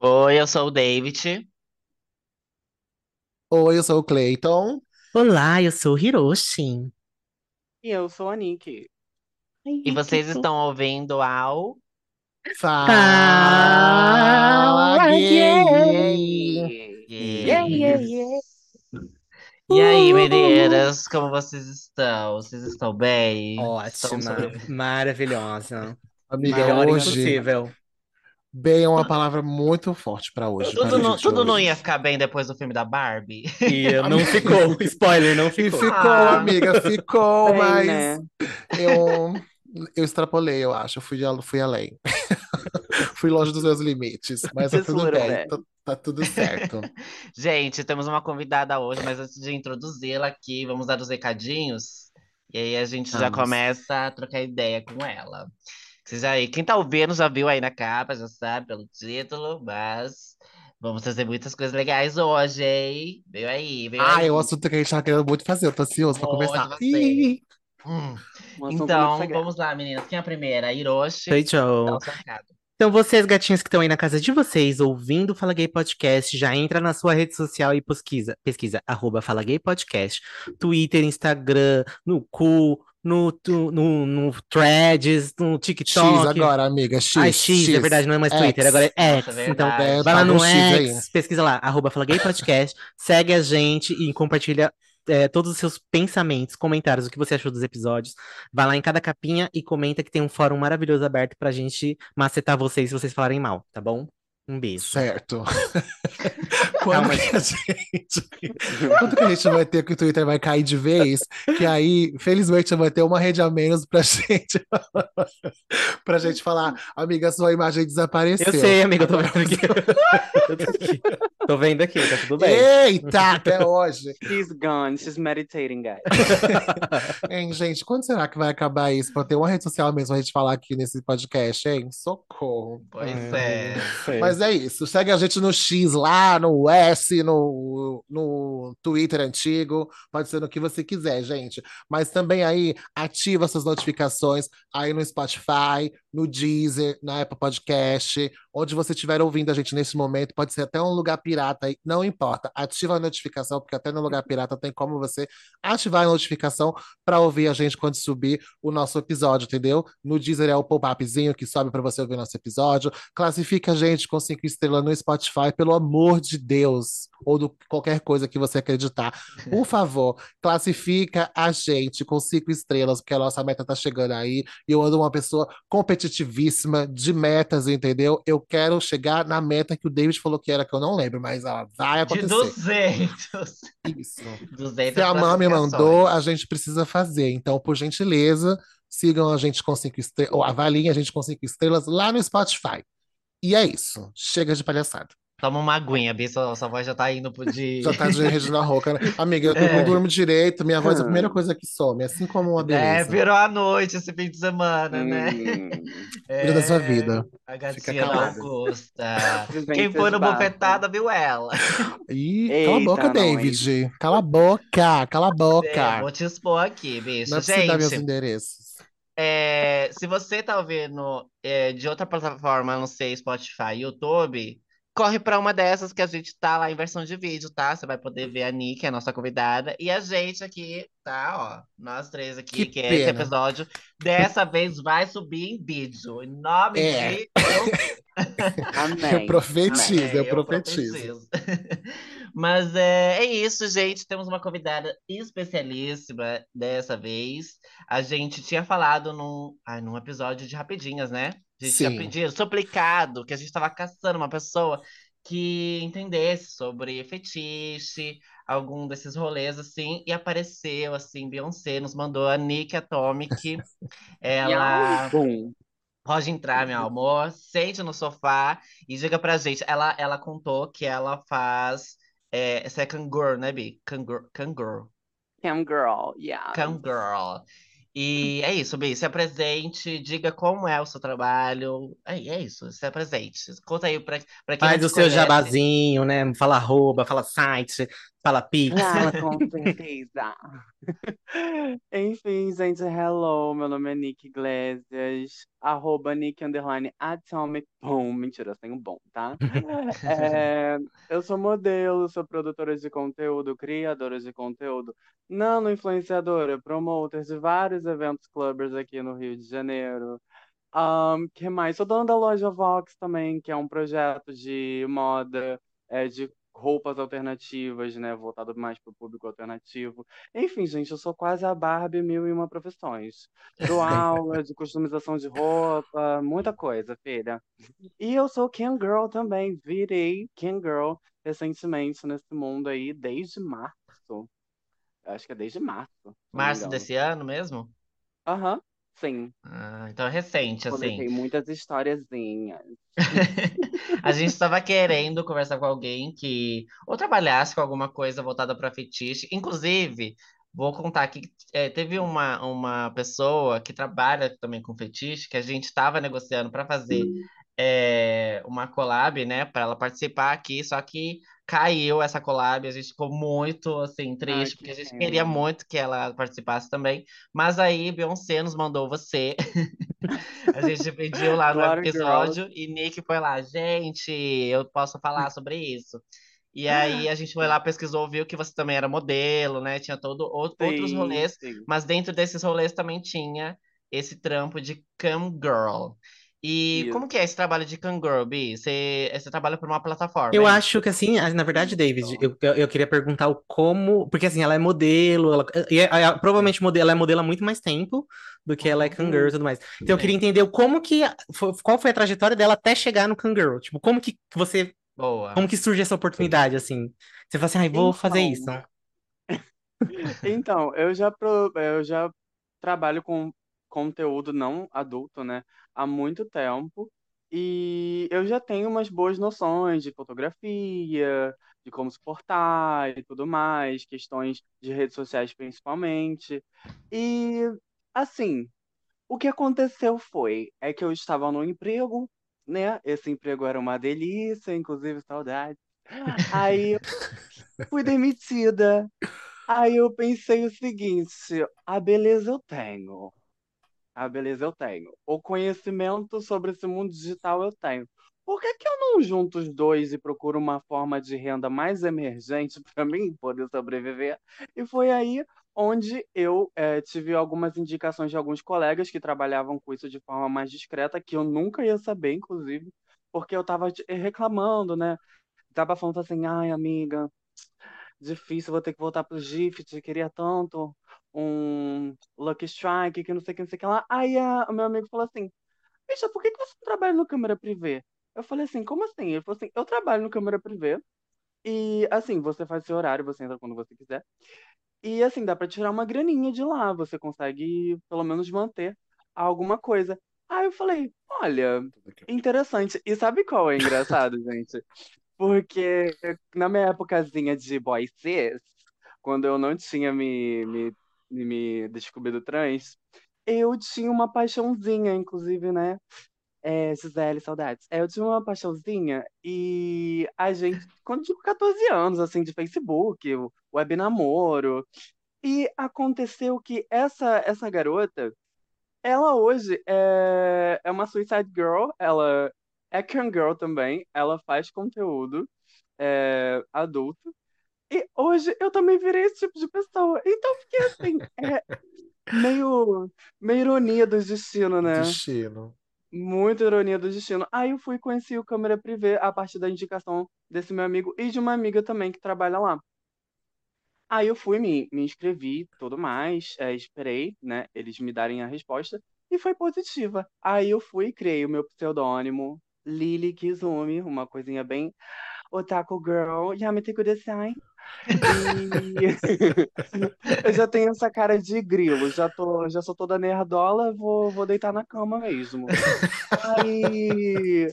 Oi, eu sou o David. Oi, eu sou o Clayton. Olá, eu sou Hiroshi. E eu sou a Nick. E vocês estão ouvindo ao. Fala, Fala, gay! Yeah, yeah, yeah. E aí, meninas, como vocês estão? Vocês estão bem? Estão Ótima, sobre- maravilhosa. Amiga, Melhor hoje, impossível. Bem é uma palavra muito forte pra hoje. Tudo, pra não, tudo não hoje. ia ficar bem depois do filme da Barbie? E não ficou, spoiler, não E ficou. ficou, Ah, amiga, ficou, bem, mas né? eu, eu extrapolei, eu acho. Eu fui, fui além. Fui longe dos meus limites, mas tá tudo bem, bit. tá, tá tudo certo. Gente, temos uma convidada hoje, mas antes de introduzi-la aqui, vamos dar os recadinhos. E aí a gente já Vamos. começa a trocar ideia com ela. Vocês aí, quem tá ouvindo já viu aí na capa, já sabe pelo título, mas vamos trazer muitas coisas legais hoje, hein? Veio aí, veio Ah, aí. é o assunto que a gente tava querendo muito fazer, eu tô ansioso pra. Ih, Hum. Um Então, vamos lá, meninas. Quem é a primeira? Hiroshi. Recado. Então, vocês, gatinhos que estão aí na casa de vocês, ouvindo o Fala Gay Podcast, já entra na sua rede social e pesquisa, pesquisa, arroba Fala Gay Podcast, Twitter, Instagram, no cu, no, no, no Threads, no X TikTok. agora, amiga, X, Ah, X, é verdade, não é mais Twitter, X. agora é Nossa, X. Então. É, vai lá no X aí. X, pesquisa lá, arroba Fala Gay Podcast, segue a gente e compartilha é, todos os seus pensamentos, comentários, o que você achou dos episódios. Vai lá em cada capinha e comenta que tem um fórum maravilhoso aberto pra gente macetar vocês se vocês falarem mal, tá bom? Um beijo. Certo. Quando Calma, que a gente, quando que a gente vai ter que o Twitter vai cair de vez? Que aí, felizmente, vai ter uma rede a menos pra gente, pra gente falar, amiga, sua imagem desapareceu. Eu sei, amiga, eu tô vendo aqui. Eu tô aqui. Tô vendo aqui, tá tudo bem. Eita, até hoje. She's gone. She's meditating, guys. Hein, gente, quando será que vai acabar isso? Pra ter uma rede social mesmo a gente falar aqui nesse podcast, hein? Socorro. Pois é. não sei. É isso. Segue a gente no X lá, no S, no, no Twitter antigo. Pode ser no que você quiser, gente. Mas também aí ativa essas notificações aí no Spotify, no Deezer, na Apple Podcast, onde você estiver ouvindo a gente nesse momento. Pode ser até um lugar pirata aí, não importa. Ativa a notificação, porque até no lugar pirata tem como você ativar a notificação para ouvir a gente quando subir o nosso episódio, entendeu? No Deezer é o pop-upzinho que sobe para você ouvir nosso episódio. Classifica a gente com cinco estrelas no Spotify, pelo amor de Deus, ou do qualquer coisa que você acreditar. Por favor, classifica a gente com cinco estrelas, porque a nossa meta tá chegando aí. E eu ando uma pessoa competitivíssima de metas, entendeu? Eu quero chegar na meta que o David falou que era, que eu não lembro, mas ela vai De acontecer. 200. Isso. 200 Se a Mami classificações. mandou, a gente precisa fazer. Então, por gentileza, sigam a gente com cinco estrelas, ou avaliem a gente com cinco estrelas lá no Spotify. E é isso. Chega de palhaçada. Toma uma aguinha, Bi, sua, sua voz já tá indo pro de. Já tá de Regina Roca. né? Amiga, eu É. não durmo direito, minha voz é a primeira coisa que some, assim como uma É, beleza. virou a noite esse fim de semana, né? Hum, Vida da sua É, vida. A gatinha da. Augusta. Quem foi no bofetada viu ela. Ih, cala a Eita, boca, nós. David. Cala a boca, cala a É, boca. vou te expor aqui, bicho. Não é preciso dar meus Gente, endereços. é, se você tá ouvindo é, de outra plataforma, não sei, Spotify, YouTube, corre pra uma dessas que a gente tá lá em versão de vídeo, tá? Você vai poder ver a Nick, a nossa convidada, e a gente aqui, tá? Ó, nós três aqui, Que que, é esse episódio, dessa vez vai subir em vídeo. Em nome É. de Deus. Amém. Eu profetizo, É, eu profetizo. profetizo. Mas é, é isso, gente. Temos uma convidada especialíssima dessa vez. A gente tinha falado num, ai, num episódio de Rapidinhas, né? A gente tinha Sim. pedido, suplicado, que a gente estava caçando uma pessoa que entendesse sobre fetiche, algum desses rolês, assim, e apareceu, assim, Beyoncé, nos mandou a Nick Atomic. Ela. Pode entrar, meu amor. Sente no sofá e diga pra gente. Ela, ela contou que ela faz. É, essa é Kangirl, né, Bi? Kangirl. Kangirl. Yeah. Kangirl. E é isso, Bi. Se apresente, diga como é o seu trabalho. É, é isso, se apresente. Conta aí pra, pra quem Faz o seu conhece. jabazinho, né? Fala arroba, fala site, Fala Pix. Fala, com certeza. Enfim, gente, hello, meu nome é Nick Iglesias, arroba Nick underline Atomic Boom, mentira, eu tenho bom, tá? É, eu sou modelo, sou produtora de conteúdo, criadora de conteúdo, nano influenciadora, promoter de vários eventos clubbers aqui no Rio de Janeiro. Um, que mais? Sou dona da loja Vox também, que é um projeto de moda, é, de roupas alternativas, né? Voltado mais para o público alternativo. Enfim, gente, eu sou quase a Barbie mil e uma profissões. Dou aula de customização de roupa, muita coisa, filha. E eu sou Can Girl também. Virei Can Girl recentemente nesse mundo aí, desde março. Acho que é desde março. Março desse ano mesmo? Aham, sim. Ah, então é recente, assim. Coletei muitas historiazinhas. A gente estava querendo conversar com alguém que ou trabalhasse com alguma coisa voltada para fetiche. Inclusive, vou contar aqui, que, eh, teve uma, uma pessoa que trabalha também com fetiche, que a gente estava negociando para fazer eh, uma collab, né, para ela participar aqui, só que caiu essa collab, a gente ficou muito, assim, triste, Ai, porque a gente queria muito que ela participasse também, mas aí Beyoncé nos mandou você. A gente pediu lá no Claro, girl. episódio e Nick foi lá, gente, eu posso falar sobre isso. E aí a gente foi lá, pesquisou, viu que você também era modelo, né? Tinha todo ou- outros Sim, rolês, sim. mas dentro desses rolês também tinha esse trampo de cam girl. E Isso. como que é esse trabalho de girl, Bi? Você, você trabalha por uma plataforma, Eu é isso? acho que assim, na verdade, David, eu, eu, eu queria perguntar o como, porque assim, ela é modelo, ela, e é- é- provavelmente modelo, ela é modelo há muito mais tempo do que ela é Kangirl e tudo mais. Então eu queria entender o como que, qual foi a trajetória dela até chegar no Kangirl, tipo, como que você, Boa. como que surge essa oportunidade, assim? Você fala assim, ai, vou fazer Então, isso. Então, eu já, pro- eu já trabalho com conteúdo não adulto, né, há muito tempo. E eu já tenho umas boas noções de fotografia, de como se portar e tudo mais, questões de redes sociais principalmente. E, assim, o que aconteceu foi, é que eu estava no emprego, né? Esse emprego era uma delícia, inclusive saudade. Aí fui demitida. Aí eu pensei o seguinte: a beleza eu tenho, a beleza eu tenho, o conhecimento sobre esse mundo digital eu tenho. Por que que eu não junto os dois e procuro uma forma de renda mais emergente para mim poder sobreviver? E foi aí onde eu eh, tive algumas indicações de alguns colegas que trabalhavam com isso de forma mais discreta, que eu nunca ia saber, inclusive, porque eu estava reclamando, né? Tava falando assim, ai, amiga. Difícil, vou ter que voltar pro Gift, queria tanto um Lucky Strike, que não sei o que, não sei o que lá. Aí a- o meu amigo falou assim, bicha, por que que você não trabalha no câmera privê? Eu falei assim, como assim? Ele falou assim, eu trabalho no câmera privê e assim, você faz seu horário, você entra quando você quiser. E assim, dá pra tirar uma graninha de lá, você consegue pelo menos manter alguma coisa. Aí eu falei, olha, interessante. E sabe qual é engraçado, gente? Porque na minha épocazinha de boy cis, quando eu não tinha me, me, me descobrido trans, eu tinha uma paixãozinha, inclusive, né? É, Gisele, saudades. É, eu tinha uma paixãozinha e a gente, quando tinha 14 anos, assim, de Facebook, web namoro, e aconteceu que essa, essa garota, ela hoje é, é uma Suicide Girl, ela é Can Girl também, ela faz conteúdo é, adulto. E hoje eu também virei esse tipo de pessoa. Então fiquei assim, é meio, meio ironia do destino, né? Destino. Muita ironia do destino. Aí eu fui e conheci o câmera privê a partir da indicação desse meu amigo e de uma amiga também que trabalha lá. Aí eu fui, me, me inscrevi, tudo mais, é, esperei, né, eles me darem a resposta, e foi positiva. Aí eu fui, criei o meu pseudônimo, Lily Kizumi, uma coisinha bem otaku girl, yamete kudasai. E eu já tenho essa cara de grilo, já tô, já sou toda nerdola, vou, vou deitar na cama mesmo. Aí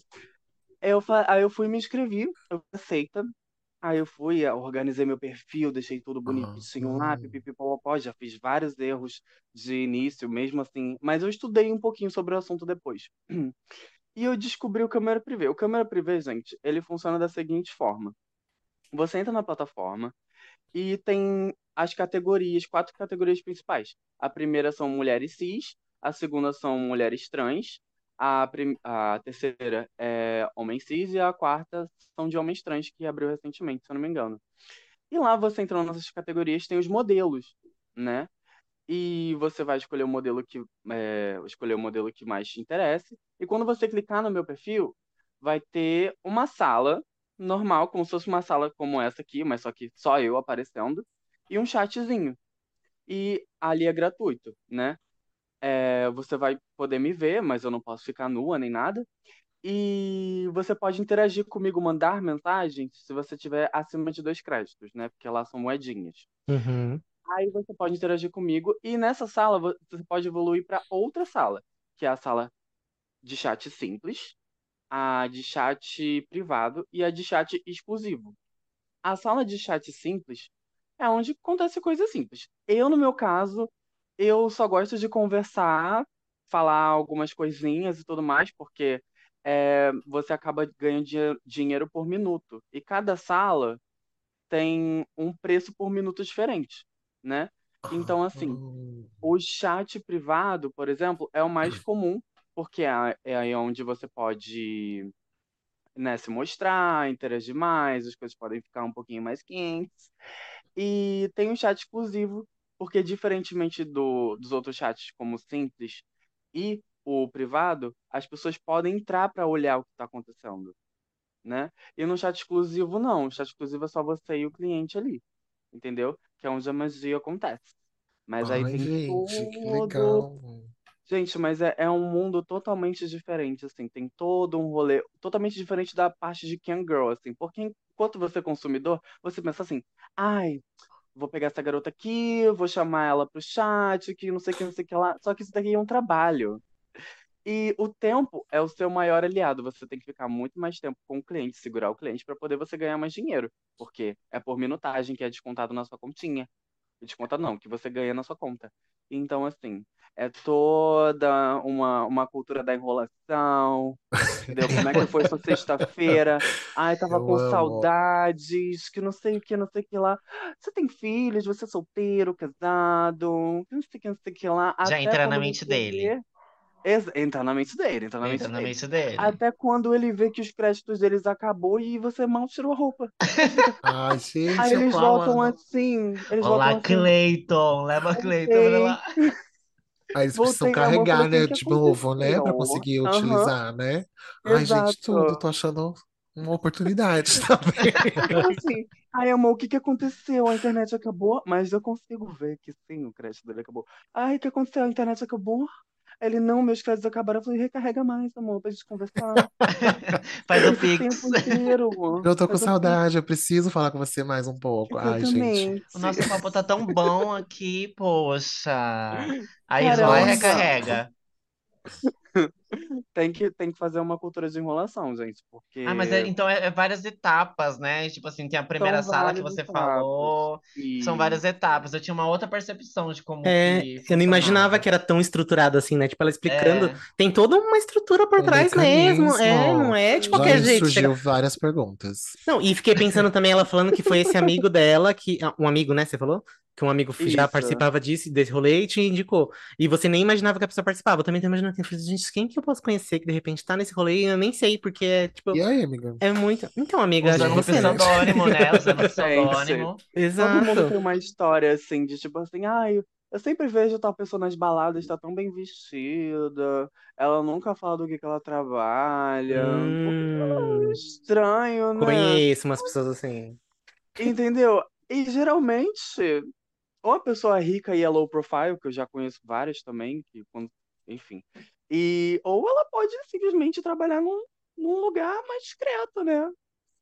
eu, aí eu fui me inscrevi, eu aceita. Aí eu fui, organizei meu perfil, deixei tudo bonitinho lá, Aham. pipipipopopó, já fiz vários erros de início, mesmo assim, mas eu estudei um pouquinho sobre o assunto depois. E eu descobri o câmera privê. O câmera privê, gente, ele funciona da seguinte forma. Você entra na plataforma E tem as categorias, quatro categorias principais. A primeira são mulheres cis, a segunda são mulheres trans, a, a terceira é homens cis e a quarta são de homens trans, que abriu recentemente, se eu não me engano. E lá você entrando nessas categorias tem os modelos, né? E você vai escolher o modelo que é, escolher o modelo que mais te interesse. E quando você clicar no meu perfil, vai ter uma sala normal, como se fosse uma sala como essa aqui, mas só que só eu aparecendo, e um chatzinho. E ali é gratuito, né? É, você vai poder me ver, mas eu não posso ficar nua nem nada. E você pode interagir comigo, mandar mensagens se você tiver acima de dois créditos, né? Porque lá são moedinhas. Uhum. Aí você pode interagir comigo e nessa sala você pode evoluir para outra sala, que é a sala de chat simples, a de chat privado e a de chat exclusivo. A sala de chat simples é onde acontece coisas simples. Eu, no meu caso, eu só gosto de conversar, falar algumas coisinhas e tudo mais, porque é, você acaba ganhando dinheiro por minuto. E cada sala tem um preço por minuto diferente, né? Então, assim, Hum. o chat privado, por exemplo, é o mais comum, porque é, é aí onde você pode, né, se mostrar, interagir mais, as coisas podem ficar um pouquinho mais quentes. E tem um chat exclusivo, porque diferentemente do, dos outros chats, como simples e o privado, as pessoas podem entrar para olhar o que está acontecendo, né? E no chat exclusivo, não. O chat exclusivo é só você e o cliente ali, entendeu? Que é onde a magia acontece. Mas aí Ai, tem gente, que todo legal. Gente, mas é, é um mundo totalmente diferente, assim, tem todo um rolê totalmente diferente da parte de Can Girl, assim, porque enquanto você é consumidor, você pensa assim, ai, vou pegar essa garota aqui, vou chamar ela pro chat, que não sei o que, não sei o que lá, só que isso daqui é um trabalho. E o tempo é o seu maior aliado, você tem que ficar muito mais tempo com o cliente, segurar o cliente para poder você ganhar mais dinheiro, porque é por minutagem que é descontado na sua continha. Descontado não, que você ganha na sua conta. Então, assim, é toda uma, uma cultura da enrolação, entendeu? Como é que foi sua sexta-feira? Ai, tava Eu com amo. saudades, que não sei o que, não sei o que lá. Você tem filhos, você é solteiro, casado, que não sei o que, não sei o que lá. Já Até entra na mente dele. vê... Entra na mente dele, entra na mente Entra na dele. mente dele. Até quando ele vê que os créditos deles acabou e você mal tirou a roupa. Ai, gente, Aí eles voltam assim, eles voltam Olá, assim, Cleiton. Leva Cleiton lá. Aí eles precisam voltei. Eu carregar, né, de novo, né, pra aconteceu? conseguir Aham, utilizar, né? Ai, gente, tudo. exato. Tô achando uma oportunidade também. Então, assim, ai, amor, o que que aconteceu? A internet acabou? Mas eu consigo ver que sim, o crédito dele acabou. Ai, o que aconteceu? A internet acabou? Ele, não, meus créditos acabaram. Eu falei, recarrega mais, amor, pra gente conversar. Faz o tempo inteiro. Eu tô com Faz Pix. saudade, eu preciso falar com você mais um pouco. Ai, gente. Exatamente. O nosso papo tá tão bom aqui, poxa. Aí Caramba. vai recarrega. Tem que, tem que fazer uma cultura de enrolação, gente, porque Ah, mas é- então é, é várias etapas, né? Tipo assim, tem a primeira são sala que você etapas. falou. São várias E etapas. Eu tinha uma outra percepção de como É, que eu não imaginava que era tão estruturado assim, né? Tipo, ela explicando. É, Tem toda uma estrutura por Um trás mesmo. É, não é de Já qualquer aí jeito. surgiu Chega... várias perguntas. Não, e fiquei pensando também, ela falando que foi esse amigo dela, que. ah, Um amigo, né? Você falou? Que um amigo já Isso. participava disso, desse rolê e te indicou. E você nem imaginava que a pessoa participava. Eu também tô imaginando, eu falei, gente, quem que eu posso conhecer que de repente tá nesse rolê e eu nem sei, porque é, tipo, E aí, amiga? é muito. Então, amiga, acho que usando você, né? pseudônimo, né? Usando pseudônimo. todo mundo Exato. tem uma história assim, de tipo assim, ai, eu sempre vejo tal pessoa nas baladas, tá tão bem vestida, ela nunca fala do que que ela trabalha. É Hum, estranho, né? conheço umas pessoas assim. Entendeu? E geralmente, ou a pessoa rica e é low profile, que eu já conheço várias também, que quando, enfim. E, ou ela pode simplesmente trabalhar num, num lugar mais discreto, né?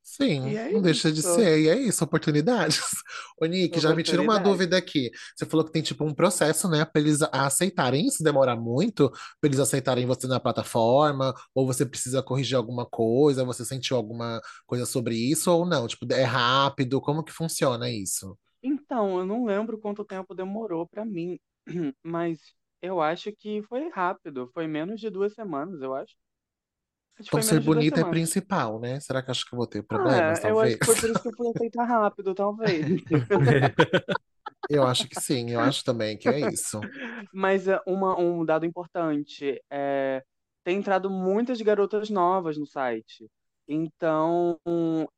Sim, é não deixa de ser, e é isso, oportunidades. Ô, Nick, já me tira uma dúvida aqui. Você falou que tem tipo um processo, né, para eles aceitarem isso, demora muito para eles aceitarem você na plataforma, ou você precisa corrigir alguma coisa, você sentiu alguma coisa sobre isso, ou não? Tipo, é rápido, como que funciona isso? Então, eu não lembro quanto tempo demorou pra mim, mas eu acho que foi rápido, foi menos de duas semanas, eu acho. Acho que Então foi ser menos de duas bonita é semanas. principal, né? Será que eu acho que eu vou ter Ah, problemas, é, eu acho talvez? que foi por isso que eu fui aceitar rápido, talvez. Eu acho que sim, eu acho também que é isso. Mas é uma, um dado importante é tem entrado muitas garotas novas no site. Então,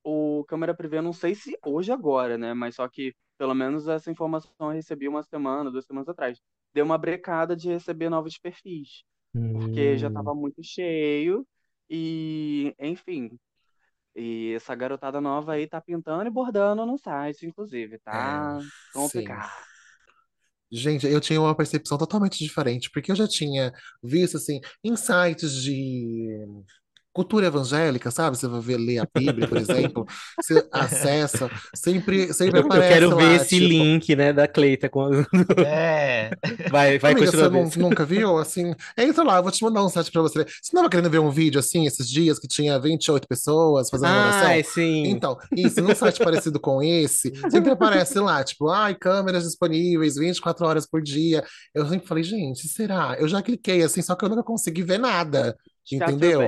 o Câmera Privê, não sei se hoje agora, né? Mas só que pelo menos essa informação eu recebi uma semana, duas semanas atrás. Deu uma brecada de receber novos perfis, porque já Hum. estava muito cheio e, enfim. E essa garotada nova aí tá pintando e bordando no site, inclusive, É, tá sim. complicado. Gente, eu tinha uma percepção totalmente diferente, porque eu já tinha visto, assim, em sites de cultura evangélica, sabe? Você vai ver, ler a Bíblia, por exemplo, você acessa, sempre, sempre Eu, eu aparece quero ver lá, esse tipo, link, né, da Cleita. Quando... É. Vai, vai, Amiga, continua você ver. nunca viu? Assim, entra lá, eu vou te mandar um site pra você. Você não estava querendo ver um vídeo assim esses dias que tinha 28 pessoas fazendo uma oração? Ai, sim. Então, isso, num site parecido com esse, sempre aparece lá, tipo, ai, câmeras disponíveis 24 horas por dia. Eu sempre falei, gente, será? Eu já cliquei assim, só que eu nunca consegui ver nada, entendeu?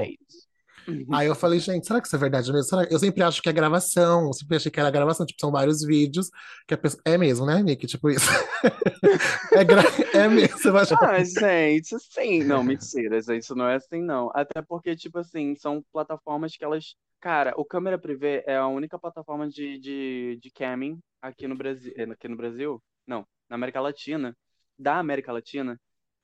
Aí eu falei, gente, será que isso é verdade mesmo? Será- Eu sempre acho que é gravação, eu sempre achei que era gravação, tipo, são vários vídeos que a pessoa... É mesmo, né, Nick? Tipo isso. É, gra... é mesmo, achar... Ah, gente, sim. Não, mentira, gente, isso não é assim, não. Até porque, tipo assim, são plataformas que elas. Cara, o Câmera Privé é a única plataforma de, de, de camming aqui no Brasil. Aqui no Brasil? Não, na América Latina. Da América Latina.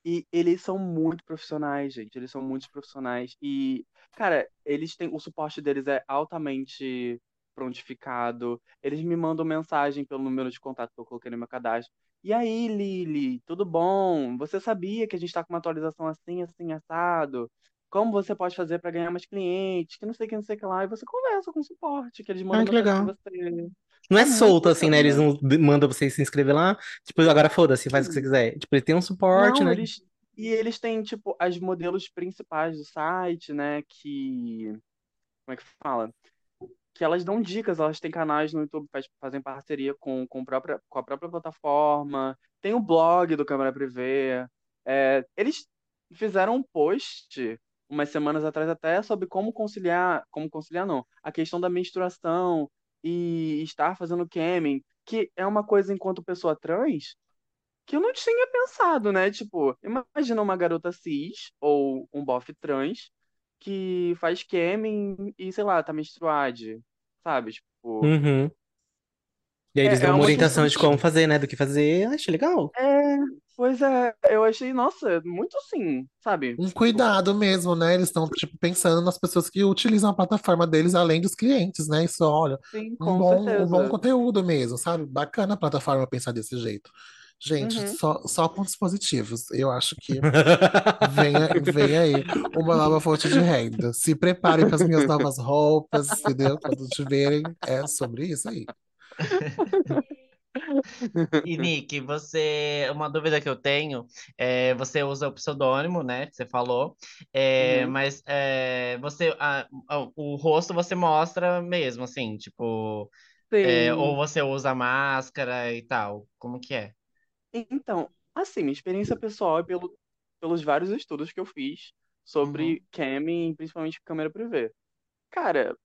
E eles são muito profissionais, gente. Eles são muito profissionais. E, cara, eles têm. O suporte deles é altamente prontificado. Eles me mandam mensagem pelo número de contato que eu coloquei no meu cadastro. E aí, Lili, tudo bom? Você sabia que a gente está com uma atualização assim, assim, assado? Como você pode fazer para ganhar mais clientes? Que não sei o que, não sei o que lá. E você conversa com o suporte, que eles mandam Ai, que legal. pra você. Não é É solto assim, né? Eles não mandam você se inscrever lá. Tipo, agora foda-se, faz o que você Sim. quiser. Tipo, ele tem um suporte, Não, né? eles. E eles têm, tipo, as modelos principais do site, né? Que. Como é que fala? que elas dão dicas, elas têm canais no YouTube, faz- fazem parceria com, com, própria, com a própria plataforma, tem o blog do Câmara Privé. É, eles fizeram um post umas semanas atrás até sobre como conciliar, como conciliar não, a questão da menstruação e estar fazendo camming, que é uma coisa enquanto pessoa trans que eu não tinha pensado, né? Tipo, imagina uma garota cis ou um bofe trans que faz camming e, sei lá, tá menstruada, sabe? Tipo, Uhum. E aí eles é, dão é uma orientação de como fazer, né? Do que fazer. Achei legal. É, pois é, eu achei, nossa, muito assim, sabe? Um Tipo, cuidado mesmo, né? Eles estão, tipo, pensando nas pessoas que utilizam a plataforma deles, além dos clientes, né? Isso, olha, sim, um com bom, um bom conteúdo mesmo, sabe? Bacana a plataforma pensar desse jeito. Gente, Uhum. só, só pontos positivos. Eu acho que vem, vem aí uma nova fonte de renda. Se preparem para as minhas novas roupas, entendeu? Quando te verem, é sobre isso aí. E Nick, você, uma dúvida que eu tenho, é, você usa o pseudônimo, né, que você falou, é, Uhum. mas é, você, a- a- o rosto você mostra mesmo, assim, tipo, ou você usa máscara e tal, como que é? Então, assim, minha experiência pessoal é pelo, pelos vários estudos que eu fiz Uhum, sobre camming, principalmente câmera privê. Cara,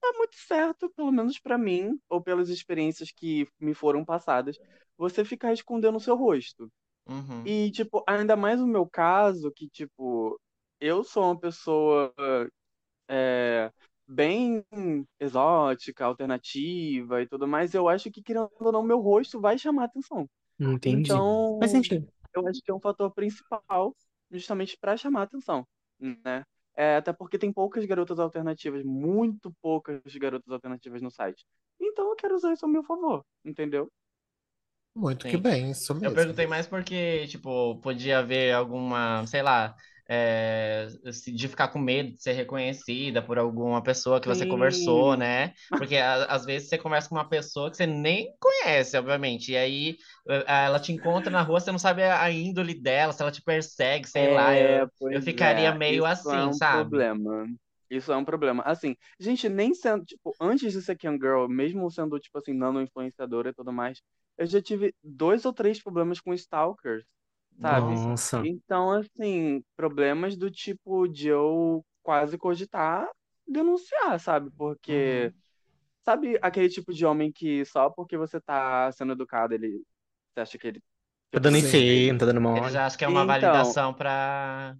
tá muito certo, pelo menos pra mim, ou pelas experiências que me foram passadas, você ficar escondendo o seu rosto. uhum, E, tipo, ainda mais no meu caso, que, tipo, eu sou uma pessoa é, bem exótica, alternativa e tudo mais, eu acho que, querendo ou não, meu rosto vai chamar atenção. Entendi. Faz Então, sentido. eu acho que é um fator principal justamente para chamar atenção, né? É, até porque tem poucas garotas alternativas, muito poucas garotas alternativas no site. Então eu quero usar isso ao meu favor, entendeu? Muito que sim. bem, isso Eu mesmo. perguntei mais porque, tipo, podia haver alguma, sei lá, é, de ficar com medo de ser reconhecida por alguma pessoa que você conversou, Sim. né? Porque a- às vezes você conversa com uma pessoa que você nem conhece, obviamente, e aí eh, ela te encontra na rua, você não sabe a índole dela, se ela te persegue, sei lá. É, Eu, eu pois ficaria é, meio isso é assim, um sabe? problema. Isso é um problema. Assim, gente, nem sendo, tipo, antes de ser Cam Girl, mesmo sendo, tipo assim, nano influenciadora e tudo mais, eu já tive dois ou três problemas com stalkers sabe? Nossa. Então, assim, problemas do tipo de eu quase cogitar denunciar, sabe? Porque, Uhum. sabe aquele tipo de homem que só porque você tá sendo educado, ele você acha que ele Tá dando em não tá dando Ele mole. já acha que é uma Então, validação pra.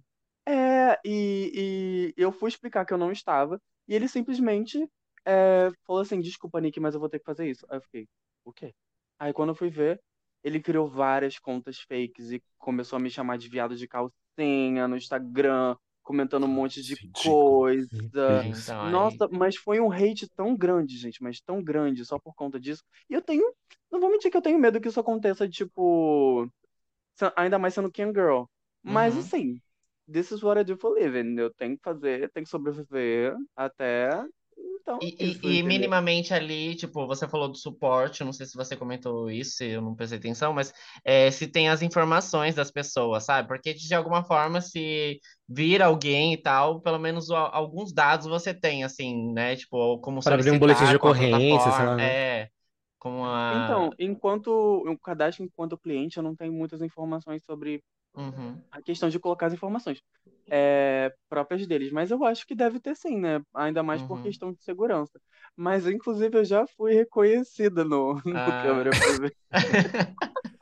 é, e, e eu fui explicar que eu não estava, e ele simplesmente é, falou assim, desculpa, Nick, mas eu vou ter que fazer isso. Aí eu fiquei, o quê? Aí quando eu fui ver, ele criou várias contas fakes e começou a me chamar de viado de calcinha no Instagram, comentando um monte de Ridículo. coisa. Deus. então. Nossa, mas foi um hate tão grande, gente, mas tão grande só por conta disso. E eu tenho, não vou mentir que eu tenho medo que isso aconteça, tipo, ainda mais sendo Ken Girl. Mas Uhum. assim, this is what I do for living. Eu tenho que fazer, tenho que sobreviver até. Então, E, é e- e minimamente ali, tipo, você falou do suporte, não sei se você comentou isso, se eu não prestei atenção, mas é, se tem as informações das pessoas, sabe? Porque de alguma forma, se vir alguém e tal, pelo menos alguns dados você tem, assim, né? Tipo, como Para abrir um boletim de ocorrência, sei plataforma, né? é, como a... Então, enquanto o cadastro enquanto cliente, eu não tenho muitas informações sobre Uhum, a questão de colocar as informações é, próprias deles, mas eu acho que deve ter sim, né? Ainda mais por uhum. questão de segurança. Mas, inclusive, eu já fui reconhecida no, no Ah. câmera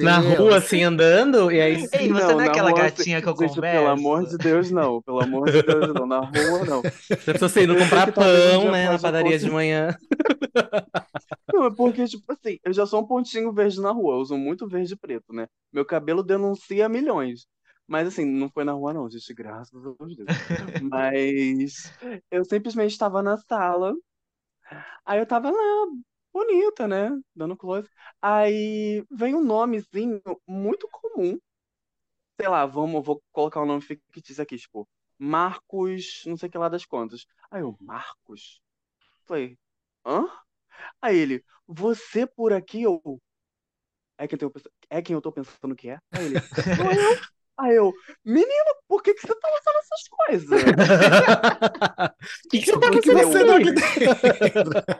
Na rua, assim, andando, e aí Ei, você não é na aquela rua, gatinha que eu gente, pelo amor converso? de Deus, não. Pelo amor de Deus, não. Na rua, não. a pessoa saindo Eu sei comprar pão, né, na padaria de manhã. Não, é porque, tipo assim, eu já sou um pontinho verde na rua. Eu uso muito verde e preto, né? Meu cabelo denuncia milhões. Mas, assim, não foi na rua, não, gente. Graças a Deus. Mas eu simplesmente estava na sala. Aí eu tava lá, bonita, né? Dando close. Aí vem um nomezinho muito comum. Sei lá, vamos, vou colocar um nome fictício aqui, tipo, Marcos, não sei que lá das contas. Aí eu, Marcos? Falei, hã? Aí ele, você por aqui, eu. É quem, eu tô, é quem eu tô pensando que é? Aí ele, sou eu. Aí eu, menino, por que, que você tá lançando essas coisas? O que, que você tá O que, tá aqui?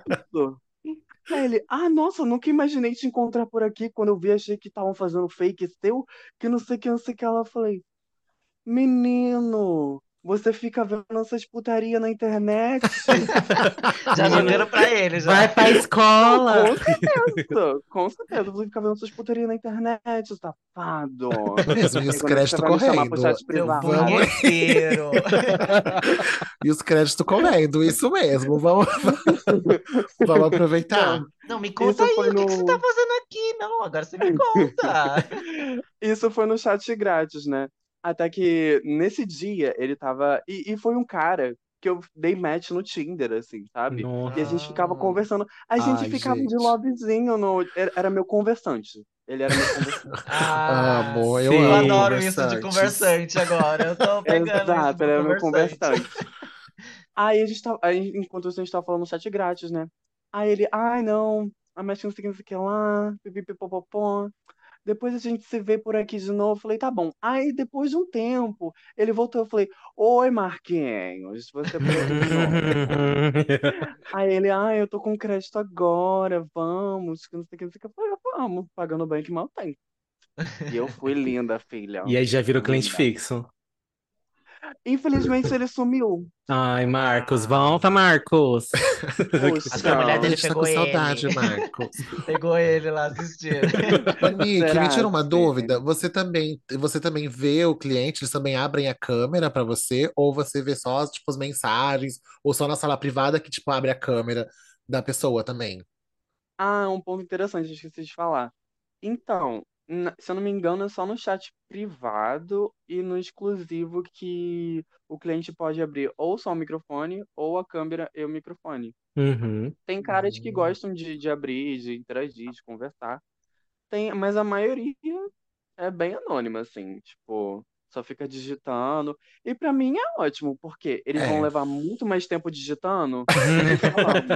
dentro? Aí ele, ah, nossa, nunca imaginei te encontrar por aqui. Quando eu vi, achei que estavam fazendo fake seu, que não sei que, não sei que. Ela falei, menino, você fica vendo essas putaria na internet? Já jogando pra ele, já. Vai pra escola! Com certeza, com certeza. Você fica vendo essas putaria na internet, safado. E os créditos correndo. chat Seu privado, Vamos-. E os créditos correndo, isso mesmo. Vamos, vamos aproveitar. Não, Não, me conta Isso aí, o que, que você no- tá fazendo aqui? Não, agora você me conta. Isso foi no chat grátis, né? Até que nesse dia ele tava. E, e foi um cara que eu dei match no Tinder, assim, sabe? Nossa. E a gente ficava Ah. conversando. A gente Ai, ficava de gente. lovezinho no. Era, era meu conversante. Ele era meu conversante. Ah, Amor, eu sim. eu adoro isso de conversante agora. Eu tô pegando Exato, ele era meu conversante. Aí a gente tava. Aí, enquanto isso, a gente tava falando no chat grátis, né? Aí ele, ai não, a match não sei o que lá, pipipipopopó. Depois a gente se vê por aqui de novo. Eu Falei, tá bom. Aí depois de um tempo, ele voltou. Eu falei, oi Marquinhos, você. Aí ele, ah, eu tô com crédito agora, vamos, que não sei o que, não sei o que. Eu falei, "Ah, vamos, pagando bem que mal tem. E eu fui linda, filha. E aí já virou cliente Linda. fixo. Infelizmente ele sumiu. Ai, Marcos, volta, Marcos. Acho que a mulher dele gente tá pegou com saudade, ele. Marcos. Pegou ele lá assistindo. Nick, me tira uma dúvida. Você também, você também vê o cliente, eles também abrem a câmera pra você, ou você vê só tipo, as mensagens, ou só na sala privada que tipo abre a câmera da pessoa também? Ah, um ponto interessante, eu esqueci de falar. Então, se eu não me engano, é só no chat privado e no exclusivo que o cliente pode abrir ou só o microfone ou a câmera e o microfone. Uhum. Tem caras que Hum. gostam de, de abrir, de interagir, de conversar. Tem, mas a maioria é bem anônima, assim, tipo, só fica digitando. E pra mim é ótimo, porque eles vão É. levar muito mais tempo digitando do que falando.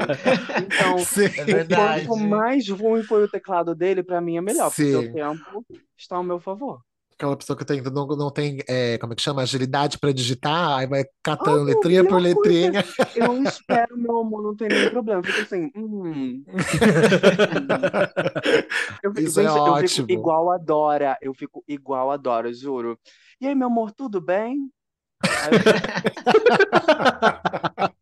Então, Sim. É. Quanto mais ruim foi o teclado dele, pra mim é melhor, porque Sim. o tempo está ao meu favor. Aquela pessoa que tem, não, não tem, é, como é que chama? Agilidade para digitar, aí vai catando Ah, letrinha por coisa. letrinha. Eu espero, meu amor, não tem nenhum problema. Eu fico assim, hum. Eu, fico- Isso é gente, eu ótimo. fico igual a Dora. Eu fico igual a Dora, juro. E aí, meu amor, tudo bem?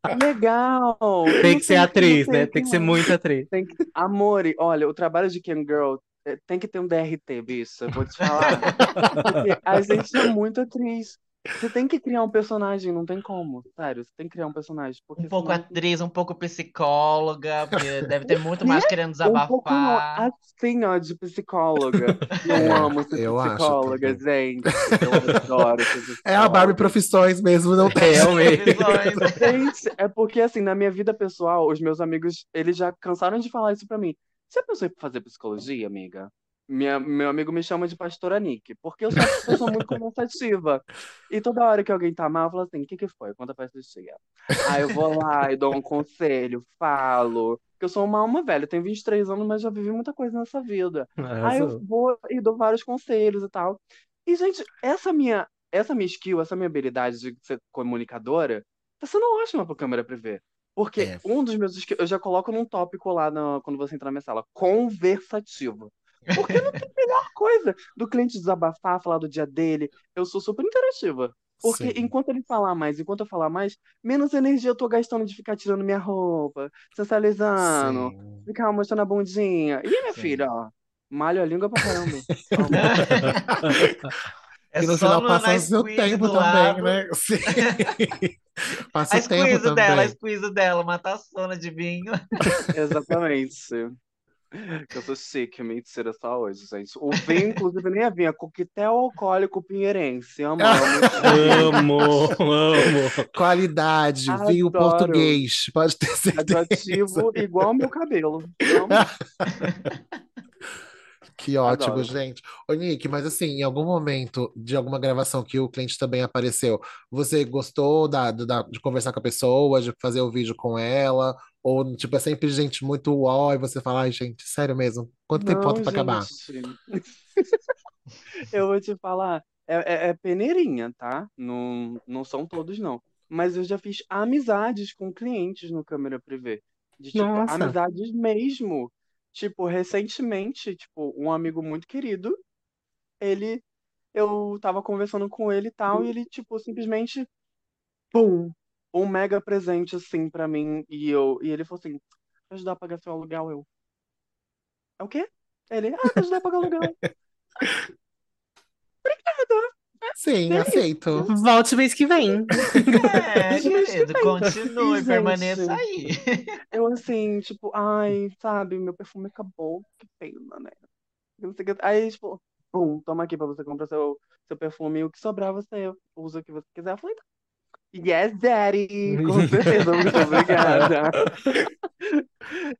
Eu legal. Tem Não que ser atriz, né? Tem que ser muito atriz. Tem que... Amore, olha, o trabalho de Cam Girl eh, tem que ter um DRT, bicho. Eu vou te falar. Porque a gente é muito atriz. Você tem que criar um personagem, não tem como. Sério, você tem que criar um personagem. Porque Um pouco senão... atriz, um pouco psicóloga, porque deve ter muito mais querendo Um pouco não, desabafar. assim, ó, de psicóloga. Eu É, amo ser eu acho psicóloga, também. gente. Eu adoro ser É a Barbie psicóloga. Profissões mesmo, não tem. Realmente. Visões. Gente, é porque assim, na minha vida pessoal, os meus amigos, eles já cansaram de falar isso pra mim. Você pensou em fazer psicologia, amiga? Minha, meu amigo me chama de pastora Nick, porque eu sou uma pessoa muito conversativa. E toda hora que alguém tá mal, eu falo assim, o que que foi? Conta pra essa tia. Aí eu vou lá e dou um conselho, falo. Porque eu sou uma alma velha, tenho 23 anos, mas já vivi muita coisa nessa vida. Aí eu vou e dou vários conselhos e tal. E, gente, essa minha, essa minha skill, essa minha habilidade de ser comunicadora, tá sendo ótima pra câmera privê. Porque É. um dos meus skills, eu já coloco num tópico lá na- quando você entrar na minha sala, conversativo. Porque não tem melhor coisa do cliente desabafar, falar do dia dele. Eu sou super interativa. Porque Sim. enquanto ele falar mais, enquanto eu falar mais, menos energia eu tô gastando de ficar tirando minha roupa, sensualizando, Sim. ficar mostrando a bundinha. E minha Sim. filha, ó, malho a língua pra caramba. É E no só final no, passa o seu tempo também, né? Sim. Passa A o tempo squeeze dela, a também. squeeze dela, uma taçona de vinho. Exatamente. Eu sou chique, mentira só hoje, gente. O vinho, inclusive, nem é vinho, é coquetel alcoólico pinheirense. Amo, amo. Amo, amo. Qualidade, vinho Adoro. português, pode ter certeza. Radioativo igual ao meu cabelo. Que ótimo, Adoro. gente. Ô, Nick, mas assim, em algum momento de alguma gravação que o cliente também apareceu, você gostou da, da- de conversar com a pessoa, de fazer o vídeo com ela? Ou, tipo, é sempre gente muito uó e você fala, ai, gente, sério mesmo? Quanto tempo falta pra acabar? Eu vou te falar, é, é- é peneirinha, tá? Não, não são todos, não. Mas eu já fiz amizades com clientes no câmera privê. De, tipo, Nossa. amizades mesmo. Tipo, recentemente, tipo, um amigo muito querido, ele, eu tava conversando com ele e tal, e ele, tipo, simplesmente, pum, um mega presente, assim, pra mim, e eu, e ele falou assim, "Pra ajudar a pagar seu aluguel, eu. É o quê? Ele, ah, pra ajudar a pagar o aluguel. Sim, É aceito. Volte mês que vem. É, mas querido, continue, E, permaneça gente, aí. Eu assim, tipo, ai, sabe, meu perfume acabou, que pena, né? Aí, tipo, pum, toma aqui pra você comprar seu, seu perfume, o que sobrar você usa o que você quiser. Eu falei, tá. Yes, daddy! Com certeza, muito obrigada.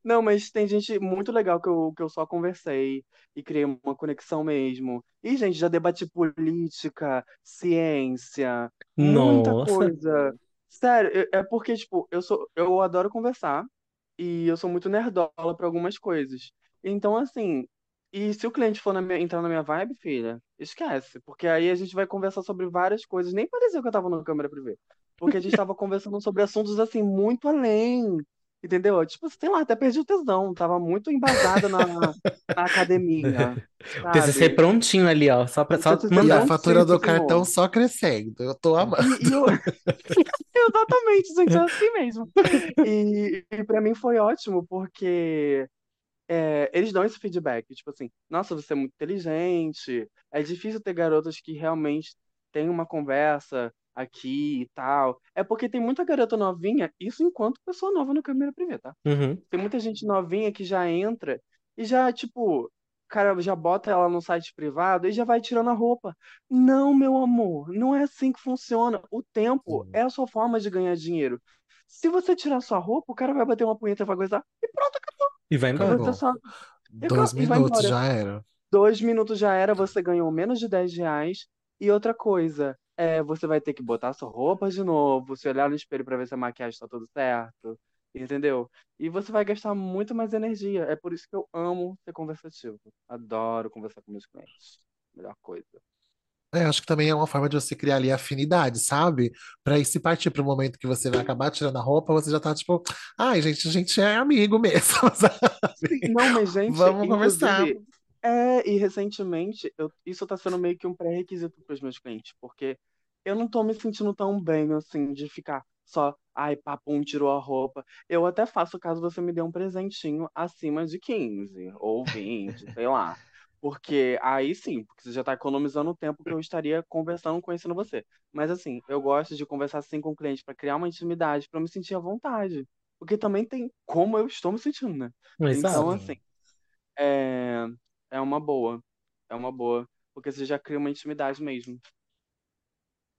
Não, mas tem gente muito legal que eu, que eu só conversei e criei uma conexão mesmo. E, gente, já debati política, ciência, muita Nossa. coisa. Sério, é porque, tipo, eu sou, eu adoro conversar e eu sou muito nerdola pra algumas coisas. Então, assim, e se o cliente for na minha- entrar na minha vibe, filha, esquece, porque aí a gente vai conversar sobre várias coisas. Nem parecia que eu tava na câmera privê, porque a gente tava conversando sobre assuntos, assim, muito além, entendeu? Tipo, sei lá, até perdi o tesão, tava muito embasada na, na academia, TCC sabe? prontinho ali, ó. Só, pra, só E a fatura do sim, cartão só crescendo. Eu tô amando. E, e eu... Exatamente, gente, é assim mesmo. E, e para mim foi ótimo, porque é, eles dão esse feedback, tipo assim, nossa, você é muito inteligente, é difícil ter garotas que realmente têm uma conversa aqui e tal. É porque tem muita garota novinha, isso enquanto pessoa nova no câmera privê, tá? Uhum. Tem muita gente novinha que já entra e já, tipo, cara já bota ela no site privado e já vai tirando a roupa. Não, meu amor, não é assim que funciona. O tempo Sim. é a sua forma de ganhar dinheiro. Se você tirar sua roupa, o cara vai bater uma punheta, vai gozar e pronto, acabou. E vai E embora. Acabou. só. Dois e vai minutos já era. Dois minutos já era, você ganhou menos de 10 reais. E outra coisa, é, você vai ter que botar sua roupa de novo, se olhar no espelho pra ver se a maquiagem tá tudo certo, entendeu? E você vai gastar muito mais energia. É por isso que eu amo ser conversativo. Adoro conversar com meus clientes. Melhor coisa. É, acho que também é uma forma de você criar ali afinidade, sabe? Pra aí se partir pro momento que você vai acabar tirando a roupa, você já tá tipo, ai, gente, a gente é amigo mesmo, sabe? não, mas gente, Vamos conversar. É, e recentemente, eu, isso tá sendo meio que um pré-requisito para os meus clientes, porque eu não tô me sentindo tão bem, assim, de ficar só, ai, papum, tirou a roupa. Eu até faço caso você me dê um presentinho acima de 15 ou 20, sei lá. Porque aí sim, porque você já tá economizando o tempo que eu estaria conversando, conhecendo você. Mas assim, eu gosto de conversar assim com o cliente para criar uma intimidade, para eu me sentir à vontade. Porque também tem como eu estou me sentindo, né? Então, Exato. assim, Sim. é, é uma boa. É uma boa. Porque você já cria uma intimidade mesmo.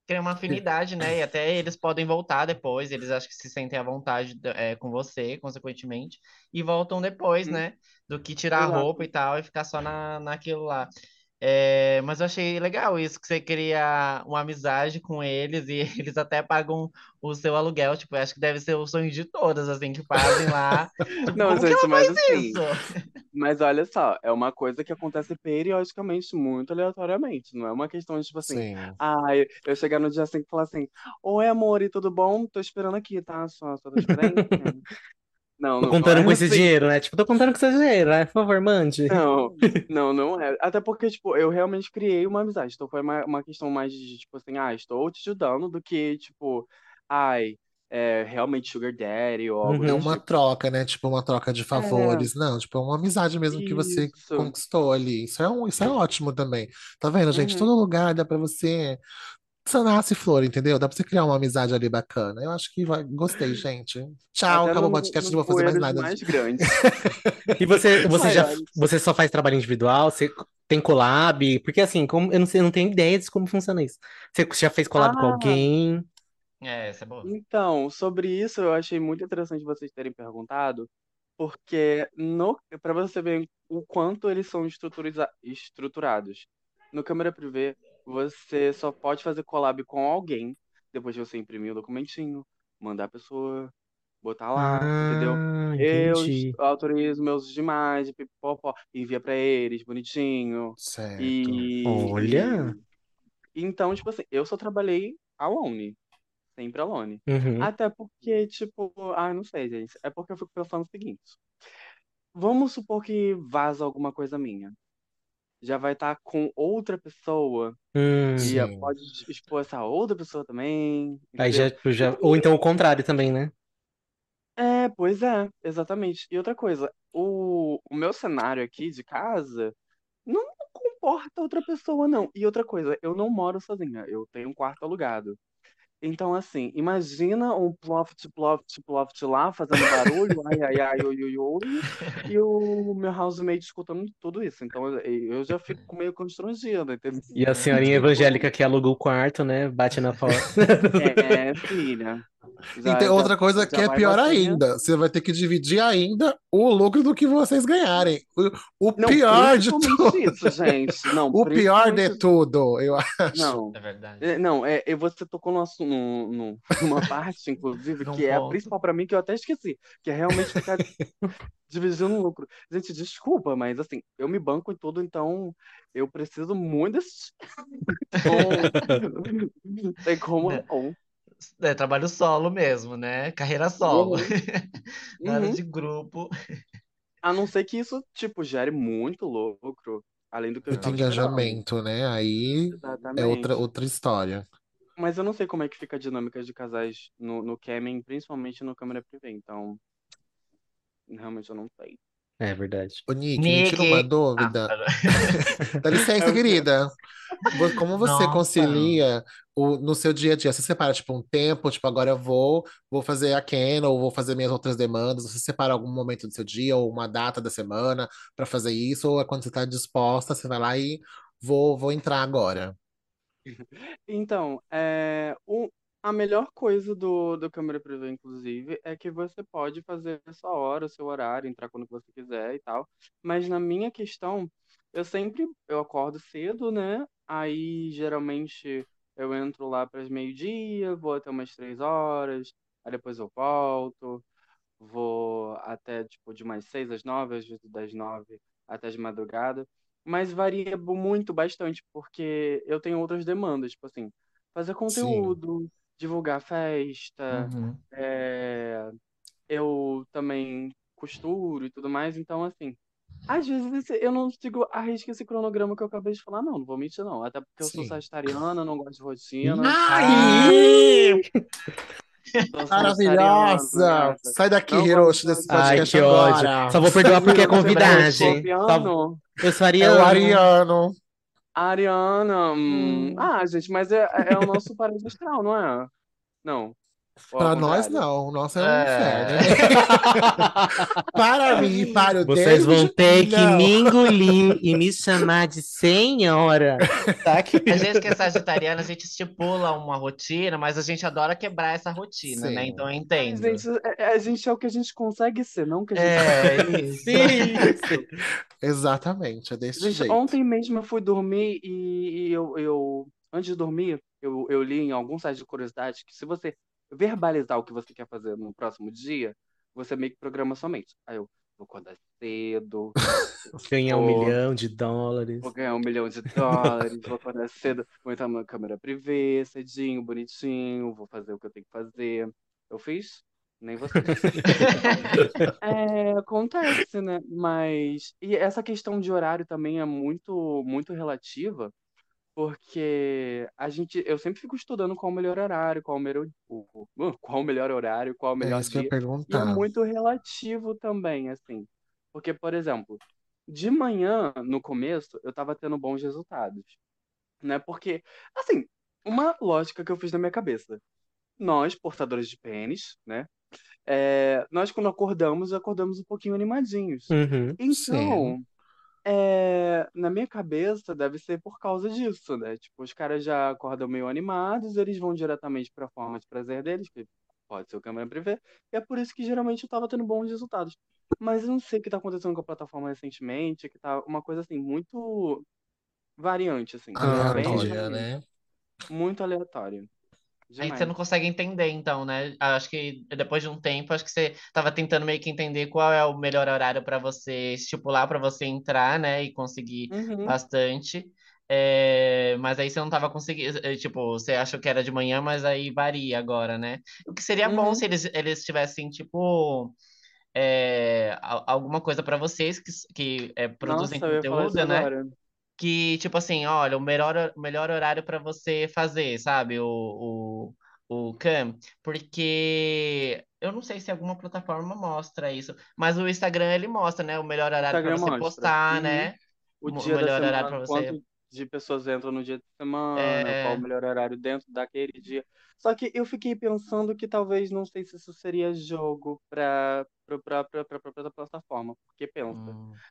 Cria uma afinidade, né? E até eles podem voltar depois, eles acham que se sentem à vontade é, com você, consequentemente, e voltam depois, Hum, né? Do que tirar a roupa e tal e ficar só na, naquilo lá. É, mas eu achei legal isso, que você cria uma amizade com eles e eles até pagam o seu aluguel. Tipo, eu acho que deve ser o sonho de todas, assim, que fazem lá. Não, como que gente, ela mas faz assim, isso? mas olha só, é uma coisa que acontece periodicamente, muito aleatoriamente. Não é uma questão de, tipo assim, Sim. ah, eu, eu chegar no dia assim e falar assim, Oi, amor, e tudo bom? Tô esperando aqui, tá? Só, só transferência. Não, Tô não, não contando é com esse assim. dinheiro, né? Tipo, tô contando com esse dinheiro, né? Por favor, mande. Não, não, não é. Até porque, tipo, eu realmente criei uma amizade. Então foi uma, uma questão mais de, tipo assim, ah, estou te ajudando, do que, tipo, ai, é realmente Sugar Daddy ou algo É Uhum. uma tipo. troca, né? Tipo, uma troca de É, favores. Não, tipo, é uma amizade mesmo que você isso. conquistou ali. Isso é, um, isso é ótimo também. Tá vendo, gente? Uhum. Todo lugar dá pra você. Só nasce flor, entendeu? Dá pra você criar uma amizade ali bacana. Eu acho que vai... gostei, gente. Tchau, Até acabou o podcast, não vou fazer mais nada. mais grandes. E você, você já, você só faz trabalho individual? Você tem collab? Porque assim, como, eu não sei, eu não tenho ideia de como funciona isso. Você já fez collab com Ah, alguém? É, essa é boa. então, sobre isso eu achei muito interessante vocês terem perguntado, porque no, para você ver o quanto eles são estruturiza- estruturados. No câmera privê, você só pode fazer collab com alguém depois de você imprimir o documentinho, mandar a pessoa, botar lá, entendeu? Ah, Eu est- entendi. autorizo meus demais, pipopó, envia pra eles bonitinho. Certo. Olha. E, e então, tipo assim, eu só trabalhei alone. Sempre alone. Uhum. Até porque, tipo, ah, não sei, gente. É porque eu fico pensando o seguinte. Vamos supor que vaza alguma coisa minha. Já vai estar com outra pessoa Hum. e pode expor essa outra pessoa também, Aí já, entendeu? já, ou então o contrário também, né? É, pois é, exatamente. E outra coisa, o, o meu cenário aqui de casa não comporta outra pessoa, não. E outra coisa, eu não moro sozinha, eu tenho um quarto alugado. Então, assim, imagina um ploft, ploft, ploft lá, fazendo barulho, ai, ai, ai, oi, oi, oi, e o meu housemate escutando tudo isso. Então, eu já fico meio constrangido, entendeu? E a senhorinha evangélica que alugou o quarto, né? Bate na porta. É, filha, E já, tem já, outra coisa que já é pior ainda. Você vai ter que dividir ainda o lucro do que vocês ganharem. O, o Não, pior de tudo. isso, gente. Não, O pior de tudo, eu acho. Não, É verdade. É, Não, é, é, você tocou no, no, no- numa parte, inclusive, que é a principal pra mim, que eu até esqueci, que é realmente ficar dividindo o lucro. Gente, desculpa, mas assim, eu me banco em tudo, então eu preciso muito desse. Então, tem como? É trabalho solo mesmo, né? Carreira solo. Uhum, Nada uhum. de grupo. A não ser que isso, tipo, gere muito lucro, além do que eu Muito engajamento, né? Aí é outra, Exatamente. outra história. Mas eu não sei como é que fica a dinâmica de casais no, no Camming, principalmente no câmera privê, então realmente eu não sei. É verdade. Ô, Nick, me tira uma Nick. Ah, dúvida. pera. Dá licença, É querida. Como você Nossa. concilia o, no seu dia a dia? Você separa, tipo, um tempo, tipo, agora eu vou, vou fazer a Ken ou vou fazer minhas outras demandas. Você separa algum momento do seu dia ou uma data da semana para fazer isso? Ou é quando você está disposta, você vai lá e vou, vou entrar agora? Então, é, o- a melhor coisa do, do câmera privê, inclusive, é que você pode fazer a sua hora, o seu horário, entrar quando você quiser e tal. Mas na minha questão, eu sempre eu acordo cedo, né? Aí geralmente eu entro lá para as meio-dia, vou até umas três horas, aí depois eu volto, vou até tipo de mais seis às nove, às vezes das nove até de madrugada. Mas varia muito, bastante, porque eu tenho outras demandas, tipo assim, fazer Sim. Divulgar festa, Uhum. é, eu também costuro e tudo mais, então assim, às vezes eu não sigo a risca esse cronograma que eu acabei de falar, não, não vou mentir não, até porque eu sou sagitariana, não gosto de rotina, Ai! Maravilhosa! Sai daqui, Não Hiroshi, desse de- Ai, podcast que ódio. agora. Só vou perdoar porque é convidagem. Só-? Eu sou É ariano. o Ariano. Ariana, hum, Hum. ah, gente, mas é, é o nosso parede astral, não é? Não. Pra nós, não. O nosso é um É. inferno. para mim e para o Vocês vão ter que não. me engolir e me chamar de senhora. Tá aqui. A gente que é sagitariana, a gente estipula uma rotina, mas a gente adora quebrar essa rotina, né? Sim. Então eu entendo. gente, é- é- a gente é o que a gente consegue ser, não o que a gente É, isso. Sim. Exatamente, é desse Gente, jeito. ontem mesmo eu fui dormir e, e eu, eu, antes de dormir, eu, eu li em algum site de curiosidade que se você verbalizar o que você quer fazer no próximo dia, você meio que programa sua mente. Aí eu vou acordar cedo, Ganhar um milhão de dólares. vou ganhar um milhão de dólares, vou acordar cedo, vou entrar numa câmera privê, cedinho, bonitinho, vou fazer o que eu tenho que fazer. Eu fiz? Nem você. É, acontece, né? Mas e essa questão de horário também é muito muito relativa, porque a gente eu sempre fico estudando qual o melhor horário, qual o melhor qual o melhor horário, qual o É melhor dia. E é muito relativo também, assim. Porque, por exemplo, de manhã, no começo, eu tava tendo bons resultados, né? Porque, assim, uma lógica que eu fiz na minha cabeça. Nós, portadores de pênis, né? É, nós, quando acordamos, acordamos um pouquinho animadinhos. Uhum. Então, é, na minha cabeça, deve ser por causa disso, né? Tipo, os caras já acordam meio animados, eles vão diretamente para a forma de prazer deles, que pode ser o câmera privê, e é por isso que geralmente eu tava tendo bons resultados. Mas eu não sei o que tá acontecendo com a plataforma recentemente, que tá uma coisa assim, muito variante, assim. bem Aleatória, diferente, né? Muito Aí você não consegue entender, então, né? Acho que depois de um tempo, acho que você tava tentando meio que entender qual é o melhor horário para você estipular para você entrar, né? E conseguir Uhum. bastante. É, mas aí você não tava conseguindo, é, tipo, você achou que era de manhã, mas aí varia agora, né? O que seria bom Uhum. se eles, eles tivessem, tipo, é, alguma coisa para vocês que, que é, produzem Nossa, conteúdo, né? agora. Que, tipo assim, olha, o melhor, o melhor horário para você fazer, sabe? O, o, o Cam, porque eu não sei se alguma plataforma mostra isso, mas o Instagram ele mostra, né? O melhor horário para você mostra. postar, Uhum. né? O O dia da melhor horário semana, para você. quanto de pessoas entram no dia de semana, qual É, o melhor horário dentro daquele dia. Só que eu fiquei pensando que talvez não sei se isso seria jogo para para própria plataforma, porque pensa, hum,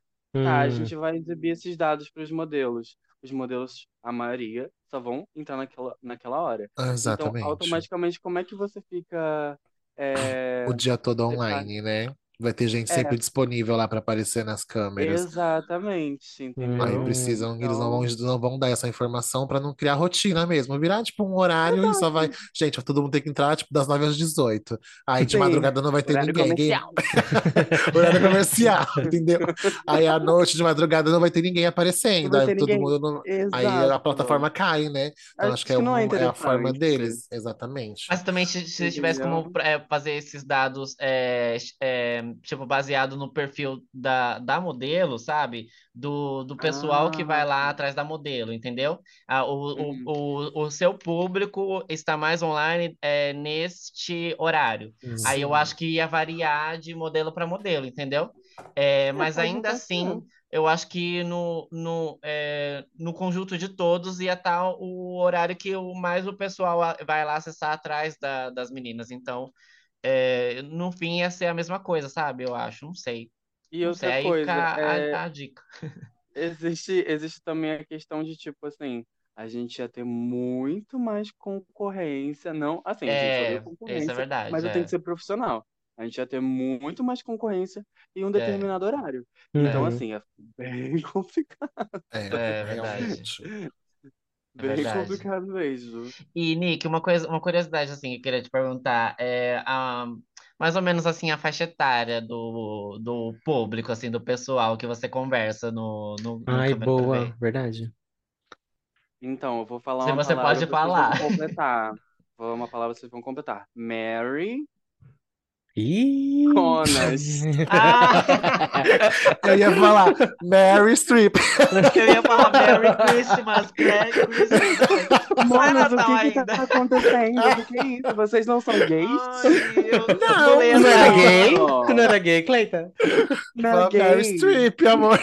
tá, a Hum. gente vai exibir esses dados para os modelos. Os modelos, a maioria, só vão entrar naquela, naquela hora. Então, Exatamente. automaticamente, como é que você fica é, O dia todo online, né? Vai ter gente É. sempre disponível lá para aparecer nas câmeras. exatamente, entendeu? Aí precisam, eles não vão, Então, não vão dar essa informação para não criar rotina mesmo. Virar tipo um horário e só vai. Gente, todo mundo tem que entrar tipo das 9 às 18. Aí de Sim. madrugada não vai ter horário ninguém. Ninguém- comercial. Horário comercial, entendeu? Aí à noite de madrugada não vai ter ninguém aparecendo. Vai Aí ter todo ninguém. mundo. não- Aí a Exato. plataforma cai, né? Então Acho acho que é, que não é um- é a forma deles, exatamente. Mas também se, se tivesse como é, fazer esses dados, é, é, tipo, baseado no perfil da, da modelo, sabe? Do, do pessoal que vai lá Ah. atrás da modelo, entendeu? Ah, o, Uhum. o, o, o seu público está mais online é, neste horário. Aí eu Sim. acho que ia variar de modelo para modelo, entendeu? É, mas pode ainda assim, eu acho que no, no, é, no conjunto de todos ia estar o horário que o, mais o pessoal vai lá acessar atrás da- das meninas. Então, é, no fim ia ser a mesma coisa, sabe? Eu acho, não sei. E Não sei, outra aí coisa, fica a, é, a dica. existe, existe também a questão de, tipo assim, a gente ia ter muito mais concorrência. Não, assim, a gente É, odeia isso é concorrência, verdade, mas eu tenho é. que ser profissional. A gente ia ter muito mais concorrência em um É, determinado horário. Então, Uhum. assim, é bem complicado. É, é verdade. É Bem verdade. complicado mesmo. E, Nick, uma coisa, uma curiosidade assim que eu queria te perguntar é, ah, mais ou menos assim a faixa etária do, do público, assim, do pessoal que você conversa no, no, no Ai, Câmera pra boa, Ver? verdade. Então, eu vou falar Se uma você palavra, pode vocês vão falar. completar. Vou uma palavra, vocês vão completar. Mary Ih! Conas. Ah! Eu ia falar Mary Streep. Eu ia falar Merry Christmas, Merry Christmas. Não Manos, o Natal que que tá acontecendo? O que é isso? Vocês não são gays? Ai, eu Não, não essa era gay? Não. Tu não era gay, Cleita? Não era Fala Mary gay. Streep, amor.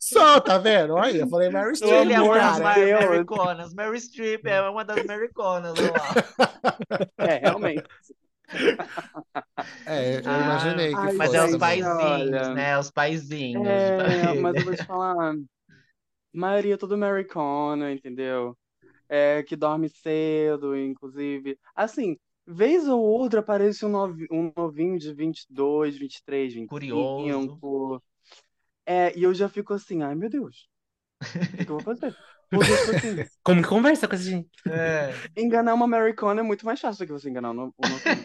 Só, tá vendo? Aí, eu falei Mary Streep, Ele é uma das. Mary. Americanas. Mary Streep é uma das olha lá. É, realmente. É, eu Ah, imaginei que ai, Mas é os também. paizinhos, né? Os paizinhos É, mas eu vou te falar. Maioria é tudo americana, entendeu? É, que dorme cedo, inclusive. Assim, vez ou outra aparece um, novi- um novinho de 22, 23, Curioso. 25. É, e eu já fico assim, ai meu Deus, o que eu vou fazer? Como que conversa com essa gente? É. enganar uma americana é muito mais fácil do que você enganar um um novinho.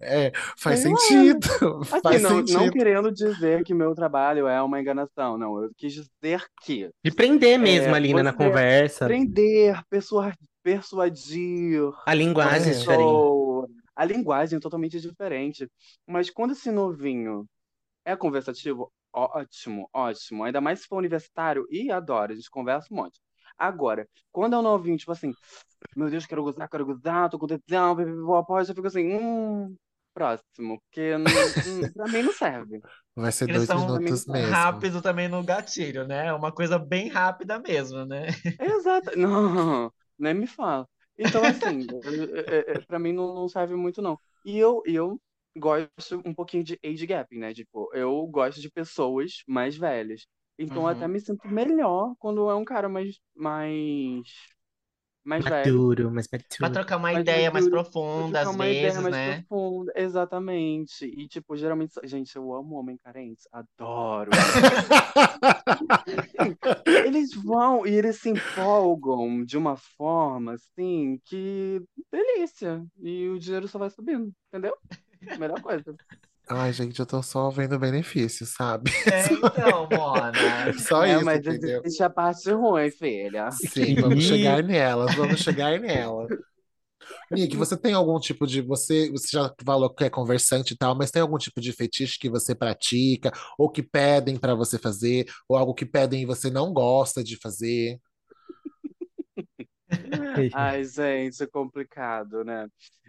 É, faz lá, sentido. Assim, Faz não, não sentido. querendo dizer que meu trabalho é uma enganação, não. Eu quis dizer que De prender mesmo É, ali, né, na conversa. prender, persua- persuadir A linguagem é É. diferente. A linguagem é totalmente diferente. Mas quando esse novinho é conversativo, ótimo, ótimo. Ainda mais se for universitário, e adoro, a gente conversa um monte. Agora, quando é um novinho, tipo assim, meu Deus, quero gozar, quero gozar, tô com tesão, após, eu fico assim, hum, próximo, porque hum, hum, pra mim não serve. Vai ser Eles dois são minutos mesmo. rápido também no gatilho, né? É uma coisa bem rápida mesmo, né? Exato. Não, nem me fala. Então, assim, pra mim não, não serve muito, não. E eu, e eu gosto um pouquinho de age gap, né? Tipo, eu gosto de pessoas mais velhas. Então, eu até Uhum. me sinto melhor quando é um cara mais, mais, mais velho. Maduro, mas Pra maduro. trocar uma Mais ideia mais maduro, Pra profunda, às uma ideia vezes, mais né? profunda. Exatamente. E, tipo, geralmente. Gente, eu amo homem carente. Adoro. Eles vão e eles se empolgam de uma forma assim que delícia. E o dinheiro só vai subindo, entendeu? Melhor coisa. Ai, gente, eu tô só vendo benefício, sabe? É, então, Mona. Só é, isso, mas entendeu? existe a parte ruim, filha. Sim, vamos chegar nelas, vamos chegar nela. Nick, você tem algum tipo de. Você, você já falou que é conversante e tal, mas tem algum tipo de fetiche que você pratica, ou que pedem pra você fazer, ou algo que pedem e você não gosta de fazer? Ai, gente, é complicado, né?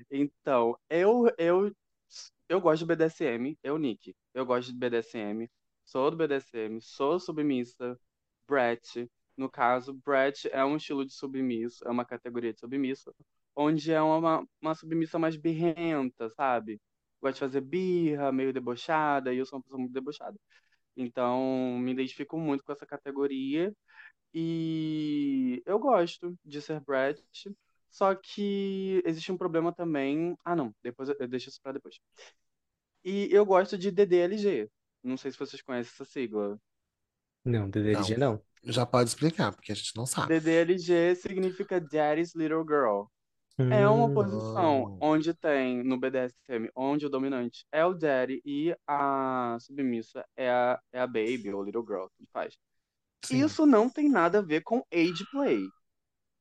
Então, eu, eu, eu gosto de BDSM, eu, Nick. Eu gosto de BDSM, sou do BDSM, sou submissa, Brett. No caso, Brett é um estilo de submisso, é uma categoria de submisso, onde é uma, uma submissa mais birrenta, sabe? Gosta de fazer birra, meio debochada, e eu sou uma pessoa muito debochada. Então, me identifico muito com essa categoria. E eu gosto de ser Brett, só que existe um problema também. Ah, não, depois eu deixo isso pra depois. E eu gosto de DDLG. Não sei se vocês conhecem essa sigla. Não, DDLG não. Já pode explicar, porque a gente não sabe. DDLG significa Daddy's Little Girl. É uma Hum, posição Hum. onde tem, no BDSM, onde o dominante é o daddy e a submissa é a, é a baby ou little girl, que faz. Sim. Isso não tem nada a ver com age play,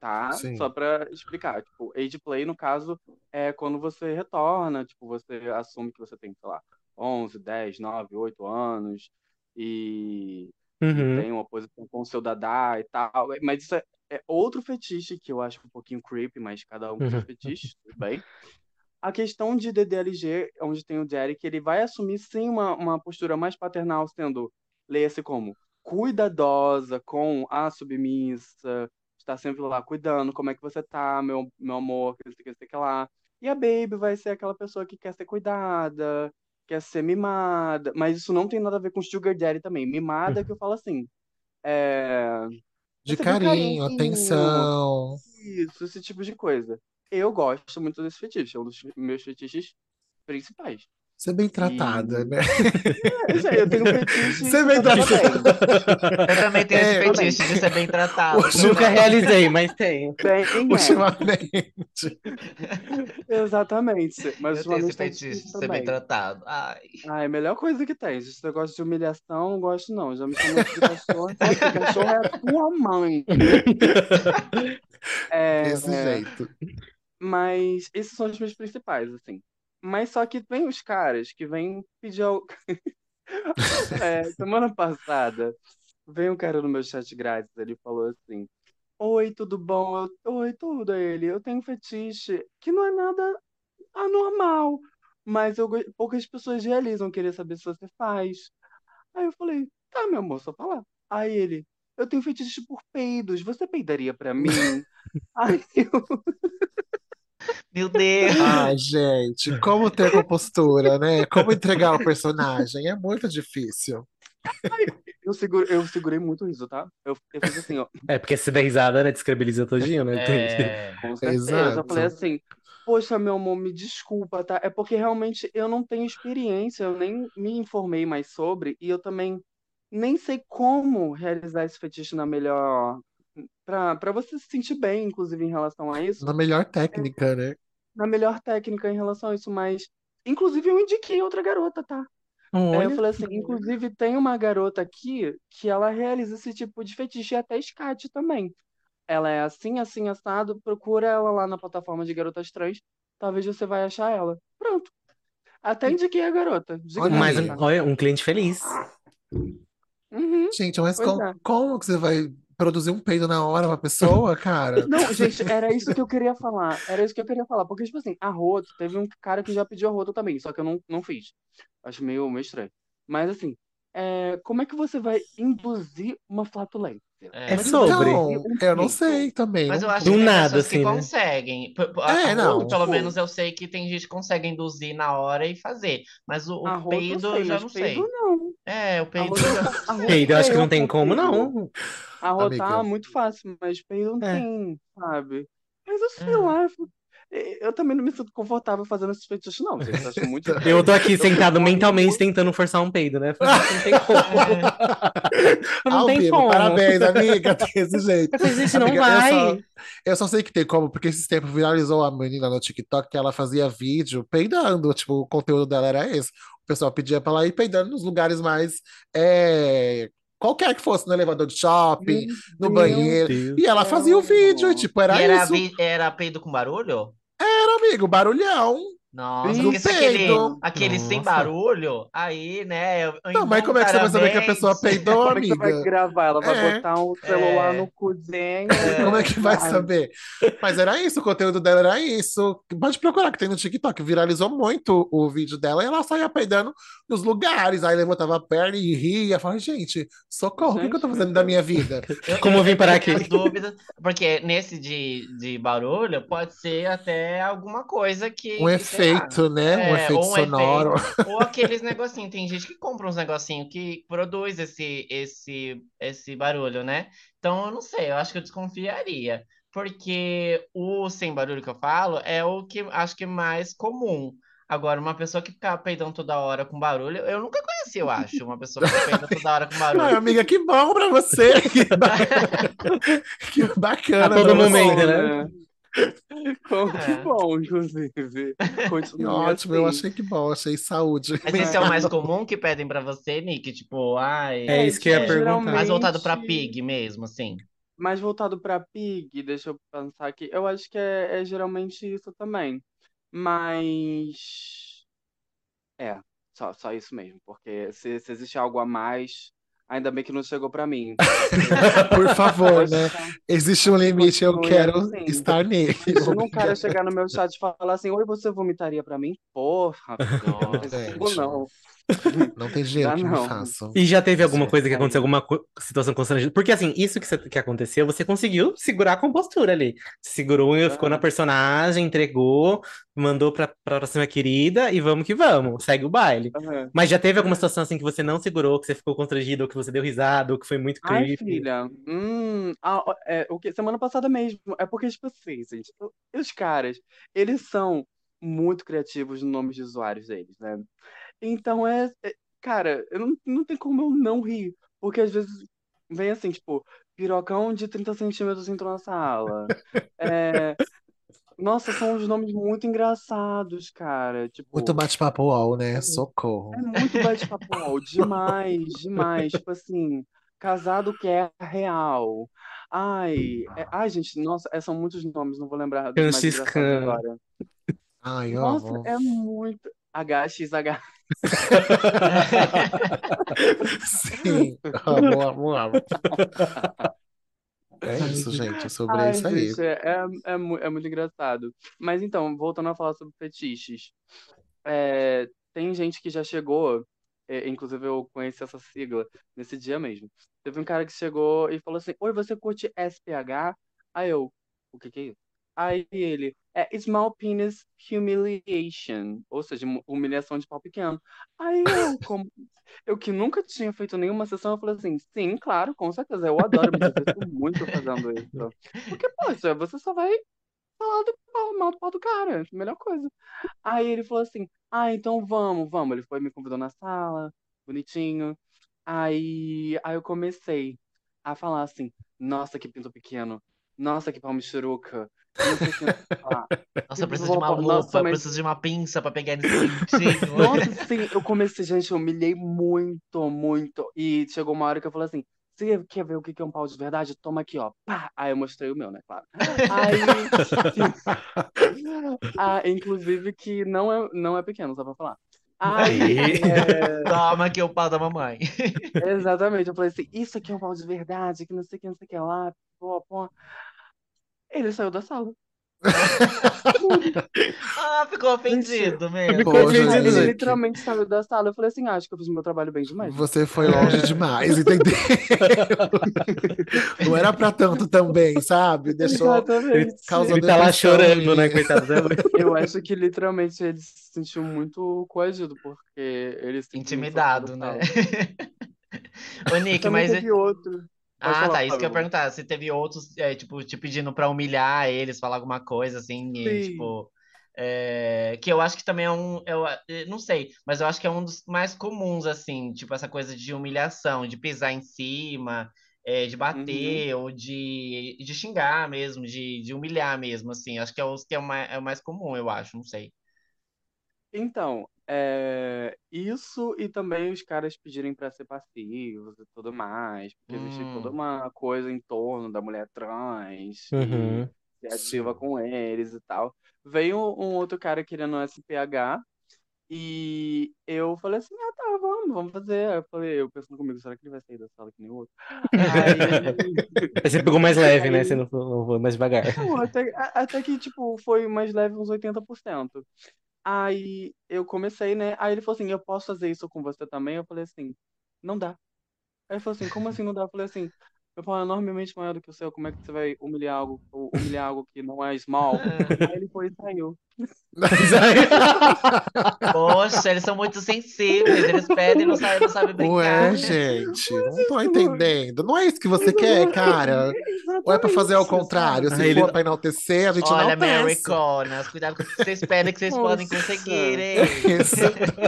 tá? Sim. Só pra explicar. Tipo, age play, no caso, é quando você retorna, tipo, você assume que você tem, sei lá, 11, 10, 9, 8 anos e, e uhum. tem uma posição com o seu dadá e tal. Mas isso é, é outro fetiche que eu acho um pouquinho creepy, mas cada um com seus Uhum. fetiches, tudo bem. A questão de DDLG, onde tem o Derek, ele vai assumir sim uma, uma postura mais paternal, sendo, leia-se como, cuidadosa com a submissa, está sempre lá cuidando, como é que você tá, meu, meu amor, que sei que, sei que lá. E a Baby vai ser aquela pessoa que quer ser cuidada, quer ser mimada, mas isso não tem nada a ver com Sugar Daddy também. Mimada que eu falo assim, é... De carinho, carinho. atenção. Isso, esse tipo de coisa. Eu gosto muito desse fetiche, é um dos meus fetiches principais. Ser bem tratada, E- né? É, eu tenho fetiche. Ser bem tratada. Eu também tenho É, esse fetiche de ser bem tratado. Nunca realizei, mas tenho. Bem, é, Ultimamente. exatamente. Mas Eu tenho esse fetiche de ser bem tratado. Ai. Ah, é a melhor coisa que tem. Esse negócio de humilhação, não gosto não. Já me chamou de cachorro. Cachorro é a tua mãe. É, Desse é, jeito. mas esses são os meus principais, assim. Mas só que tem os caras que vêm pedir al- É, semana passada, veio um cara no meu chat grátis, ele falou assim: Oi, tudo bom? Eu- Oi, tudo ele. Eu tenho fetiche que não é nada anormal, mas eu, poucas pessoas realizam, queria saber se você faz. Aí eu falei: Tá, meu amor, só falar. Aí ele: Eu tenho fetiche por peidos, você peidaria pra mim? Aí eu, Meu Deus. Ai, gente, como ter compostura, né? Como entregar o personagem? É muito difícil. eu, seguro, eu segurei muito o riso, tá? Eu, eu fiz assim, ó. É, porque se der risada, né, descredibiliza todinho, né? É... Com certeza. Exato. Eu falei assim, poxa, meu amor, me desculpa, tá? É porque realmente eu não tenho experiência, eu nem me informei mais sobre, e eu também nem sei como realizar esse fetiche na melhor. Pra, pra você se sentir bem, inclusive, em relação a isso, Na melhor técnica, né? na melhor técnica em relação a isso, mas. Inclusive, eu indiquei outra garota, tá? É, eu Olha, falei assim, inclusive tem uma garota aqui que ela realiza esse tipo de fetiche e até escate também. Ela é assim, assim, assado, procura ela lá na plataforma de garotas trans, talvez você vai achar ela. Pronto. Até indiquei a garota. Olha um, olha, um cliente feliz. Uhum. Gente, mas como, é. como que você vai produzir um peido na hora pra pessoa, cara? Não, gente, era isso que eu queria falar. Era isso que eu queria falar. Porque, tipo assim, a Roto, teve um cara que já pediu a Roto também, só que eu não, não fiz. Acho meio, meio estranho. Mas, assim, é, como é que você vai induzir uma flatulência? É sobre. Então, eu não sei também. Mas eu acho Do que tem nada, pessoas que assim, né? conseguem. É, não. Pelo menos eu sei que tem gente que consegue induzir na hora e fazer. Mas o, o peido eu sei, já não peido sei. não. É, o peido Peido, eu acho que é não tem com como, peido. não. A Rotar Amiga. é muito fácil, mas peido não É. tem, sabe? Mas eu sei É. lá, eu fico- eu também não me sinto confortável fazendo esses fetiches, não, gente. Eu acho muito Eu tô aqui Eu sentado mentalmente muito. tentando forçar um peido, né? Não tem como. Não tem vivo, como. parabéns, amiga, desse jeito. Eu falei, gente, não Amiga, eu vai. só, eu só sei que tem como, porque esses tempos viralizou a menina no TikTok que ela fazia vídeo peidando, tipo, o conteúdo dela era esse. O pessoal pedia pra ela ir peidando nos lugares mais, é, qualquer que fosse, no elevador de shopping, Meu no banheiro, Deus. e ela fazia o vídeo, e, tipo, E era era, isso. vi- era peido com barulho? Era, amigo, barulhão Nossa, porque se aquele, aquele sem Nossa. barulho, aí, né? eu- Não, mas como é que você vai saber que a pessoa peidou, Como é que você vai amiga? gravar? Ela vai É. botar um celular É. no cozinho. Como é que vai saber? Mas era isso, o conteúdo dela era isso. Pode procurar que tem no TikTok. Viralizou muito o vídeo dela e ela saía peidando nos lugares. Aí levantava a perna e ria. Falava, gente, socorro, o que, que eu tô Gente, fazendo da minha vida? Eu- Como eu vim parar aqui? dúvidas, porque nesse de, de barulho pode ser até alguma coisa que. Um efeito, né? Um É, efeito ou um sonoro. Ou aqueles negocinhos, tem gente que compra uns negocinhos que produz esse, esse, esse barulho, né? Então eu não sei, eu acho que eu desconfiaria. Porque o sem barulho que eu falo é o que acho que é mais comum. Agora, uma pessoa que fica peidando toda hora com barulho, eu nunca conheci, eu acho, uma pessoa que peida toda hora com Ai, barulho. amiga, que bom pra você. Que, ba- que bacana. A todo momento, Bom, né? Como que É. bom, inclusive. Que Continue ótimo, eu assim. achei que bom, achei saúde. Mas esse é o mais comum que pedem pra você, Nick? Tipo, ai. É isso que eu ia é, perguntar. Mais voltado pra Geralmente- pig mesmo, assim. Mais voltado pra pig, deixa eu pensar aqui. Eu acho que é, é geralmente isso também. Mas. É, só, só isso mesmo. Porque se, se existe algo a mais, ainda bem que não chegou pra mim. Por favor, né? Existe um limite, eu quero assim. estar nele. Imagina um cara chegar no meu chat e falar assim: Oi, você vomitaria pra mim? Porra, não não. Não tem dinheiro Já que me não. façam. E já teve alguma coisa que aconteceu, alguma co- situação constrangedora? Porque assim, isso que, você- que aconteceu, você conseguiu segurar a compostura ali. Segurou, e ficou na personagem, entregou, mandou pra, pra próxima querida e vamos que vamos, segue o baile. Aham. Mas já teve alguma situação assim que você não segurou, que você ficou constrangido, ou que você deu risada, ou que foi muito Ai, creepy? filha. Hum, ah, é, o que, semana passada mesmo. É porque, tipo assim, gente, os caras, eles são muito criativos no nome de usuários deles, né? Então é, é- cara, eu não, não tem como eu não rir, porque às vezes vem assim, tipo, pirocão de 30 centímetros entrou na sala. É, nossa, são uns nomes muito engraçados, cara. Muito Tipo, bate-papo UOL, né? Socorro. é muito bate-papo, UOL, demais, demais. Tipo assim, casado que é real. Ai, é- ai, gente, nossa, é, são muitos nomes, não vou lembrar Franciscan. agora. Ai, Nossa, amo. é muito. HXH. Sim, amo, amo, amo. É isso, gente. É sobre Ai, isso aí. gente, é, é, é, é muito engraçado. Mas então, voltando a falar sobre fetiches. É, tem gente que já chegou, é, inclusive eu conheci essa sigla nesse dia mesmo. Teve um cara que chegou e falou assim: Oi, você curte SPH? Aí eu, o que que é isso? Aí ele, é Small Penis Humiliation, ou seja, hum- humilhação de pau pequeno. Aí eu, como, eu que nunca tinha feito nenhuma sessão, eu falei assim: Sim, claro, com certeza, eu adoro, me divirto muito fazendo isso. Porque, poxa, você só vai falar do pau, mal do pau do cara, melhor coisa. Aí ele falou assim: Ah, então vamos, vamos. Ele foi, me convidou na sala, bonitinho. Aí, aí eu comecei a falar assim: Nossa, que pinto pequeno. Nossa, que pau michuruca. Nossa, eu preciso de uma nossa, lupa, eu mas- preciso de uma pinça pra pegar nesse pintinho. Nossa, sim, eu comecei, gente, eu humilhei muito, muito. E chegou uma hora que eu falei assim: Você quer ver o que é um pau de verdade? Toma aqui, ó. Pá! Aí eu mostrei o meu, né? Claro. Aí. Ah, inclusive que não é, não é pequeno, só pra falar. Aí, é, Toma aqui o pau da mamãe. exatamente, eu falei assim, isso aqui é um pau de verdade, que não sei o que, não sei o que lá, pô, pô. Ele saiu da sala. Ah, ficou ofendido mesmo. Ficou Pô, ofendido, Ele gente. literalmente saiu da sala. Eu falei assim, ah, acho que eu fiz meu trabalho bem demais. Você foi longe demais, entendeu? Não era pra tanto também, sabe? Deixou. Exatamente. causou Ele tá lá chorando, né, coitado. Eu acho que literalmente ele se sentiu muito coagido, porque ele simplesmente Intimidado, né? Ô, Nick, mas. teve outro. Pode Ah, falar, tá. Isso que eu ia perguntar. Se teve outros, é, tipo, te pedindo pra humilhar eles, falar alguma coisa assim, e, tipo. é, que eu acho que também é um. Eu, eh, não sei, mas eu acho que é um dos mais comuns, assim, tipo, essa coisa de humilhação, de pisar em cima, é, de bater, ou de, de xingar mesmo, de, de humilhar mesmo, assim. Acho que é, os, que é, o é o mais comum, eu acho, não sei. Então, é, isso e também os caras pedirem pra ser passivos e tudo mais, porque existe toda Hum. uma coisa em torno da mulher trans Uhum. e ser ativa com eles e tal. Veio um outro cara querendo um SPH e eu falei assim, ah, tá, vamos, vamos fazer. Aí eu falei, eu pensando comigo, será que ele vai sair da sala que nem o outro? Aí, Aí você pegou mais leve, né? Aí- Você não, não foi mais devagar. Não, até, até que, tipo, foi mais leve, uns 80%. Aí eu comecei, né? Aí ele falou assim: Eu posso fazer isso com você também? Eu falei assim: Não dá. Aí ele falou assim: Como assim não dá? Eu falei assim: Meu pau é enormemente maior do que o seu, como é que você vai humilhar algo, ou humilhar algo que não é small? Aí ele foi e saiu. Poxa, eles são muito sensíveis, eles pedem e não sabem, não sabem brincar. Ué, gente, não tô entendendo. Não é isso que você quer, cara? Ou é pra fazer ao contrário? Se Aí ele- for pra enaltecer, a gente Olha, enaltece. Americanas, cuidado com o que vocês pedem que vocês podem Nossa. conseguir, hein? Isso.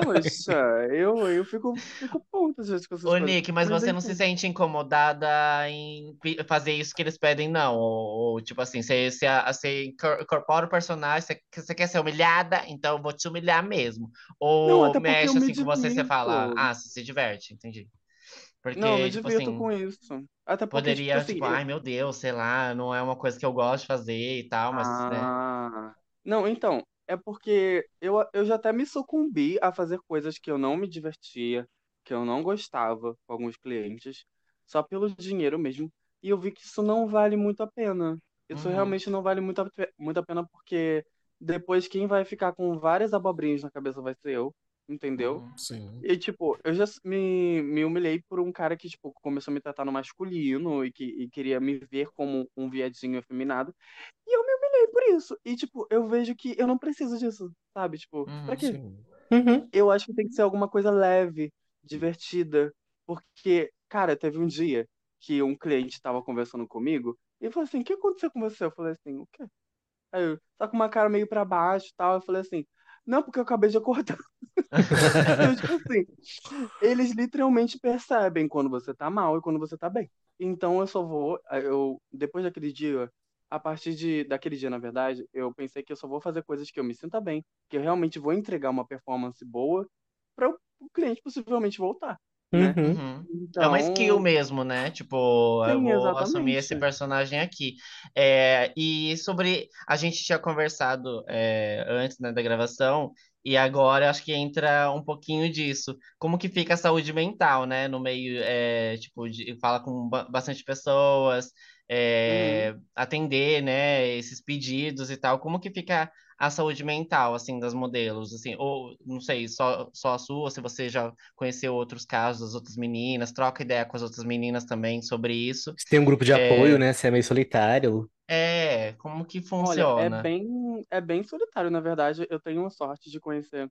Poxa, eu, eu fico, fico puto às vezes com essas Ô. Nick, mas você não se sente incomodada em fazer isso que eles pedem, não? Ou, ou, tipo assim, você, você, você incor- incorpora o personagem, você, você quer ser humilhada, então eu vou te humilhar mesmo. Ou Não, mexe eu me assim com você, você fala, ah, você se diverte, entendi. Porque, Não, eu tipo divirto assim, com isso. Até porque, poderia, tipo assim, tipo, eu- ai meu Deus, sei lá, não é uma coisa que eu gosto de fazer e tal, mas, né? Ah, não, então, é porque eu, eu já até me sucumbi a fazer coisas que eu não me divertia, que eu não gostava com alguns clientes, só pelo dinheiro mesmo. E eu vi que isso não vale muito a pena. Isso Uhum. realmente não vale muito a, muito a pena, porque depois quem vai ficar com várias abobrinhas na cabeça vai ser eu, entendeu? Uhum. Sim. E, tipo, eu já me, me humilhei por um cara que, tipo, começou a me tratar no masculino e que e queria me ver como um viadinho afeminado. E eu me humilhei por isso. E, tipo, eu vejo que eu não preciso disso, sabe? Tipo, Uhum. pra quê? Sim. Uhum. Eu acho que tem que ser alguma coisa leve, divertida. Porque, cara, teve um dia que um cliente tava conversando comigo e falou assim: O que aconteceu com você? Eu falei assim: O quê? Aí eu, tá com uma cara meio pra baixo e tal. Eu falei assim, não, porque eu acabei de acordar. Então, tipo assim, eles literalmente percebem quando você tá mal e quando você tá bem. Então eu só vou, eu depois daquele dia, a partir de daquele dia, na verdade, eu pensei que eu só vou fazer coisas que eu me sinta bem, que eu realmente vou entregar uma performance boa para o cliente possivelmente voltar, né? Uhum. Uhum. É uma skill Então, mesmo, né? Tipo, eu sim, vou assumir esse exatamente. personagem aqui. É, e sobre. A gente tinha conversado é, antes, né, da gravação, e agora acho que entra um pouquinho disso. Como que fica a saúde mental, né? No meio, é, tipo, de, fala com ba- bastante pessoas, Uhum. é, atender, né, esses pedidos e tal. Como que fica a saúde mental, assim, das modelos? Assim, ou, não sei, só, só a sua, se você já conhecer outros casos das outras meninas, troca ideia com as outras meninas também sobre isso. Se tem um grupo de apoio, É, né? Se é meio solitário. é como que Olha, é funciona? bem, é bem solitário, na verdade. Eu tenho a sorte de conhecer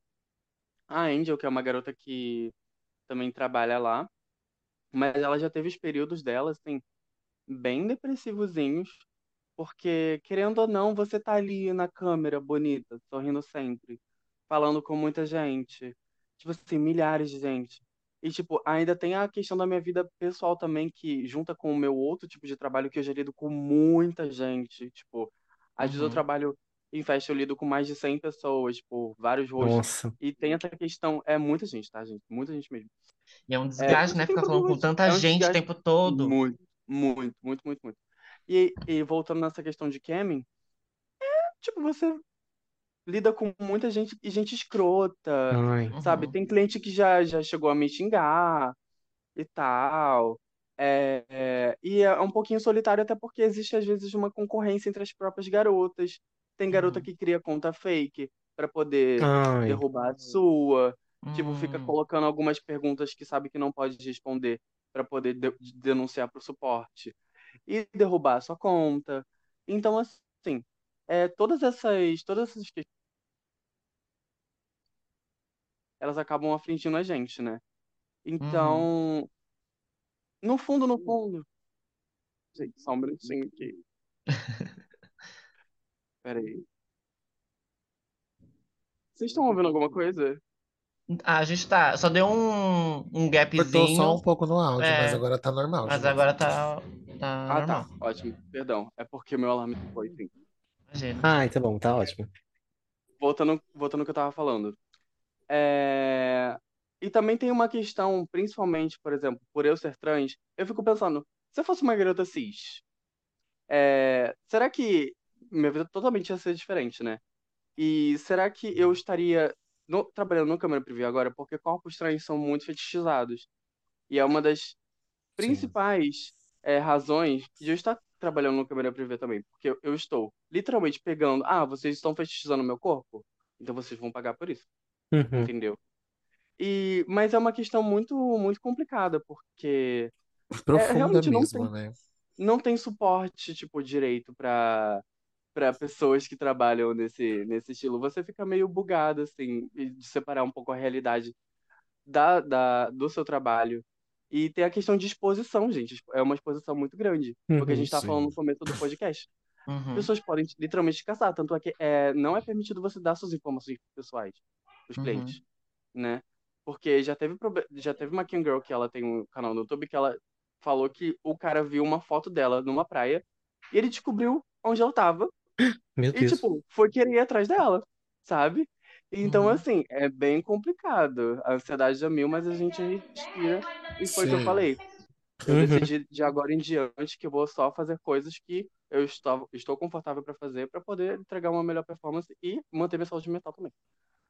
a Angel, que é uma garota que também trabalha lá, mas ela já teve os períodos dela, assim, bem depressivozinhos, porque, querendo ou não, você tá ali na câmera, bonita, sorrindo sempre, falando com muita gente, tipo assim, milhares de gente. E, tipo, ainda tem a questão da minha vida pessoal também, que junta com o meu outro tipo de trabalho, que eu já lido com muita gente, tipo, às vezes eu Uhum. trabalho em festa, eu lido com mais de 100 pessoas, tipo, vários rostos, Nossa. e tem essa questão, é muita gente, tá, gente? Muita gente mesmo. E é um É, desgaste, você né? tem Ficar falando com problemas, tanta é um gente o desgaste tempo todo. muito, muito, muito, muito, muito. E, e voltando nessa questão de camming, tipo, você lida com muita gente e gente escrota, Ai. sabe? Uhum. Tem cliente que já, já chegou a me xingar e tal. É, é, e é um pouquinho solitário até porque existe às vezes uma concorrência entre as próprias garotas. Tem garota Uhum. que cria conta fake pra poder Ai. derrubar a sua. Tipo, fica Hum. colocando algumas perguntas que sabe que não pode responder pra poder de- denunciar pro suporte e derrubar a sua conta. Então, assim, é, todas essas, todas essas questões, elas acabam afligindo a gente, né? Uhum. Então, no fundo, no fundo, gente, só um minutinho aqui. Peraí. Vocês estão ouvindo alguma coisa? Ah, a gente tá. Só deu um, um Cortou só gapzinho. um pouco no áudio, mas É, agora tá normal mas agora tá, tá Ah, tá. normal. Ótimo. Perdão. É porque meu alarme foi, enfim. Imagina. Ai, tá bom, tá ótimo. Voltando, voltando ao que eu tava falando. É... E também tem uma questão, principalmente, por exemplo, por eu ser trans, eu fico pensando, se eu fosse uma garota cis, é, será que minha vida totalmente ia ser diferente, né? E será que eu estaria no- trabalhando no câmera privê agora? Porque corpos trans são muito fetichizados. E é uma das principais é, razões de eu estar trabalhando no câmera privê também. Porque eu, eu estou literalmente pegando, ah, vocês estão fetichizando meu corpo? Então vocês vão pagar por isso, Uhum. entendeu? E, mas é uma questão muito, muito complicada, porque é, Profunda realmente não mesmo, tem, né? não tem suporte, tipo, direito para para pessoas que trabalham nesse, nesse estilo. Você fica meio bugado, assim, de separar um pouco a realidade da, da, do seu trabalho. E tem a questão de exposição, gente. É uma exposição muito grande. Porque a Uhum. gente tá falando no começo do podcast. Uhum. Pessoas podem literalmente te caçar. Tanto é que é, não é permitido você dar suas informações pessoais pros Uhum. clientes, né? Porque já teve, já teve uma King Girl que ela tem um canal no YouTube que ela falou que o cara viu uma foto dela numa praia e ele descobriu onde ela tava Meu e, Deus. tipo, foi querer ir atrás dela, sabe? Então, Uhum. assim, é bem complicado. A ansiedade é mil, mas a gente respira. E foi o que eu falei. Eu Uhum. decidi de agora em diante que eu vou só fazer coisas que eu estou, estou confortável para fazer para poder entregar uma melhor performance e manter minha saúde mental também.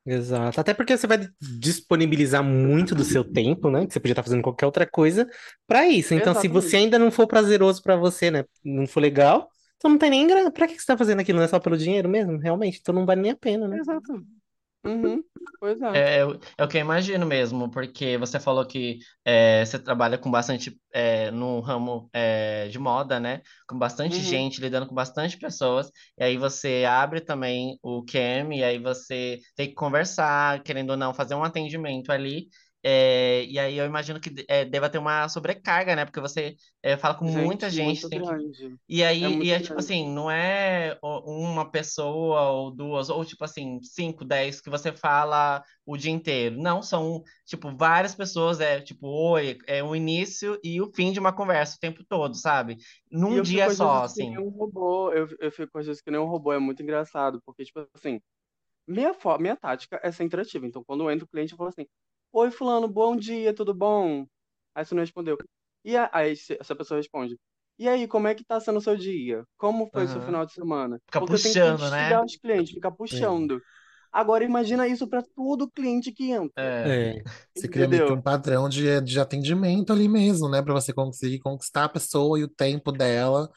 Exato. Até porque você vai disponibilizar muito do seu tempo, né? Que você podia estar fazendo qualquer outra coisa pra isso. Então, se você Exatamente. ainda não for prazeroso pra você, né? Não for legal, então não tem nem grana. Pra que você tá fazendo aquilo? Não é só pelo dinheiro mesmo? Realmente. Então não vale nem a pena, né? Exato. Uhum. Pois é. É, é o que eu imagino mesmo, porque você falou que é, você trabalha com bastante é, no ramo é, de moda, né? Com bastante Uhum. gente, lidando com bastante pessoas, e aí você abre também o Cam, e aí você tem que conversar, querendo ou não, fazer um atendimento ali, É, e aí eu imagino que é, deva ter uma sobrecarga, né? Porque você é, fala com muita Gente, gente, muito tem que e aí, É e muito é tipo grande. assim, não é uma pessoa ou duas, ou tipo assim, cinco, dez que você fala o dia inteiro. Não, são, tipo, várias pessoas, é tipo, oi, é o início e o fim de uma conversa o tempo todo, sabe? E Num eu dia só, assim. um robô. Eu, eu fico às vezes que nem um robô. É muito engraçado, porque, tipo assim, minha, minha tática é ser interativa. Então, quando entra o cliente, eu falo assim: Oi, Fulano, bom dia, tudo bom? Aí você não respondeu. E a- aí essa pessoa responde: E aí, como é que tá sendo o seu dia? Como foi o seu Aham. final de semana? Fica Porque eu tenho que puxando, né? os clientes, ficar Sim. puxando. Agora, imagina isso para todo cliente que entra, É. É. Você cria meio que entendeu? um padrão de, de atendimento ali mesmo, né? Pra você conseguir conquistar a pessoa e o tempo dela.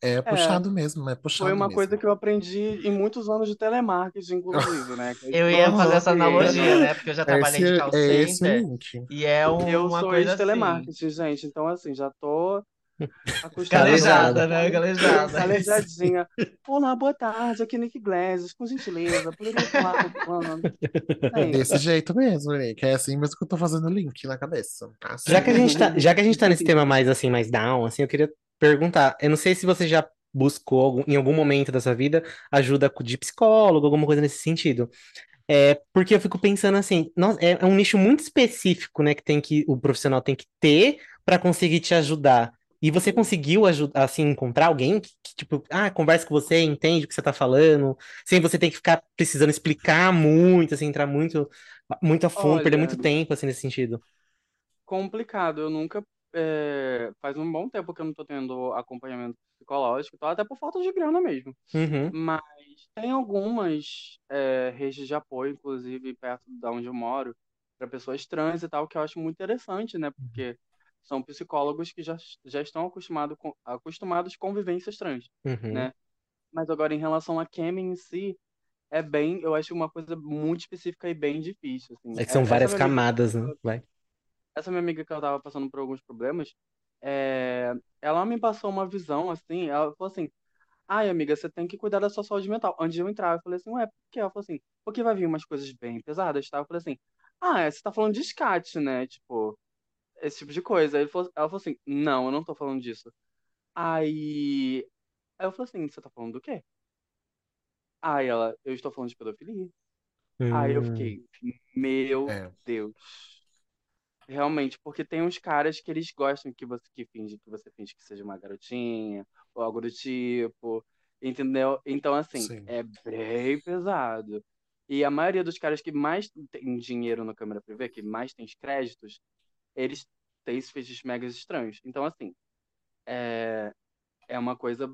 É É, puxado mesmo, é foi puxado uma coisa mesmo. que eu aprendi em muitos anos de telemarketing, inclusive, né? É Eu ia fazer essa analogia, né? Porque eu já É trabalhei esse, de call é esse o center link. e é Eu uma sou coisa assim, ex-telemarketing, gente, então assim, já tô Calejada. né? Calejada. Calejadinha. Olá, boa tarde, aqui é Nick Glasses, com gentileza, poderia falar com o fulano? É desse jeito mesmo, Link. É assim mesmo que eu tô fazendo o link na cabeça. Assim Já que a gente tá, já que a gente tá nesse tema mais assim, mais down, assim, eu queria perguntar, eu não sei se você já buscou em algum momento da sua vida ajuda de psicólogo, alguma coisa nesse sentido. É, porque eu fico pensando assim, é, é um nicho muito específico, né, que tem que o profissional tem que ter para conseguir te ajudar. E você conseguiu ajudar, assim, encontrar alguém que, que, tipo, ah, conversa com você, entende o que você tá falando, sem você ter que ficar precisando explicar muito, assim, entrar muito, muito a fundo, perder Olha, muito tempo, assim, nesse sentido. complicado, eu nunca. É, faz um bom tempo que eu não tô tendo acompanhamento psicológico, tal, até por falta de grana mesmo. Uhum, Mas tem algumas é, redes de apoio, inclusive perto da onde eu moro, para pessoas trans e tal, que eu acho muito interessante, né? Porque são psicólogos que já, já estão acostumado com, acostumados com vivências trans, uhum. né? Mas agora, em relação a Kemi em si, é bem, eu acho uma coisa muito específica e bem difícil, assim. É que são É- Essa várias amiga, camadas, né? Vai. Essa minha amiga que ela tava passando por alguns problemas, é, ela me passou uma visão, assim, ela falou assim, Ai, amiga, você tem que cuidar da sua saúde mental. Antes de eu entrar, eu falei assim, ué, por quê? Ela falou assim, porque vai vir umas coisas bem pesadas, tá? Eu falei assim, ah, é, você tá falando de escate, né? Tipo, esse tipo de coisa. Aí ele falou- ela falou assim, não, eu não tô falando disso. Aí, aí eu falei assim, você tá falando do quê? Aí ela, eu estou falando de pedofilia. Aí eu Hum, fiquei, meu É. Deus. Realmente, porque tem uns caras que eles gostam que você que finge que você finge que seja uma garotinha ou algo do tipo, entendeu? Então, assim, Sim. é bem pesado. E a maioria dos caras que mais tem dinheiro no câmera privê, que mais tem os créditos, eles têm esses fetiches mega estranhos. Então, assim, é, é uma coisa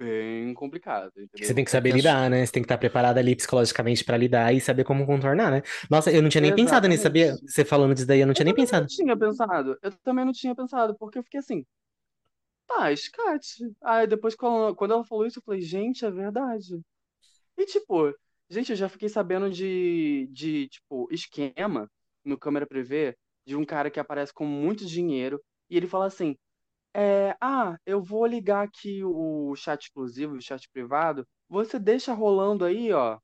bem complicada, que você entendeu? tem que É saber lidar, né? Você tem que estar preparado ali psicologicamente pra lidar e saber como contornar, né? Nossa, eu não tinha nem pensado nisso, sabia? Exatamente. Você falando disso daí, eu não Eu tinha nem pensado. tinha pensado. Eu também não tinha pensado, porque eu fiquei assim, Tá, escate. Aí depois, quando quando ela falou isso, eu falei, gente, é verdade. E tipo, gente, eu já fiquei sabendo de, de tipo, esquema no câmera privê de um cara que aparece com muito dinheiro e ele fala assim: é, ah, eu vou ligar aqui o chat exclusivo, o chat privado, você deixa rolando aí, ó,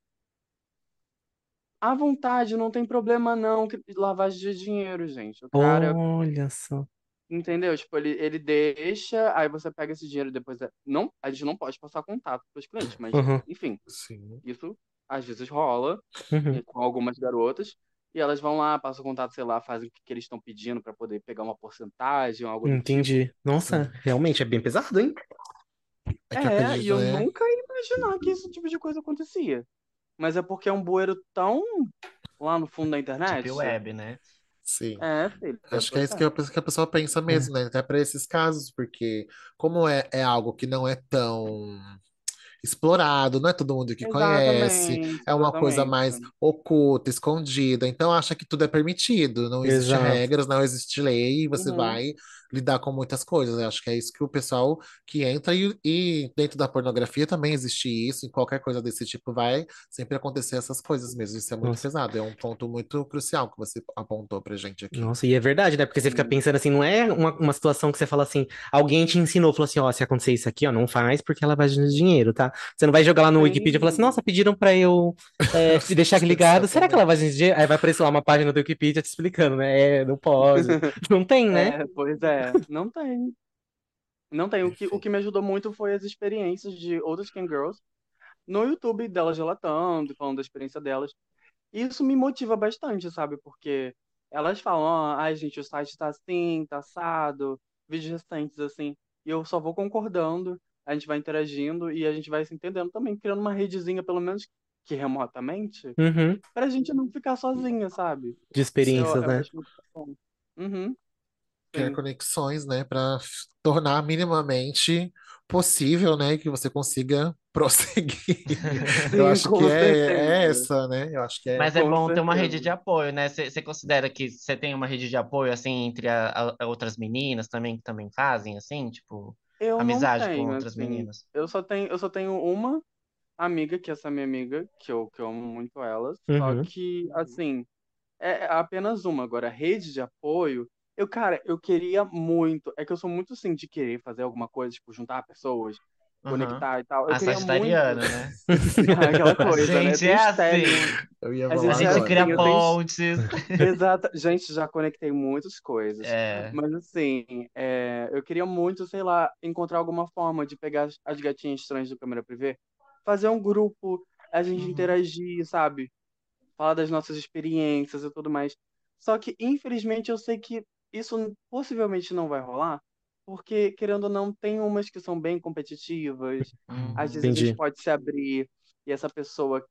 à vontade, não tem problema não, que- lavagem de dinheiro, gente. O cara Olha só. Entendeu? Tipo, ele, ele deixa, aí você pega esse dinheiro depois. é- Não, a gente não pode passar contato para os clientes, mas, Uhum, enfim, Sim. isso às vezes rola uhum. e com algumas garotas, e elas vão lá, passam contato, sei lá, fazem o que, que eles estão pedindo para poder pegar uma porcentagem ou algo tipo. Entendi. Nossa, realmente é bem pesado, hein? É que eu É, e eu né? nunca ia imaginar que esse tipo de coisa acontecia. Mas é porque é um bueiro tão lá no fundo da internet. Deep web, né? Sim. É, filho, Acho que é isso é. que a, que a pessoa pensa É. mesmo, né? Até para esses casos, porque como é, é algo que não é tão explorado, não é todo mundo que conhece, Exatamente, é uma coisa mais oculta, escondida, então acha que tudo é permitido, não existe Exato. regras, não existe lei, e você Uhum. vai lidar com muitas coisas. Eu acho que é isso que o pessoal que entra e, e dentro da pornografia também existe isso, em qualquer coisa desse tipo vai sempre acontecer essas coisas mesmo. Isso é muito Nossa. pesado, é um ponto muito crucial que você apontou pra gente aqui. Nossa, e é verdade, né? Porque você fica Sim. pensando assim, não é uma, uma situação que você fala assim, alguém te ensinou, falou assim, ó, se acontecer isso aqui, ó, não faz porque ela vai de dinheiro, tá? Você não vai jogar lá no Sim. Wikipedia e falar assim, nossa, pediram pra eu é, se deixar ligado. Será que ela vai assistir? Aí vai aparecer lá uma página do Wikipedia te explicando, né? É, não pode. Não tem, né? É, pois é, não tem. Não tem. O que, o que me ajudou muito foi as experiências de outras Can Girls no YouTube delas relatando, falando da experiência delas. E isso me motiva bastante, sabe? Porque elas falam, ai, gente, o site tá assim, tá assado, vídeos recentes assim. E eu só vou concordando, a gente vai interagindo e a gente vai se entendendo também, criando uma redezinha, pelo menos que remotamente, Uhum. pra gente não ficar sozinha, sabe? De experiências, Eu- eu né? Uhum. Criar Sim. conexões, né, para tornar minimamente possível, né, que você consiga prosseguir. Eu Sim, acho com que é, é certeza. essa, né? Eu acho que é. Mas é Com bom ter uma rede certeza. de apoio, né? Você considera que você tem uma rede de apoio, assim, entre a- a- outras meninas também, que também fazem, assim, tipo, Eu amizade com tenho, outras assim. meninas? Eu só tenho, eu só tenho uma amiga, que é essa minha amiga, que eu, que eu amo muito ela. Só Uhum. que, assim, é apenas uma. Agora, rede de apoio, eu, cara, eu queria muito. É que eu sou muito, assim, de querer fazer alguma coisa, tipo, juntar pessoas, Aham. conectar e tal. Eu A queria muito. sagitariana, né? Aquela coisa, né? Gente, é assim. Eu ia falar A gente gente agora. cria eu tenho- pontes. Exato. Gente, já conectei muitas coisas. É. Mas assim, é, eu queria muito, sei lá, encontrar alguma forma de pegar as, as gatinhas estranhas do câmera privê, fazer um grupo, a gente Uhum. interagir, sabe? Falar das nossas experiências e tudo mais. Só que, infelizmente, eu sei que isso possivelmente não vai rolar, porque, querendo ou não, tem umas que são bem competitivas, às vezes a gente pode se abrir e essa pessoa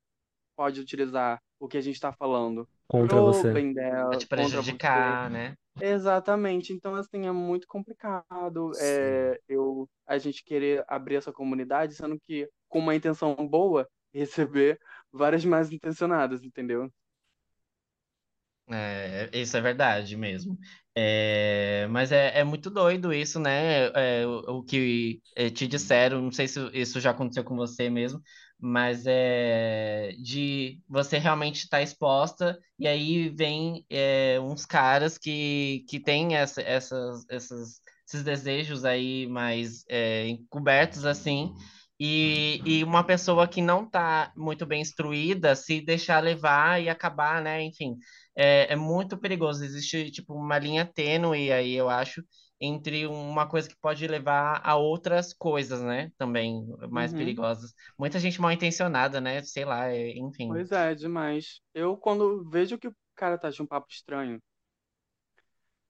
pode utilizar o que a gente está falando Contra pro você. bem dela, Pra te contra você. prejudicar, né? Exatamente. Então, assim, é muito complicado é, eu, a gente querer abrir essa comunidade, sendo que com uma intenção boa, receber várias mais intencionadas, entendeu? É, isso é verdade mesmo. É, mas é, é muito doido isso, né? É, o, o que é, te disseram, não sei se isso já aconteceu com você mesmo, mas é de você realmente estar exposta, e aí vem é, uns caras que, que têm essa, essas, essas, esses desejos aí mais é, encobertos assim. E, e uma pessoa que não está muito bem instruída se deixar levar e acabar, né? Enfim, é, é muito perigoso. Existe, tipo, uma linha tênue aí, eu acho, entre uma coisa que pode levar a outras coisas, né? Também mais Uhum. perigosas. Muita gente mal intencionada, né? Sei lá, é- enfim. Pois é, demais. Eu, quando vejo que o cara tá de um papo estranho,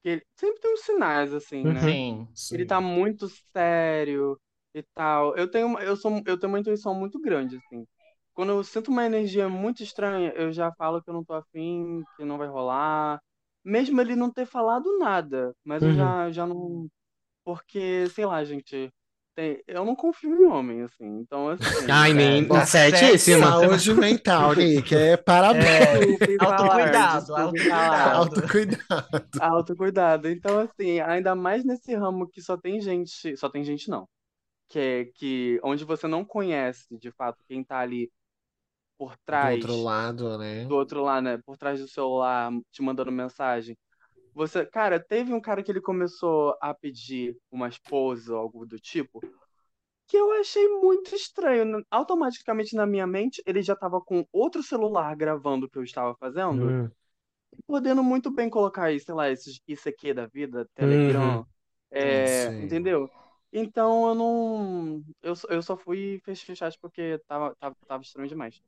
que ele sempre tem uns sinais, assim, né? Uhum. Sim. Ele tá muito sério e tal. Eu tenho, uma- eu sou, eu tenho uma intuição muito grande, assim. Quando eu sinto uma energia muito estranha, eu já falo que eu não tô afim, que não vai rolar. Mesmo ele não ter falado nada, mas eu Uhum. já, já não. Porque, sei lá, gente, tem- eu não confio em homem, assim. Então, assim. Ai, É, nem tá certíssima. Saúde mental, Nick. É parabéns. É, autocuidado, autocuidado. Autocuidado. Autocuidado. Então, assim, ainda mais nesse ramo que só tem gente. Só tem gente, não. Que é que onde você não conhece, de fato, quem tá ali por Do trás, outro lado, né? do outro lado, né? Por trás do celular, te mandando mensagem. Você, cara, teve um cara que ele começou a pedir umas poses ou algo do tipo, que eu achei muito estranho. Automaticamente na minha mente, ele já tava com outro celular gravando o que eu estava fazendo Hum. podendo muito bem colocar aí, sei lá, esses ICQ da vida, Telegram, Uhum. é, Sim. entendeu? Então eu não. Eu, só- eu só fui fech- fechar porque tava, tava, tava estranho demais.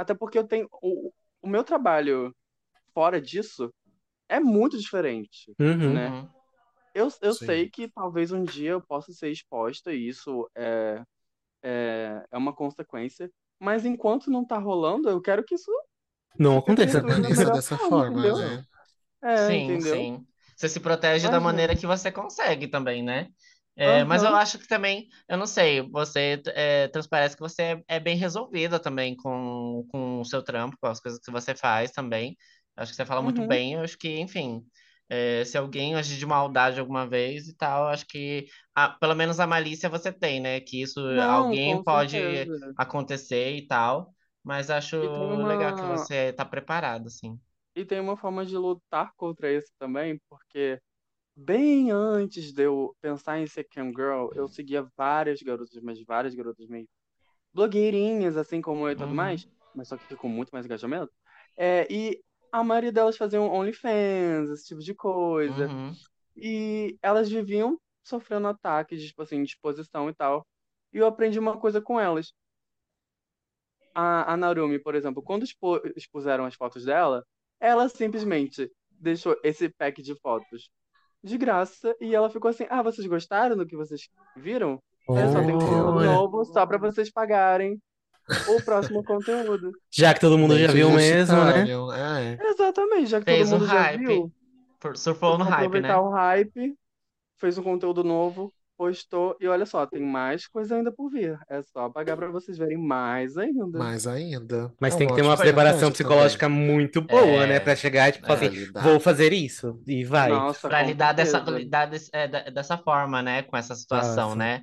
Até porque eu tenho. O, o meu trabalho fora disso é muito diferente, Uhum. né? Uhum. Eu, eu Sim. sei que talvez um dia eu possa ser exposta e isso é, é, é uma consequência. Mas enquanto não tá rolando, eu quero que isso Não aconteça. melhor dessa forma, né? É, Sim, entendeu? sim. Você se protege da Imagina. maneira que você consegue também, né? É, mas eu acho que também, eu não sei, você é, transparece que você é, é bem resolvida também com, com o seu trampo, com as coisas que você faz também. Acho que você fala muito Uhum. bem, eu acho que, enfim, é, se alguém agir de maldade alguma vez e tal, acho que ah, pelo menos a malícia você tem, né? Que isso Não, alguém pode certeza. acontecer e tal, mas acho tem legal que uma, você tá preparado, assim. e tem uma forma de lutar contra isso também, porque bem antes de eu pensar em ser cam girl, eu seguia várias garotas, mas várias garotas mesmo, blogueirinhas, assim como eu e tudo Uhum. mais, mas só que com muito mais engajamento. É, e a maioria delas faziam OnlyFans, esse tipo de coisa. Uhum. E elas viviam sofrendo ataques, tipo assim, de exposição e tal. E eu aprendi uma coisa com elas. A, a Narumi, por exemplo, quando expo- expuseram as fotos dela, ela simplesmente deixou esse pack de fotos de graça e ela ficou assim: Ah, vocês gostaram do que vocês viram? Olha só, tem um conteúdo Olha. novo só pra vocês pagarem o próximo conteúdo. Já que todo mundo já viu mesmo, né? É. Exatamente, já que Fez todo mundo já hype. viu, Surfou no hype, aproveitar né? o hype, fez um conteúdo novo, postou e olha só, tem mais coisa ainda por vir. É só pagar pra vocês verem mais ainda. Mais ainda. Mas É tem um que ter uma preparação psicológica muito boa, É, né? Pra chegar e tipo, é. assim, também. Lidar. vou fazer isso. E vai. Nossa, Pra com lidar dessa, lidar desse- é, dessa forma, né? Com essa situação, Nossa. né?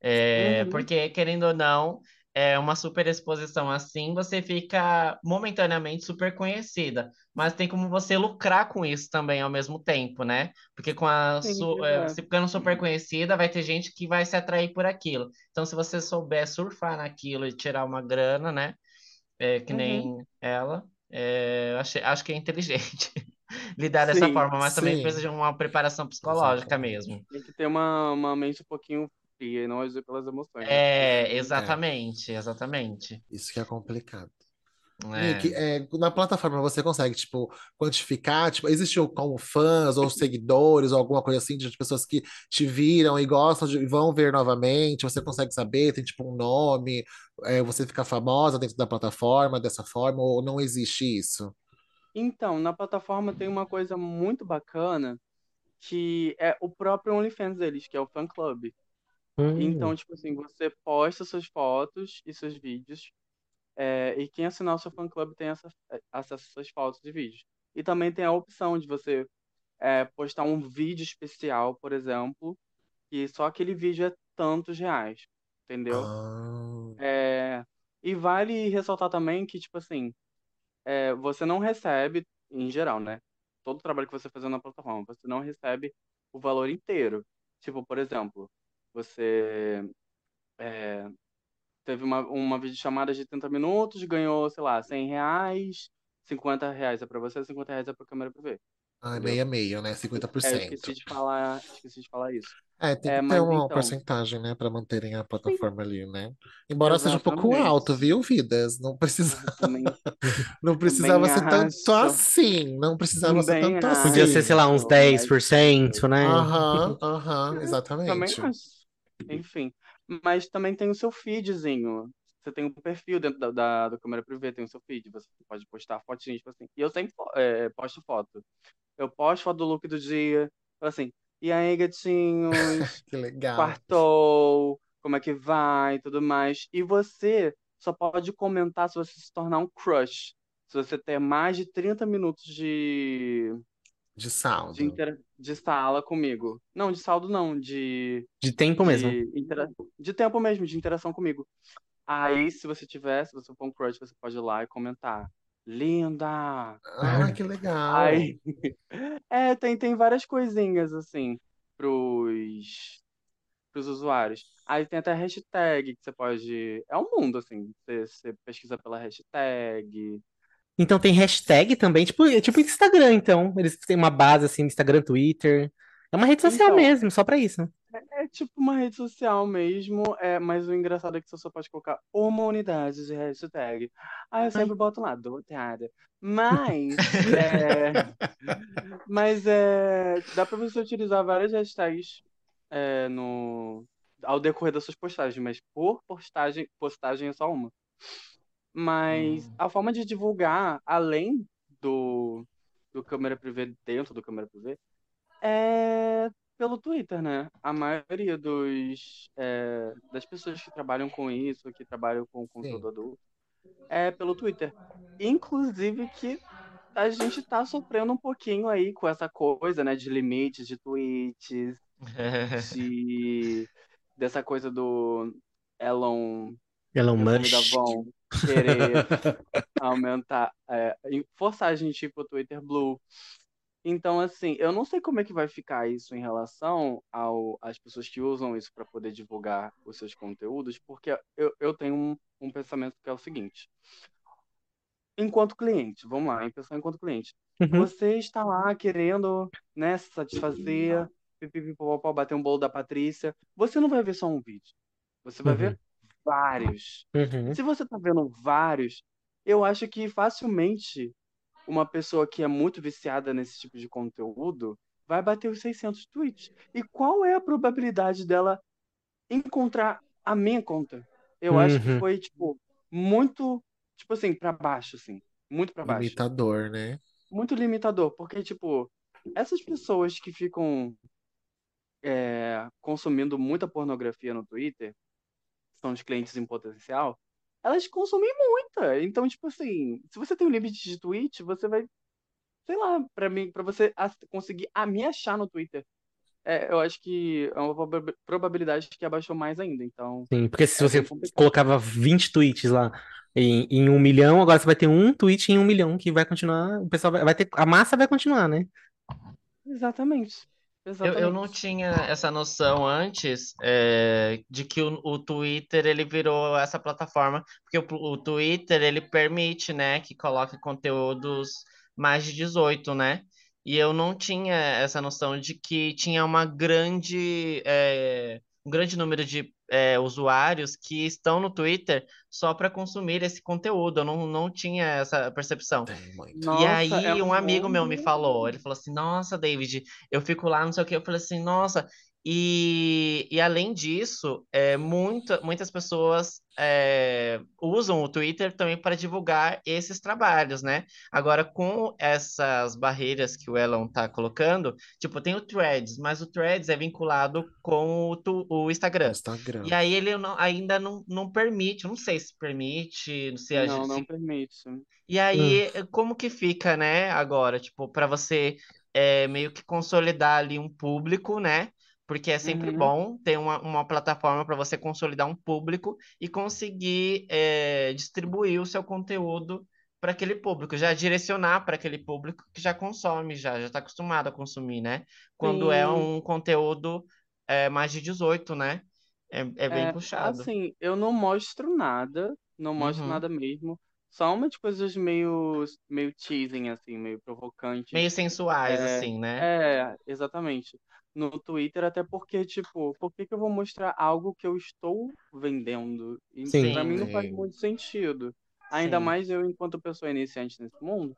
É, Uhum. porque, querendo ou não, é uma super exposição assim, você fica momentaneamente super conhecida. Mas tem como você lucrar com isso também ao mesmo tempo, né? Porque com a Sim, su- pois é, você ficando super conhecida, vai ter gente que vai se atrair por aquilo. Então, se você souber surfar naquilo e tirar uma grana, né? É, que Uhum. nem ela, é, achei- acho que é inteligente lidar dessa Sim. forma, mas também Sim. precisa de uma preparação psicológica Exatamente. mesmo. Tem que ter uma, uma mente um pouquinho e não agir pelas emoções. né? É, exatamente, exatamente. Isso que é complicado. É. Nick, é, na plataforma você consegue, tipo, quantificar, tipo, existe o- como fãs ou seguidores ou alguma coisa assim de pessoas que te viram e gostam de, e vão ver novamente, você consegue saber, tem tipo um nome, é, você fica famosa dentro da plataforma dessa forma ou não existe isso? Então, na plataforma tem uma coisa muito bacana que é o próprio OnlyFans deles, que é o fan club. Hum. Então, tipo assim, você posta suas fotos e seus vídeos, é, e quem assinar o seu fan club tem essa, é, acesso às suas fotos e vídeos. E também tem a opção de você é, postar um vídeo especial, por exemplo, e só aquele vídeo é tantos reais, entendeu? Ah, É, e vale ressaltar também que, tipo assim, é, você não recebe, em geral, né? Todo o trabalho que você fazer na plataforma, você não recebe o valor inteiro. Tipo, por exemplo, você é, teve uma, uma videochamada de 30 minutos, ganhou, sei lá, 100 reais, 50 reais é pra você, 50 reais é pra câmera privê. ah, Entendeu? meia meia, né? É, eu 50%. esqueci de falar, esqueci de falar isso. É, tem É, que ter uma então, porcentagem, né, para manterem a sim, plataforma ali, né? Embora seja um pouco exatamente. alto, viu, vidas? Não precisa, Eu também, não precisava também ser tanto acho, assim, não precisava ser também tanto Podia ser, sei assim. lá, uns acho, mas 10%, né? Aham, aham, também exatamente. acho. Enfim, mas também tem o seu feedzinho. Você tem um perfil dentro da, da, do câmera privê, tem o seu feed. Você pode postar fotinhas, tipo assim. E eu sempre é, posto foto. Eu posto foto do look do dia, assim, e aí, gatinhos, Que legal. quartou, como é que vai, e tudo mais. E você só pode comentar se você se tornar um crush. Se você ter mais de 30 minutos de, De de, saldo. De sala comigo. Não, de saldo não, de, De tempo mesmo. de, intera- de tempo mesmo, de interação comigo. Aí, se você tiver, se você for um crush, você pode ir lá e comentar. Linda! Ah, que legal. Aí, é, tem, tem várias coisinhas assim pros, pros usuários. Aí tem até hashtag que você pode. É um mundo, assim. Você, você pesquisa pela hashtag. Então tem hashtag também, tipo, é tipo Instagram, então. Eles têm uma base assim Instagram, Twitter. É uma rede social Então, mesmo, só pra isso. é tipo uma rede social mesmo, é, mas o engraçado é que você só pode colocar uma unidade de hashtag. Aí eu Ai. sempre boto lá, doutada. Mas, é, mas é, dá pra você utilizar várias hashtags é, no, ao decorrer das suas postagens, mas por postagem, postagem é só uma. Mas Hum. a forma de divulgar, além do, do câmera privê dentro do câmera privê, é pelo Twitter, né? A maioria dos, é, das pessoas que trabalham com isso, que trabalham com Sim. conteúdo adulto, é pelo Twitter. Inclusive que a gente tá sofrendo um pouquinho aí com essa coisa, né, de limites de tweets, de dessa coisa do Elon, Elon Musk. Querer aumentar, é, forçar a gente ir pro Twitter Blue. Então, assim, eu não sei como é que vai ficar isso em relação ao, às pessoas que usam isso para poder divulgar os seus conteúdos, porque eu, eu tenho um, um pensamento que é o seguinte. Enquanto cliente, vamos lá, pensar enquanto cliente. Uhum. Você está lá querendo, né, se satisfazer, pipipipopopó, bater um bolo da Patrícia. Você não vai ver só um vídeo. Você vai Uhum. ver vários. Uhum. Se você tá vendo vários, eu acho que facilmente uma pessoa que é muito viciada nesse tipo de conteúdo vai bater os 600 tweets. E qual é a probabilidade dela encontrar a minha conta? Eu acho que Uhum. foi, tipo, muito, tipo assim, pra baixo, assim. Muito pra baixo. Limitador, né? Muito limitador, porque, tipo, essas pessoas que ficam é, consumindo muita pornografia no Twitter, são os clientes em potencial, elas consomem muita. Então, tipo assim, se você tem um limite de tweet, você vai, sei lá, pra mim, para você conseguir a me achar no Twitter. É, eu acho que é uma proba- probabilidade que abaixou mais ainda. Então, Sim, porque se é você colocava 20 tweets lá em, em um milhão, agora você vai ter um tweet em um milhão que vai continuar, o pessoal vai, vai ter, a massa vai continuar, né? Exatamente. Eu, eu não tinha essa noção antes é, de que o, o Twitter ele virou essa plataforma, porque o, o Twitter ele permite, né, que coloque conteúdos mais de 18, né? E eu não tinha essa noção de que tinha uma grande, é, um grande número de é, usuários que estão no Twitter só para consumir esse conteúdo. Eu não, não tinha essa percepção. Tem muito. E Nossa, é aí um um amigo meu me falou, ele falou assim, nossa, David, eu fico lá, não sei o que, eu falei assim, nossa, e, e além disso, é, muita, muitas pessoas é, usam o Twitter também para divulgar esses trabalhos, né? Agora, com essas barreiras que o Elon tá colocando, tipo, tem o Threads, mas o Threads é vinculado com o, tu- o Instagram. Instagram. E aí ele não- ainda não, não permite, não sei se permite, se, a Não, gente- não se permite. e aí, como que fica, né, agora, tipo, para você é, meio que consolidar ali um público, né? Porque é sempre Uhum. bom ter uma, uma plataforma para você consolidar um público e conseguir é, distribuir o seu conteúdo para aquele público, já direcionar para aquele público que já consome, já já está acostumado a consumir, né? Quando é Sim. um conteúdo é, mais de 18, né? É, é bem É, puxado. assim, eu não mostro nada, não mostro Uhum. nada mesmo. Só umas coisas meio, meio teasing, assim, meio provocantes. Meio sensuais, É, assim, né? é, exatamente. No Twitter, até porque, tipo, por que que eu vou mostrar algo que eu estou vendendo? E Sim. pra mim não faz muito sentido. Ainda Sim. mais eu, enquanto pessoa iniciante nesse mundo,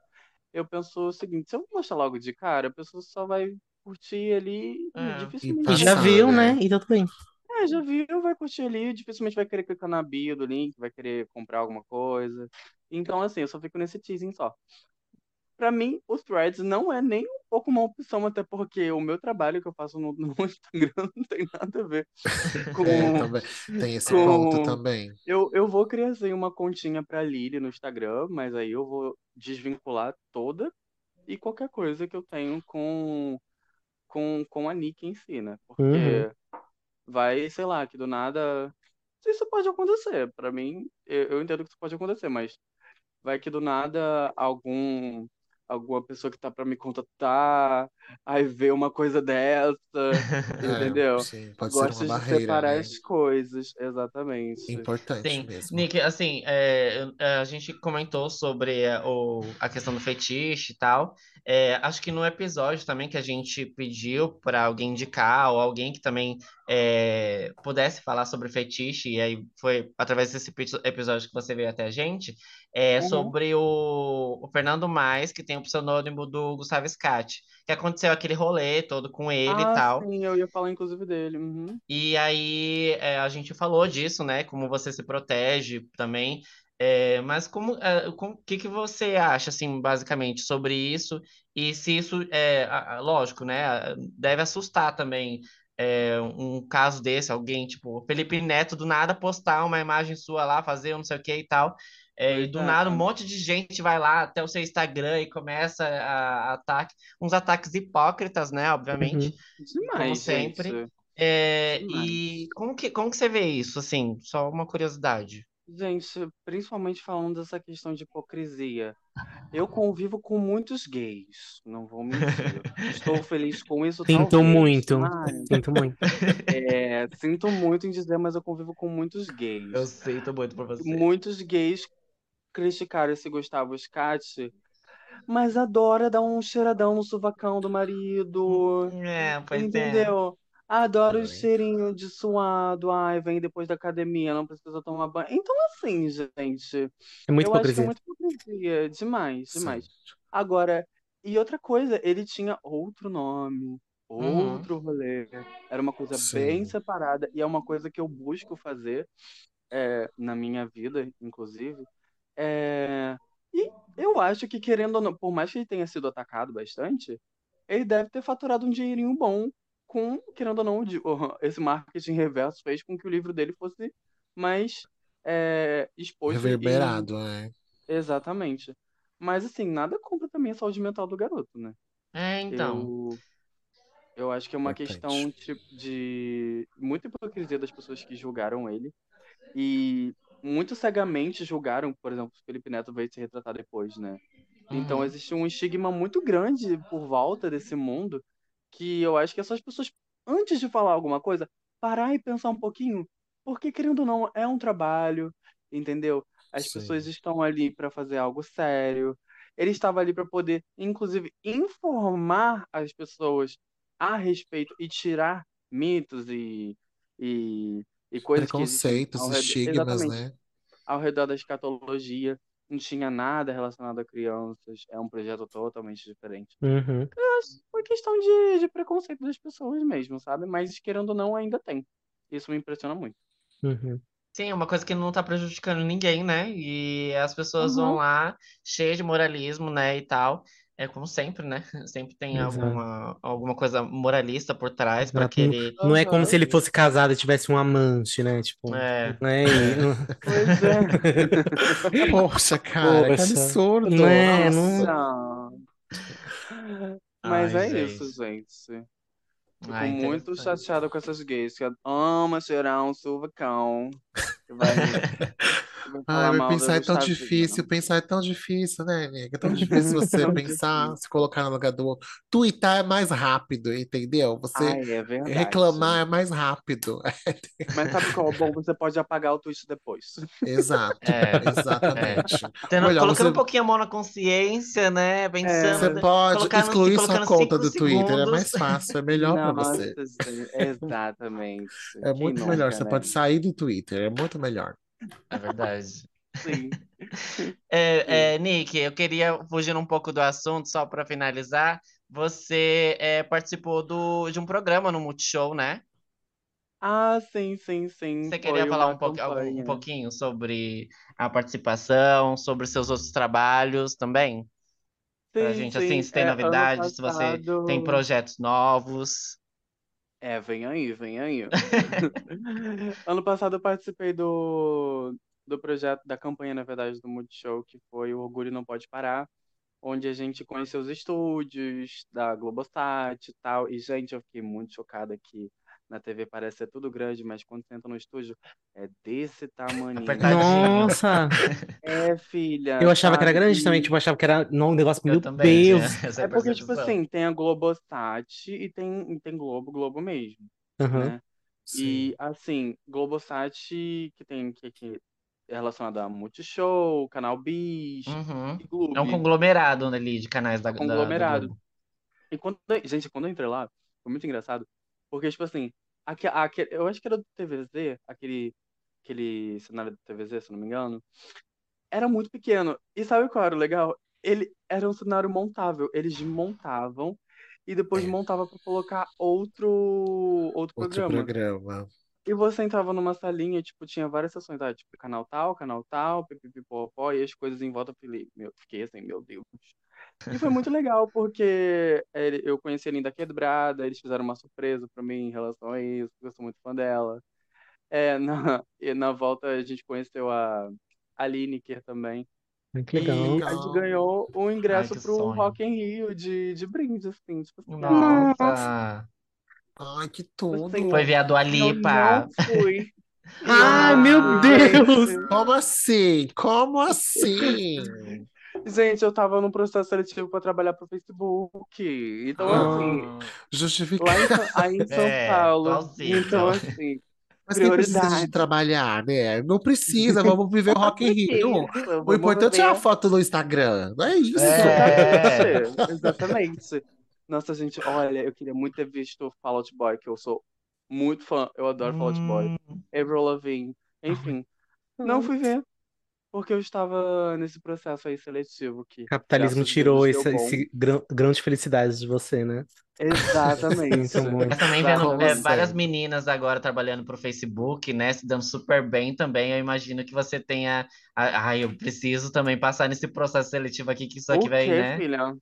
eu penso o seguinte, se eu mostrar logo de cara, a pessoa só vai curtir ali e É. dificilmente E já viu, né? né? E tá tudo bem. é, já viu, vai curtir ali, dificilmente vai querer clicar na bio do link, vai querer comprar alguma coisa. Então, assim, eu só fico nesse teasing só. Pra mim, o Threads não é nem um pouco uma opção, até porque o meu trabalho que eu faço no, no Instagram não tem nada a ver com. É, também. Tem esse com- ponto também. Eu, eu vou criar assim, uma continha pra Lily no Instagram, mas aí eu vou desvincular toda e qualquer coisa que eu tenho com, com, com a Nick em si, né? Porque vai, sei lá, que do nada. Isso pode acontecer. Pra mim, eu, eu entendo que isso pode acontecer, mas vai que do nada algum. Alguma pessoa que tá pra me contatar, aí vê uma coisa dessa, entendeu? É, sim, pode ser Gosta uma de barreira, separar né? as coisas, exatamente. Importante Sim, mesmo. Nick, assim, é, eu- a gente comentou sobre é, o, a questão do fetiche e tal. É, acho que no episódio também que a gente pediu para alguém indicar ou alguém que também é, pudesse falar sobre fetiche, e aí foi através desse epi- episódio que você veio até a gente, é Uhum. sobre o, o Fernando Mais, que tem o pseudônimo do Gustavo Scatti, que aconteceu aquele rolê todo com ele e Ah, tal. sim, eu ia falar inclusive dele. Uhum. E aí é, a gente falou disso, né? Como você se protege também. É, mas como, é, com- o que que você acha, assim, basicamente, sobre isso? E se isso é, lógico, né? Deve assustar também é, um caso desse, alguém, tipo, Felipe Neto do nada postar uma imagem sua lá, fazer um não sei o que e tal. É, e do nada um monte de gente vai lá até o seu Instagram e começa a, a ataque, uns ataques hipócritas, né? Obviamente como Demais, sempre. gente. É, Demais. e como que, como que você vê isso, assim? Só uma curiosidade. Gente, principalmente falando dessa questão de hipocrisia. Eu convivo com muitos gays, não vou mentir. Estou feliz com isso, Sinto talvez, muito. mas Sinto muito. é, sinto muito em dizer, mas eu convivo com muitos Eu gays. sinto muito por você. Muitos gays criticaram esse Gustavo Scatti, mas adora dar um cheiradão no suvacão do marido. É, pois é. Entendeu? Adoro o cheirinho de suado. Ai, vem depois da academia, não precisa tomar banho. Então, assim, gente, É muita eu acho que é hipocrisia. muito hipocrisia. Demais, Sim. demais. Agora, e outra coisa, ele tinha outro nome, Uhum. outro rolê. Era uma coisa bem Sim. separada. E é uma coisa que eu busco fazer é, na minha vida, inclusive. É, E eu acho que, querendo ou não, por mais que ele tenha sido atacado bastante, ele deve ter faturado um dinheirinho bom com, querendo ou não, esse marketing reverso fez com que o livro dele fosse mais é, exposto e Reverberado, né? exatamente. Mas assim, nada contra também a saúde mental do garoto, né? É, então. Eu, eu acho que é uma Importante. questão tipo, de muita hipocrisia das pessoas que julgaram ele e muito cegamente julgaram, por exemplo, o Felipe Neto veio se retratar depois, né? Então Uhum. existe um estigma muito grande por volta desse mundo que eu acho que essas pessoas, antes de falar alguma coisa, parar e pensar um pouquinho, porque querendo ou não, é um trabalho, entendeu? As Sim. pessoas estão ali para fazer algo sério. Ele estava ali para poder, inclusive, informar as pessoas a respeito e tirar mitos e, e, e coisas que Preconceitos, redor, estigmas, né? ao redor da escatologia. Não tinha nada relacionado a crianças. É um projeto totalmente diferente. Uhum. Foi questão de, de preconceito das pessoas mesmo, sabe? Mas querendo ou não, ainda tem. Isso me impressiona muito. Uhum. Sim, é uma coisa que não tá prejudicando ninguém, né? E as pessoas vão Uhum. lá cheias de moralismo, né, e tal. É como sempre, né? Sempre tem Exato. alguma, alguma coisa moralista por trás para Exato. Não, não é como se ele fosse casado e tivesse um amante, né? Tipo, É, né? Pois é. Poxa, cara, que Poxa. absurdo. Não é, Nossa. Não. Mas Ai, é isso, gente. gente. Fico Ai, muito interessante. chateado com essas gays que amam cheirar um suvacão. Que vai, mal da pensar é tão difícil, pensar é tão difícil, né, nega? É tão difícil você Tão pensar, difícil. se colocar no lugar do outro. Tuitar é mais rápido, entendeu? Você Ai, é reclamar é mais rápido. Mas sabe qual é o bom? Você pode apagar o tweet depois. Exato, É, exatamente. Tendo- Melhor, colocando você, um pouquinho a mão na consciência, né? Pensando, você É. pode colocando, excluir sua conta do Twitter, é segundos. mais fácil, é melhor pra Nossa, você. exatamente. É Quem muito melhor, nunca, você né? pode sair do Twitter, é muito melhor. É verdade. Sim. É, é, Nick, eu queria fugir um pouco do assunto, só para finalizar. Você é, participou do, de um programa no Multishow, né? Ah, sim, sim, sim. Você queria Foi falar um, pouco, um pouquinho sobre a participação, sobre seus outros trabalhos também? Pra Sim, gente, assim, sim. se tem É, novidades, se você tem projetos novos. É, vem aí, vem aí. Ano passado eu participei do, do projeto, da campanha, na verdade, do Multishow, que foi o Orgulho Não Pode Parar, onde a gente conheceu os estúdios da Globosat e tal. E, gente, eu fiquei muito chocada que na TV parece ser tudo grande, mas quando você entra no estúdio é desse. Apertadinho. Nossa, É, filha, eu achava que era sabe? grande também, tipo, eu achava que era não, um negócio, Eu meu também Deus. essa É porque, tipo assim, tem a Globosat e tem, e tem Globo, Globo mesmo, Aham. né? Sim. E, assim, Globosat, que tem que, que é relacionado a Multishow, Canal Bis Uhum. Globo. É um conglomerado ali de canais da, da, da Conglomerado. Globo. E quando, gente, quando eu entrei lá, foi muito engraçado, porque, tipo assim, aque, aque, eu acho que era do TVZ, aquele, aquele cenário do TVZ, se eu não me engano, era muito pequeno. E sabe qual era o legal? Ele era um cenário montável. Eles montavam e depois É. montava para colocar outro outro Outro programa. programa. E você entrava numa salinha, tipo, tinha várias sessões, ah, tipo, canal tal, canal tal, pipipipopó, e as coisas em volta, eu falei, meu, fiquei assim, meu Deus. E foi muito legal, porque eu conheci a Linda Quebrada, eles fizeram uma surpresa pra mim em relação a isso, porque eu sou muito fã dela. É, na, e na volta a gente conheceu a a Lineker também. Ai, Que legal. E a gente ganhou um ingresso que pro sonho. Rock in Rio de, de brinde, assim, tipo assim, ah, Nossa! Ai, que tipo tudo. assim, Foi ver a Dua eu Lipa. não fui, Ai, meu Deus! Como assim? Como assim? Gente, eu tava num processo seletivo pra trabalhar pro Facebook. Então, assim, Ah, Justificar. lá em, em São É, Paulo. plausível. Então, assim, Mas quem precisa de prioridade. trabalhar, né? Não precisa, vamos viver o Rock in Rio. O importante é a foto no Instagram. Não é isso. É. Exatamente, exatamente. Nossa, gente, olha, eu queria muito ter visto o Fall Out Boy, que eu sou muito fã. Eu adoro Fall Out Boy. hum, Avril Lavigne, enfim. Não fui ver, porque eu estava nesse processo aí seletivo que, Capitalismo tirou Deus, esse, esse grão, grão de felicidade de você, né? Exatamente. Sinto muito. Mas também vendo é, várias meninas agora trabalhando pro Facebook, né? Se dando super bem também. Eu imagino que você tenha. Ai, eu preciso também passar nesse processo seletivo aqui, que isso aqui O vai, quê, né? filha?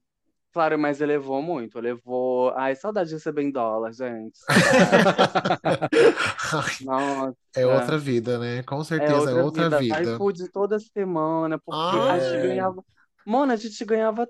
Claro, mas elevou muito, elevou. Ai, saudade de receber em dólar, gente. Nossa. É outra vida, né? Com É certeza é outra outra vida. vida. iFood toda semana, porque a Ah, gente É. ganhava. Mano, a gente ganhava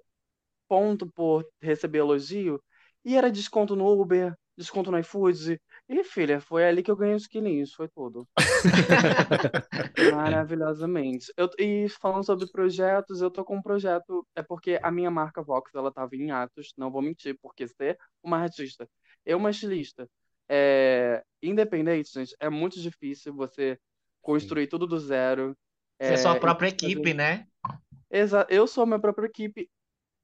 ponto por receber elogio. E era desconto no Uber, desconto no iFood. E, filha, foi ali que eu ganhei os quilinhos, foi tudo. Maravilhosamente. Eu, e falando sobre projetos, eu tô com um projeto. É porque a minha marca Vox, ela tava em atos, não vou mentir, porque ser uma artista, eu uma estilista, é, independente, gente, é muito difícil você construir tudo do zero. Sua É, própria e fazer- equipe, né? Exa eu sou a minha própria equipe,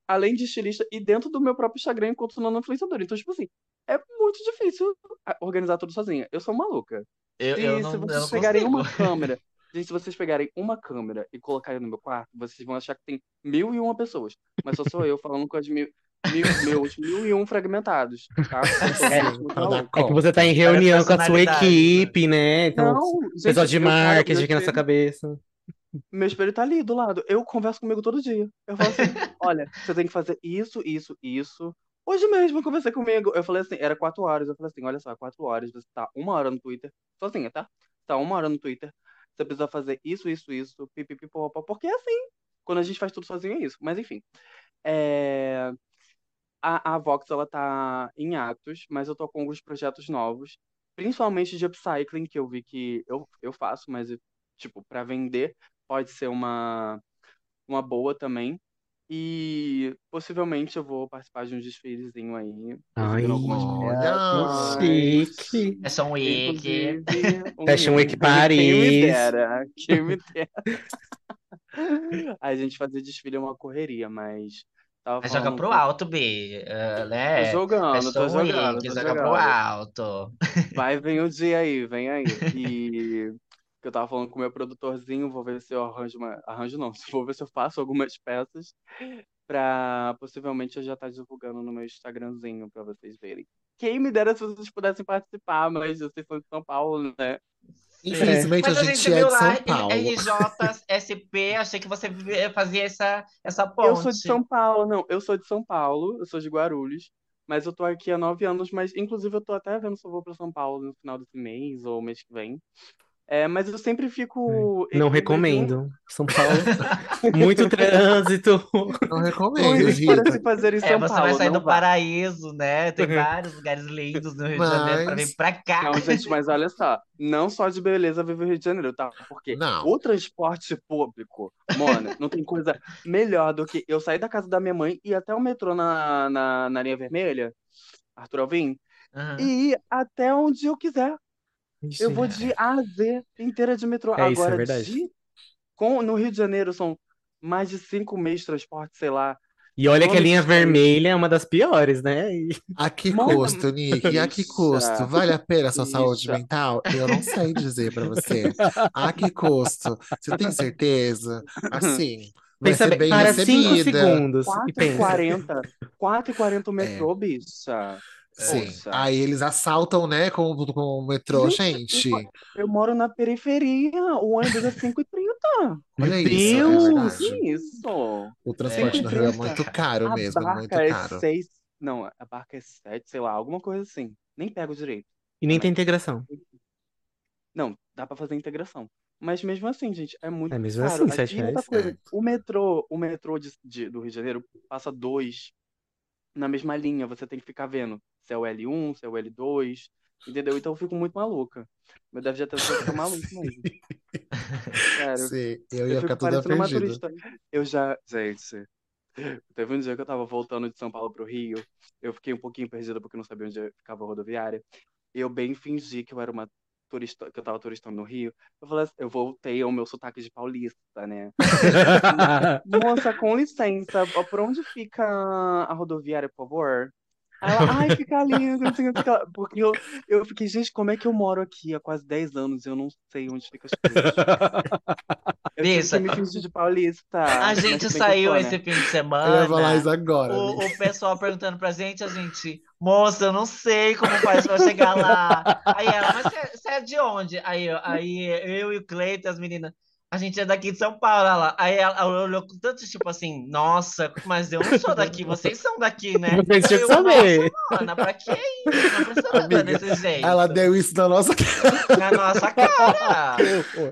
além de estilista, e dentro do meu próprio Instagram enquanto não influenciador. Então, tipo assim, é muito difícil ah, organizar tudo sozinha. Eu sou maluca. Eu, Se, eu se não, eu vocês não pegarem consigo. uma câmera, gente, se vocês pegarem uma câmera e colocarem no meu quarto, vocês vão achar que tem mil e uma pessoas. Mas só sou eu falando com as mil, mil, meus mil e um fragmentados, tá? Eu É. É que você tá em reunião com a sua né? equipe, né? Então, Não, pessoal de eu, marketing aqui na sua cabeça. meu espelho tá ali do lado. Eu converso comigo todo dia. Eu falo assim, olha, você tem que fazer isso, isso, isso. Hoje mesmo conversei comigo. Eu falei assim, era quatro horas. Eu falei assim, olha só, quatro horas, você tá uma hora no Twitter, sozinha, tá? Tá uma hora no Twitter. Você precisa fazer isso, isso, isso, pipipipopó. Porque é assim. Quando a gente faz tudo sozinho é isso. Mas enfim. É... A, a Vox, ela tá em atos, mas eu tô com alguns projetos novos. Principalmente de upcycling, que eu vi que eu, eu faço, mas, tipo, pra vender pode ser uma, uma boa também. E possivelmente eu vou participar de um desfilezinho aí, Ai, olha, chique. Fashion Week. Inclusive, um- Fashion Week Quem me Paris. dera, quem me dera. A gente fazer desfile é uma correria, mas tava Mas joga pro alto, B. ah, Tô né? jogando, tô Fashion jogando, Week, tô joga pro jogando. alto. Vai, vem o dia aí, vem aí. E que eu tava falando com o meu produtorzinho, vou ver se eu arranjo uma. Arranjo não, vou ver se eu faço algumas peças pra possivelmente eu já estar divulgando no meu Instagramzinho pra vocês verem. Quem me dera se vocês pudessem participar, mas vocês são de São Paulo, né? Infelizmente Mas a a gente gente é viu de lá, São Paulo. RJSP, achei que você fazia essa, essa Eu sou de ponte. São Paulo, não, eu sou de São Paulo, eu sou de Guarulhos, mas eu tô aqui há nove anos, mas inclusive eu tô até vendo se eu vou pra São Paulo no final desse mês ou mês que vem. É, mas eu sempre fico Não equilibrando recomendo. São Paulo, muito trânsito. Não recomendo, para se fazer em É, São você Paulo, vai sair do vá. paraíso, né? Tem Uhum. vários lugares lindos no Rio de Janeiro pra Mas- vir pra cá. Não, gente, mas olha só, não só de beleza vive o Rio de Janeiro, tá? Porque Não. o transporte público, mano, não tem coisa melhor do que eu sair da casa da minha mãe e ir até o metrô na, na, na linha vermelha, Arthur Alvim, Aham. e ir até onde eu quiser. Eu vou Ixi. de A a Z inteira de metrô. É, isso é Agora, verdade. de... com... no Rio de Janeiro são mais de cinco meios de transporte, sei lá. E olha que a linha vermelha é uma das piores, né? E- A que Mano, custo, Nick? E a que custo? Vale a pena a sua saúde bicha. mental? Eu não sei dizer pra você. A que custo? Você tem certeza? Assim, vai Pensa ser bem, para cinco recebida. segundos e 4 e pensa. 40 4 e 40 o É. metrô, bicha. Sim. Poxa. Aí eles assaltam, né, com, o- com o metrô. Gente, Gente, Eu moro na periferia, o ônibus é 5h30. olha Meu isso, é Deus! verdade. Isso. O transporte no Rio é 5h30. muito caro A mesmo, muito barca é caro. 6. Não, a barca é 7, sei lá, alguma coisa assim. Nem pego direito. E nem tem integração. Não, dá pra fazer integração. Mas mesmo assim, gente, é muito É mesmo caro. assim, sete E outra reais. coisa, É. o metrô, o metrô de, de- do Rio de Janeiro passa dois na mesma linha. Você tem que ficar vendo se é o L1, se é o L2. Entendeu? Então eu fico muito maluca. Meu déficit de atenção fica maluco mesmo. Sério. Sim, eu Eu ia fico ficar toda perdida. turista. Eu já. Gente, teve um dia que eu tava voltando de São Paulo pro Rio. Eu fiquei um pouquinho perdida porque eu não sabia onde ficava a rodoviária. Eu bem fingi que eu era uma turista, que eu tava turistando no Rio. Eu falei assim, eu voltei ao meu sotaque de paulista, né? Moça, com licença, por onde fica a rodoviária, por favor? Ela, ai, fica ali, não sei o que fica lá. Porque eu, eu fiquei, gente, como é que eu moro aqui há quase 10 anos e eu não sei onde fica as coisas? Eu me fingir de paulista. A gente eu saiu né? esse fim de Eu ia semana. falar isso agora. O, o pessoal perguntando pra gente, a gente, moça, eu não sei como faz pra chegar lá. Aí ela, mas você- você é de onde? Aí, eu- aí eu e o Cleiton, as meninas, a gente é daqui de São Paulo. Ela, aí ela, ela olhou com tanto tipo assim, nossa, mas eu não sou daqui, vocês são daqui, né? Vocês tinham Eu, que saber. Nossa, Ana, pra que isso? Não precisa Amiga, desse jeito. Ela deu isso na nossa Na nossa cara.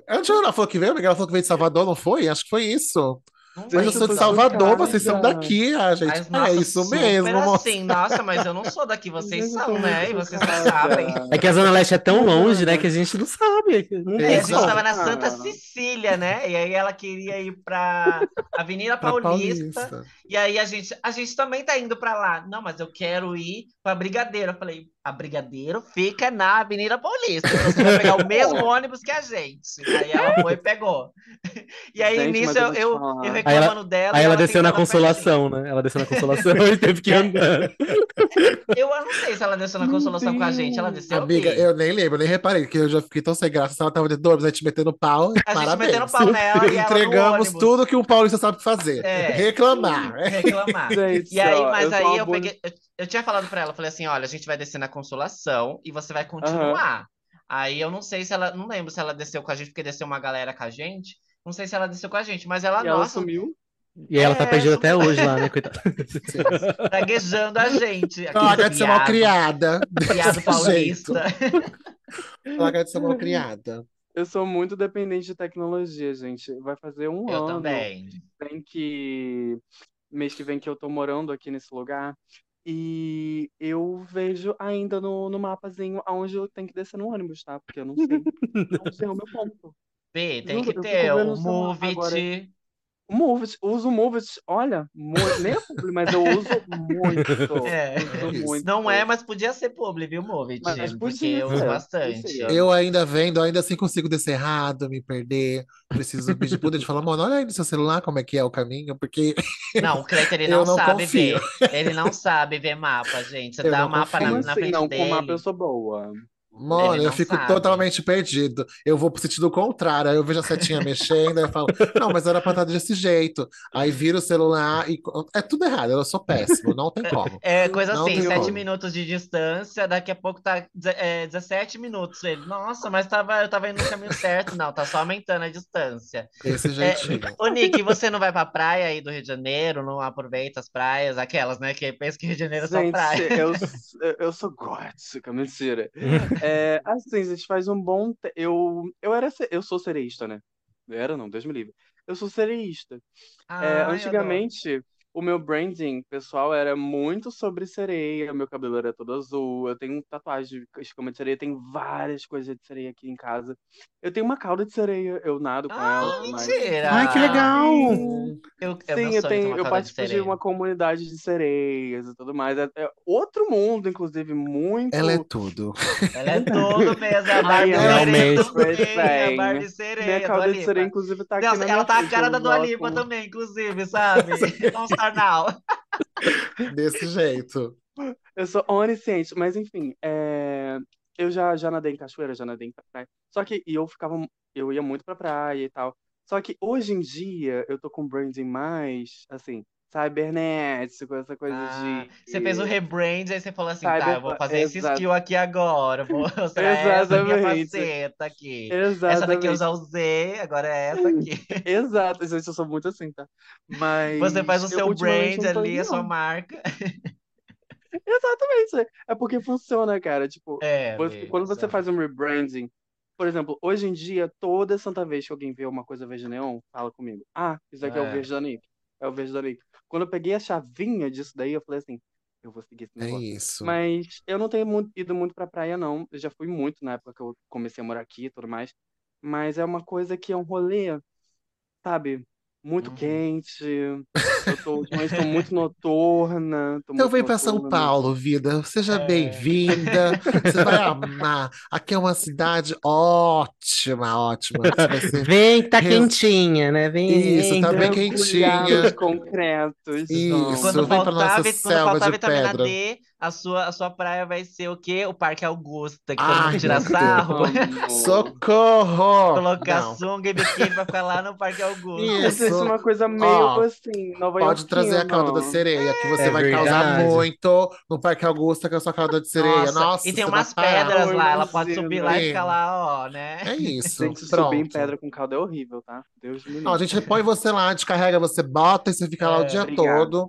Ela tinha- ela falou que veio, amiga. Ela falou que veio de Salvador, não foi? Acho que foi isso. Não Mas eu sou de Salvador, vocês são daqui, ah, gente. Mas, é nossa, isso super mesmo, assim, nossa, mas eu não sou daqui, vocês são, né? E vocês chocada. sabem. É que a Zona Leste é tão longe, né, que a gente não sabe. Não É, a gente Exato. tava na Santa Ah. Cecília, né? E aí ela queria ir pra Avenida Paulista. Paulista. E aí a gente, a gente também tá indo pra lá. Não, mas eu quero ir pra Brigadeiro. Eu falei, a Brigadeiro fica na Avenida Paulista. Então você vai pegar o mesmo ônibus que a gente. Aí ela foi e pegou. E aí Gente, nisso mas eu eu, eu, reclamando dela. Aí ela ela desceu na consolação, né? Ela desceu na consolação e teve que ir andando. Eu não sei se ela desceu na consolação com a gente. Ela desceu. Amiga, eu nem lembro, nem reparei, porque eu já fiquei tão sem graça. Ela tava de dormes, a gente metendo pau. A gente parabéns. metendo pau nela e ela Entregamos tudo que um paulista sabe fazer. É. Reclamar. reclamar. Gente, E aí, ó, mas aí eu peguei. Eu, eu tinha falado pra ela, eu falei assim: olha, a gente vai descer na consolação e você vai continuar. Aí eu não sei se ela. Não lembro se ela desceu com a gente, porque desceu uma galera com a gente. Não sei se ela desceu com a gente, mas ela, E ela nossa, sumiu. E ela tá É, perdida até hoje lá, né, coitada. praguejando a gente. Ela quer de ser mal criada. jeito. paulista. Ela quer de ser mal criada. Eu sou muito dependente de tecnologia, gente. Vai fazer um Eu ano também. vem que mês que vem que eu tô morando aqui nesse lugar e eu vejo ainda no, no mapazinho aonde eu tenho que descer no ônibus, tá? Porque eu não sei. Não sei o meu ponto. B, tem Juro, que ter o o Movit, uso o Movit, olha, muito, nem é publi, mas eu uso muito. É. Uso muito. Não é, mas podia ser publi, viu, Movit? Mas Porque podia eu uso bastante. Eu ainda vendo, ainda assim consigo descer errado, me perder. Preciso pedir puta de falar, mano, olha aí no seu celular como é que é o caminho, porque Não, o Cleiton, ele Eu não não sabe confio. ver. Ele não sabe ver mapa, gente. Você Eu dá não o mapa na, confio. Na assim? frente Não, dele. com uma pessoa boa. Mano, eu fico sabe. totalmente perdido. Eu vou pro sentido contrário, aí eu vejo a setinha mexendo, aí eu falo, não, mas era pra estar desse jeito. Aí vira o celular e. É tudo errado, eu sou péssimo, não tem como. É coisa Não assim, 7 como. minutos de distância, daqui a pouco tá é, 17 minutos. Ele, nossa, mas tava, eu tava indo no caminho certo. Não, tá só aumentando a distância. Desse jeitinho. Ô, Nick, você não vai pra praia aí do Rio de Janeiro? Não aproveita as praias? Aquelas, né? Que pensa que Rio de Janeiro é só Gente, praia. eu, eu- eu sou gótica, mentira. É, assim, gente, faz um bom te... eu eu era eu sou cereísta, né? Eu era não, Deus me livre. Eu sou cereísta. Ai, É, antigamente, o meu branding pessoal era muito sobre sereia, meu cabelo era todo azul, eu tenho tatuagem de escama de sereia, tenho várias coisas de sereia aqui em casa. Eu tenho uma cauda de sereia, eu nado com Ah, ela, mas... mentira! Ai, que legal! Eu, é Sim, eu ter tenho, uma eu de participo de sereia. uma comunidade de sereias e tudo mais. É, é outro mundo, inclusive, muito. Ela é tudo. Ela é tudo mesmo, é a Barbie é sereia a Barbie sereia, Minha cauda de sereia, inclusive, tá aqui ela minha tá a cara da Dua Lipa também, inclusive, sabe? now. Desse jeito. Eu sou onisciente, mas enfim, é, eu já, já nadei em cachoeira, já nadei em praia. Só que e eu ficava, eu ia muito pra praia e tal. Só que hoje em dia eu tô com branding mais, assim, cibernético, essa coisa Ah, de. você fez o rebrand, aí você falou assim, tá, Cyber- eu vou fazer esse Exato. skill aqui agora, vou mostrar essa minha Exatamente. faceta aqui. Essa daqui eu Exatamente. já usei, agora é essa aqui. Exato, gente, eu sou muito assim, tá? Mas Você faz o eu seu brand ali, a sua marca. Exatamente. É porque funciona, cara. Tipo, É, você- quando você faz um rebranding, por exemplo, hoje em dia, toda santa vez que alguém vê uma coisa verde neon, fala comigo. Ah, isso aqui é, o É. verde da Nick. É o verde da. Quando eu peguei a chavinha disso daí, eu falei assim, Eu vou seguir esse É negócio. isso. Mas eu não tenho muito- ido muito pra praia, não. Eu já fui muito na época que eu comecei a morar aqui e tudo mais. Mas é uma coisa que é um rolê, sabe? Muito Uhum. quente. Eu tô, ultimamente tô muito noturna. Tô Então muito vem para São. Paulo, vida. Seja É. bem-vinda. Você vai amar. Aqui é uma cidade ótima, ótima. Vem tá Res- quentinha, né? Vem, Isso, tá bem quentinha. Concretos. Isso. Quando vem pra faltar, nossa quando selva de vitamina pedra. D, a sua, a sua praia vai ser o quê? O Parque Augusta, que todo Ai, mundo tira sarro. Socorro! Colocar Não. sunga e biquíni pra ficar lá no Parque Augusta. Isso. isso é uma coisa meio Ó, assim, Nova Pode trazer a cauda da sereia, que você É vai causar verdade. muito no Parque Augusta com a sua cauda de sereia. Nossa, Nossa, e tem umas parar. pedras lá, ela pode subir lá e ficar lá, ó, né? É isso. Gente, subir Pronto. em pedra com calda é horrível, tá? Deus me livre. Não, a gente põe você lá, descarrega, você bota e você fica lá o É, dia Obrigada. todo,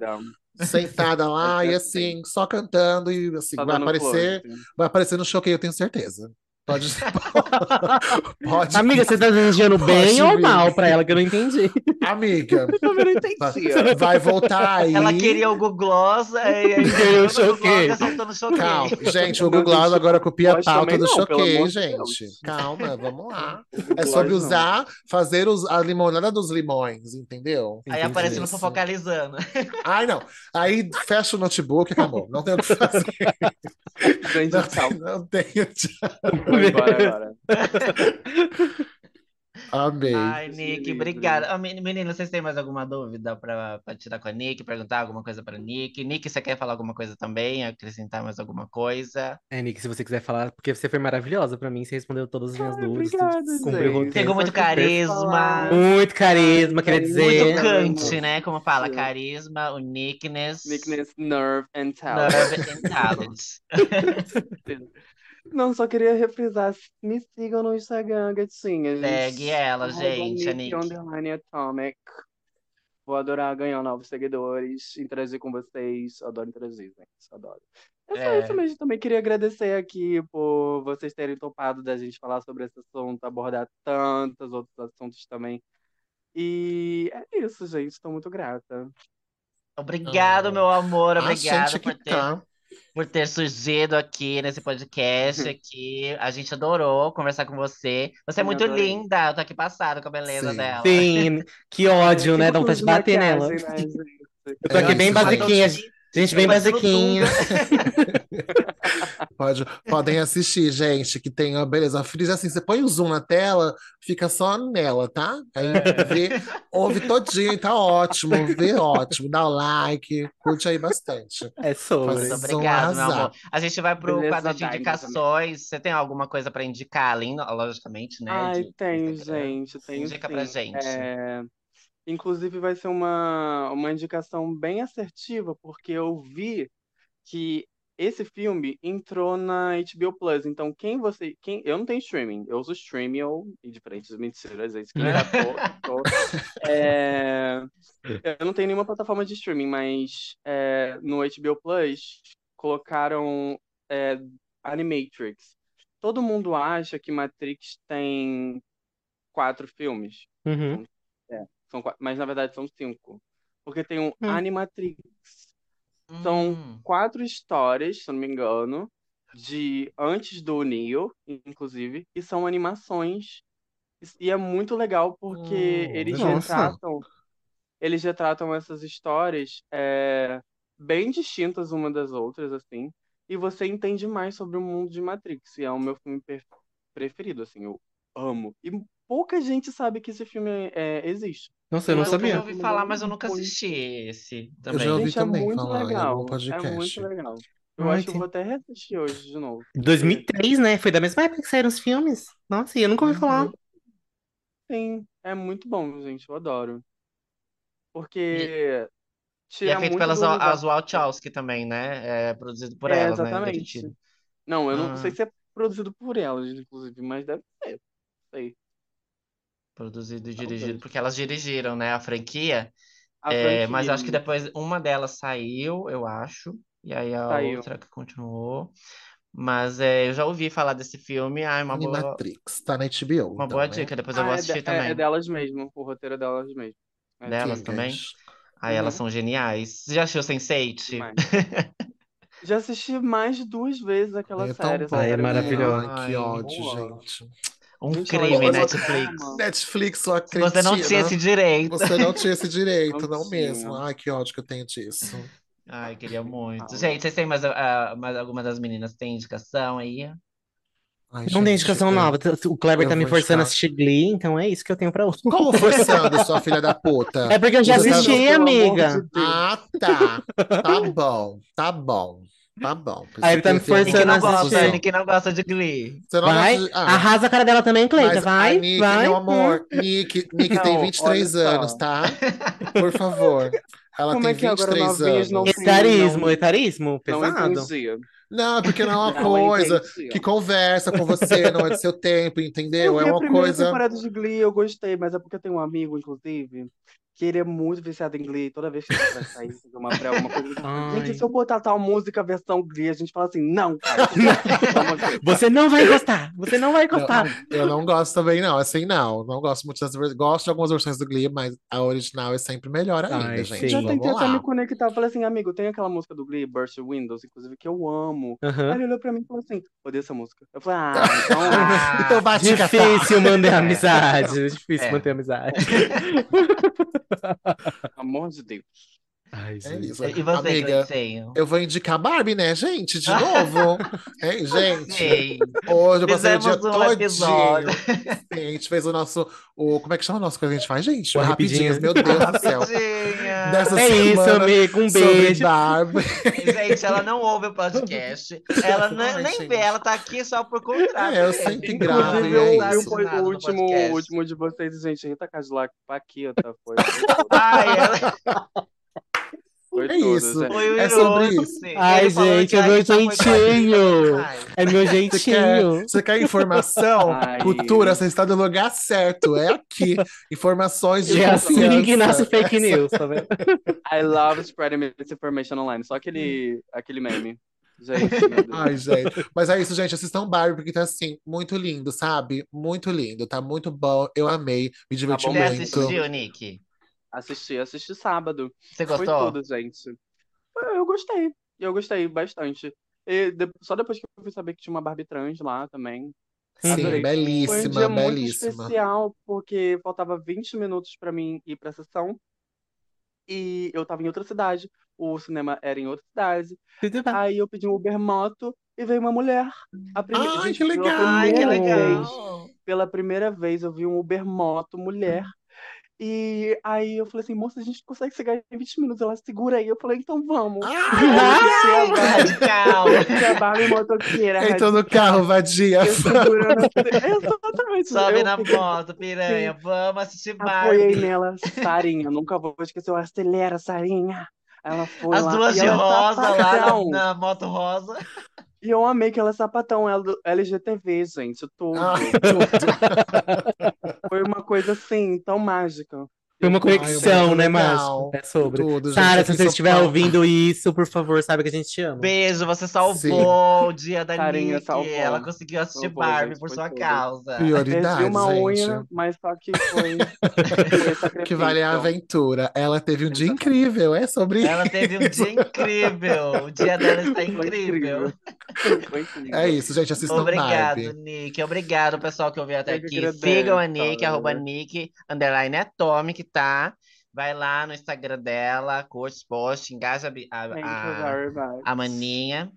sentada lá e assim, só cantando e assim, Só vai aparecer, close. vai aparecer no choqueio, eu tenho certeza. Pode, pode, Amiga, você tá desejando bem ou mal pra ela que eu não entendi? amiga, Eu também não entendi. vai voltar aí. Ela queria o Google Gloss, aí, aí Queria o o Google Gloss choquei. Calma, gente, o Não, Google gente, agora copia a Gloss pauta do choquei, gente. Deus. Calma, vamos lá. É Gloss sobre usar, fazer os, a limonada dos limões, entendeu? Aí Entendi aparece no isso. Fofocalizando. Ai, não. Aí fecha o notebook e acabou. Não tem o que fazer. Grande Não, tchau. não tenho. Vou embora agora. Amei. Ai, Nick, obrigada. Ah, men- Menino, vocês têm mais alguma dúvida pra, pra tirar com a Nick? Perguntar alguma coisa pra Nick? Nick, você quer falar alguma coisa também? Acrescentar mais alguma coisa? É, Nick, se você quiser falar, porque você foi maravilhosa pra mim, você respondeu todas as minhas Ai, dúvidas, obrigada. Pegou muito carisma. Muito carisma, queria Muito dizer. Muito cante, né? Como fala, Sim. carisma, uniqueness, Nickness, nerve and talent. nerve and talent. Não, só queria refrisar. Me sigam no Instagram, gatinhas. Segue ela, gente, a Nick Nick. underline Atomic. Vou adorar ganhar novos seguidores, interagir com vocês. Adoro interagir, gente. Adoro. É só É. isso mesmo. Também queria agradecer aqui por vocês terem topado da gente falar sobre esse assunto, abordar tantos outros assuntos também. E é isso, gente. Estou muito grata. Obrigado, Ah. meu amor. A Obrigado gente por ter, tá. Por ter surgido aqui nesse podcast aqui. A gente adorou conversar com você. Você é muito linda. Eu tô aqui passada com a beleza Sim. dela. Sim, que ódio, né? Dá vontade de bater nela. Né, gente? Eu tô aqui É bem isso, gente. basiquinha. Gente, bem basiquinha. Pode, podem assistir, gente, que tem a beleza. A Frizz, assim, você põe o zoom na tela, fica só nela, tá? Aí É. vê, ouve todinho, tá ótimo, vê ótimo, dá o like, curte aí bastante. É sobre. Muito obrigado, meu amor. A gente vai pro Beleza quadro de indicações. Você tem alguma coisa pra indicar, além, logicamente, né? Ai, de tenho, Instagram? gente, tenho Indica pra sim. gente. É, Inclusive, vai ser uma, uma indicação bem assertiva, porque eu vi que esse filme entrou na HBO Plus. Então, quem você. Quem... Eu não tenho streaming, eu uso Streamio, e diferentes mentiras, gente, que eu tô. É, Eu não tenho nenhuma plataforma de streaming, mas é, no HBO Plus colocaram é, Animatrix. Todo mundo acha que Matrix tem quatro filmes. Uhum. São quatro, mas na verdade são cinco. Porque tem um. Animatrix. São Hum, quatro histórias, se eu não me engano, de antes do Neo, inclusive, e são animações. E é muito legal porque Hum, eles nossa. retratam, eles retratam essas histórias é, bem distintas uma das outras, assim, e você entende mais sobre o mundo de Matrix. E é o meu filme preferido, assim, eu amo. E pouca gente sabe que esse filme é, existe. Nossa, eu não eu já sabia. ouvi falar, mas eu nunca assisti esse Eu também. já ouvi Gente, é também muito falar em legal. É podcast. muito legal. Eu Ai, acho que eu tem- vou até reassistir hoje de novo. 2003, né? Foi da mesma época que saíram os filmes. Nossa, e eu nunca ouvi falar. Sim, é muito bom, gente. Eu adoro. Porque E tira é feito pelas Wachowski também, né? É produzido por É, elas, né? exatamente. Não, eu não Ah. sei se é produzido por elas, inclusive, mas deve ser. Sei. Produzido e dirigido, porque elas dirigiram, né, a franquia. A É, mas eu acho que franquia depois uma delas saiu, eu acho, e aí a saiu. outra que continuou. Mas é, eu já ouvi falar desse filme, ai, uma boa, Animatrix, tá na HBO, uma então, boa né? dica, depois eu Ah, vou é, de- assistir é- também. é delas mesmo. O roteiro é delas mesmo. É Delas Sim, também? gente. Ai, elas Uhum. são geniais. Você já assistiu Sense8? demais. Já assisti mais de duas vezes aquela É série. bom. É. Ai, que ódio, boa. gente. Um crime, Netflix. Netflix, sua Se você não tinha cretina. esse direito. Você não tinha esse direito, Não não mesmo. Ai, que ódio que eu tenho disso. Ai, queria muito. Gente, vocês têm mais, ah, mais alguma das meninas? Tem indicação aí? Ai, Não tem indicação eu- nova. O Kleber eu tá me forçando a assistir Glee, então é isso que eu tenho pra hoje. Como forçando, sua filha da puta? É porque eu já tá- assisti, amiga. de. Ah, tá. Tá bom, tá bom, tá bom. Aí ele tá me forçando não a confusão. Nick não gosta de Glee. Você não Vai, gosta de- ah, arrasa a cara dela também, Cleita. Vai, Nick, vai. meu amor, Nick, Nick tem Não, 23 olha só. anos, tá? Por favor. Ela Como tem é que agora 23 novinhas não anos. Sim, Etarismo, não- etarismo, Não pesado. entendi. Não, porque não é uma Não coisa entendi. que conversa com você, não é do seu tempo, entendeu? Eu É vi a uma primeira coisa. temporada de Glee, eu gostei, mas é porque eu tenho um amigo, inclusive, que ele é muito viciado em Glee. Toda vez que ele vai sair, fazer uma pré, alguma coisa, Ai. gente, se eu botar tal música versão Glee, a gente fala assim, não, cara. Você não vai gostar, você não vai gostar. Eu não gosto também, não. Assim, não. Não gosto muito das versões. Gosto de algumas versões do Glee, mas a original é sempre melhor ainda, Ai, gente. sim. Já tentei até me conectar. Eu falei assim, amigo, tem aquela música do Glee, Burst Windows, inclusive, que eu amo. Aí ele olhou pra mim e falou assim, odeio essa música. Eu falei, ah, então... Ah, Então. Difícil manter É. amizade. Difícil É. manter amizade. Amor de Deus. Ai, É isso. E você, Amiga, Cleitinho? eu vou indicar Barbie, né, gente? De novo. hein, gente? Sim. Hoje eu passei o dia Fizemos um todinho. episódio. Sim, a gente fez o nosso. O, como é que chama o nosso que a gente faz, gente? O O Rapidinhas, meu Deus do céu. Dessa É isso, semana amigo. Um beijo. Barbie. Gente, ela não ouve o podcast. Ela nem, Ai, nem gente. vê, ela tá aqui só por contrato. É, eu sempre gravo, Inclusive, é eu tá ouvi isso. o, último, o último de vocês, gente. Rita Cadillac, Paquita, foi. Ai, ela Foi É tudo, isso. gente. foi o É sobre Iroso, isso. sim. Ai, gente, é a meu Rita foi jeitinho. É meu Você quer, jeitinho. você quer informação? Ai. Cultura, você está no lugar certo. É aqui. Informações de É assim que nasce fake news, tá vendo? I love spreading misinformation online. Só aquele, aquele meme. Gente, meu. Ai, gente. Mas é isso, gente. Assistam Barbie, porque tá assim, muito lindo, sabe? Muito lindo. Tá muito bom. Eu amei. Me diverti bom Você muito. assistiu, Nick? Assisti, assisti sábado. Você Foi gostou? tudo, gente. Eu gostei. Eu gostei bastante. E de- só depois que eu fui saber que tinha uma Barbie trans lá também. Sim, Adorei. Foi um belíssima, dia muito belíssima. especial, porque faltava 20 minutos pra mim ir pra sessão. E eu tava em outra cidade. O cinema era em outra cidade. Aí eu pedi um Uber moto e veio uma mulher. A prime... Ai, Gente, que legal! Ai, que primeira vez, legal. pela primeira vez eu vi um Uber moto mulher. E aí eu falei assim, moça, a gente consegue chegar em 20 minutos. Ela segura aí. Eu falei, então vamos. Ai, Aí eu desci a Barbie- motoqueira. Entrou no carro, vadia. Eu segurando assim. Exatamente. Sobe eu na fiquei- moto, piranha. Vamos assistir Apoiei Barbie. nela, Sarinha. Nunca vou esquecer. Eu acelera, Sarinha. Ela foi As lá. duas e de é rosa lá na, na moto rosa. E eu amei que ela é sapatão. LGTV, gente. Tudo. Ah, tudo. Foi uma coisa assim, tão mágica. Foi uma conexão, muito né. Márcio? É sobre. Tudo. Sara, se você estiver ouvindo isso, por favor, sabe que a gente te ama. Beijo, você salvou o dia da Sarinha Nick. salvou. Ela conseguiu assistir Salvou, Barbie gente, por sua tudo. causa. Prioridade, Perdi uma gente. unha, mas só que foi. Que vale a aventura. Ela teve um dia incrível, é sobre isso. Ela teve um dia incrível. O dia dela está Foi incrível. Foi incrível. É isso, gente. Assistam Obrigado, Barbie. Nick. Obrigado, pessoal, que ouviu até aqui. Sigam a Nick, arroba Nick, underline Atomic, tá? Vai lá no Instagram dela, curte os posts, engaja a, a, Thank you a, very much. a maninha.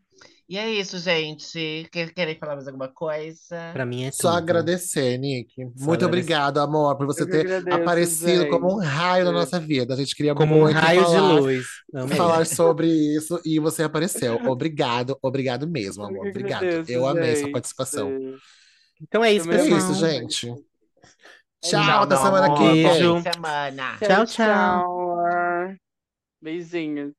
E é isso, gente. Quer- Querem falar mais alguma coisa? Pra mim é Só tudo. agradecer, Nick. Muito agradecer. obrigado, amor, por você Eu ter agradeço, aparecido como um gente. raio na nossa vida. A gente queria Como um muito raio de falar, luz. Amei. falar sobre isso e você apareceu. Obrigado, obrigado mesmo, Eu amor. que Obrigado. agradeço, Eu amei sua gente. participação. Então é isso, Também É pessoal. isso, amo. gente. É Tchau, isso, até semana amor. que vem. Beijo. Boa semana. Tchau, tchau. tchau. Beijinhos.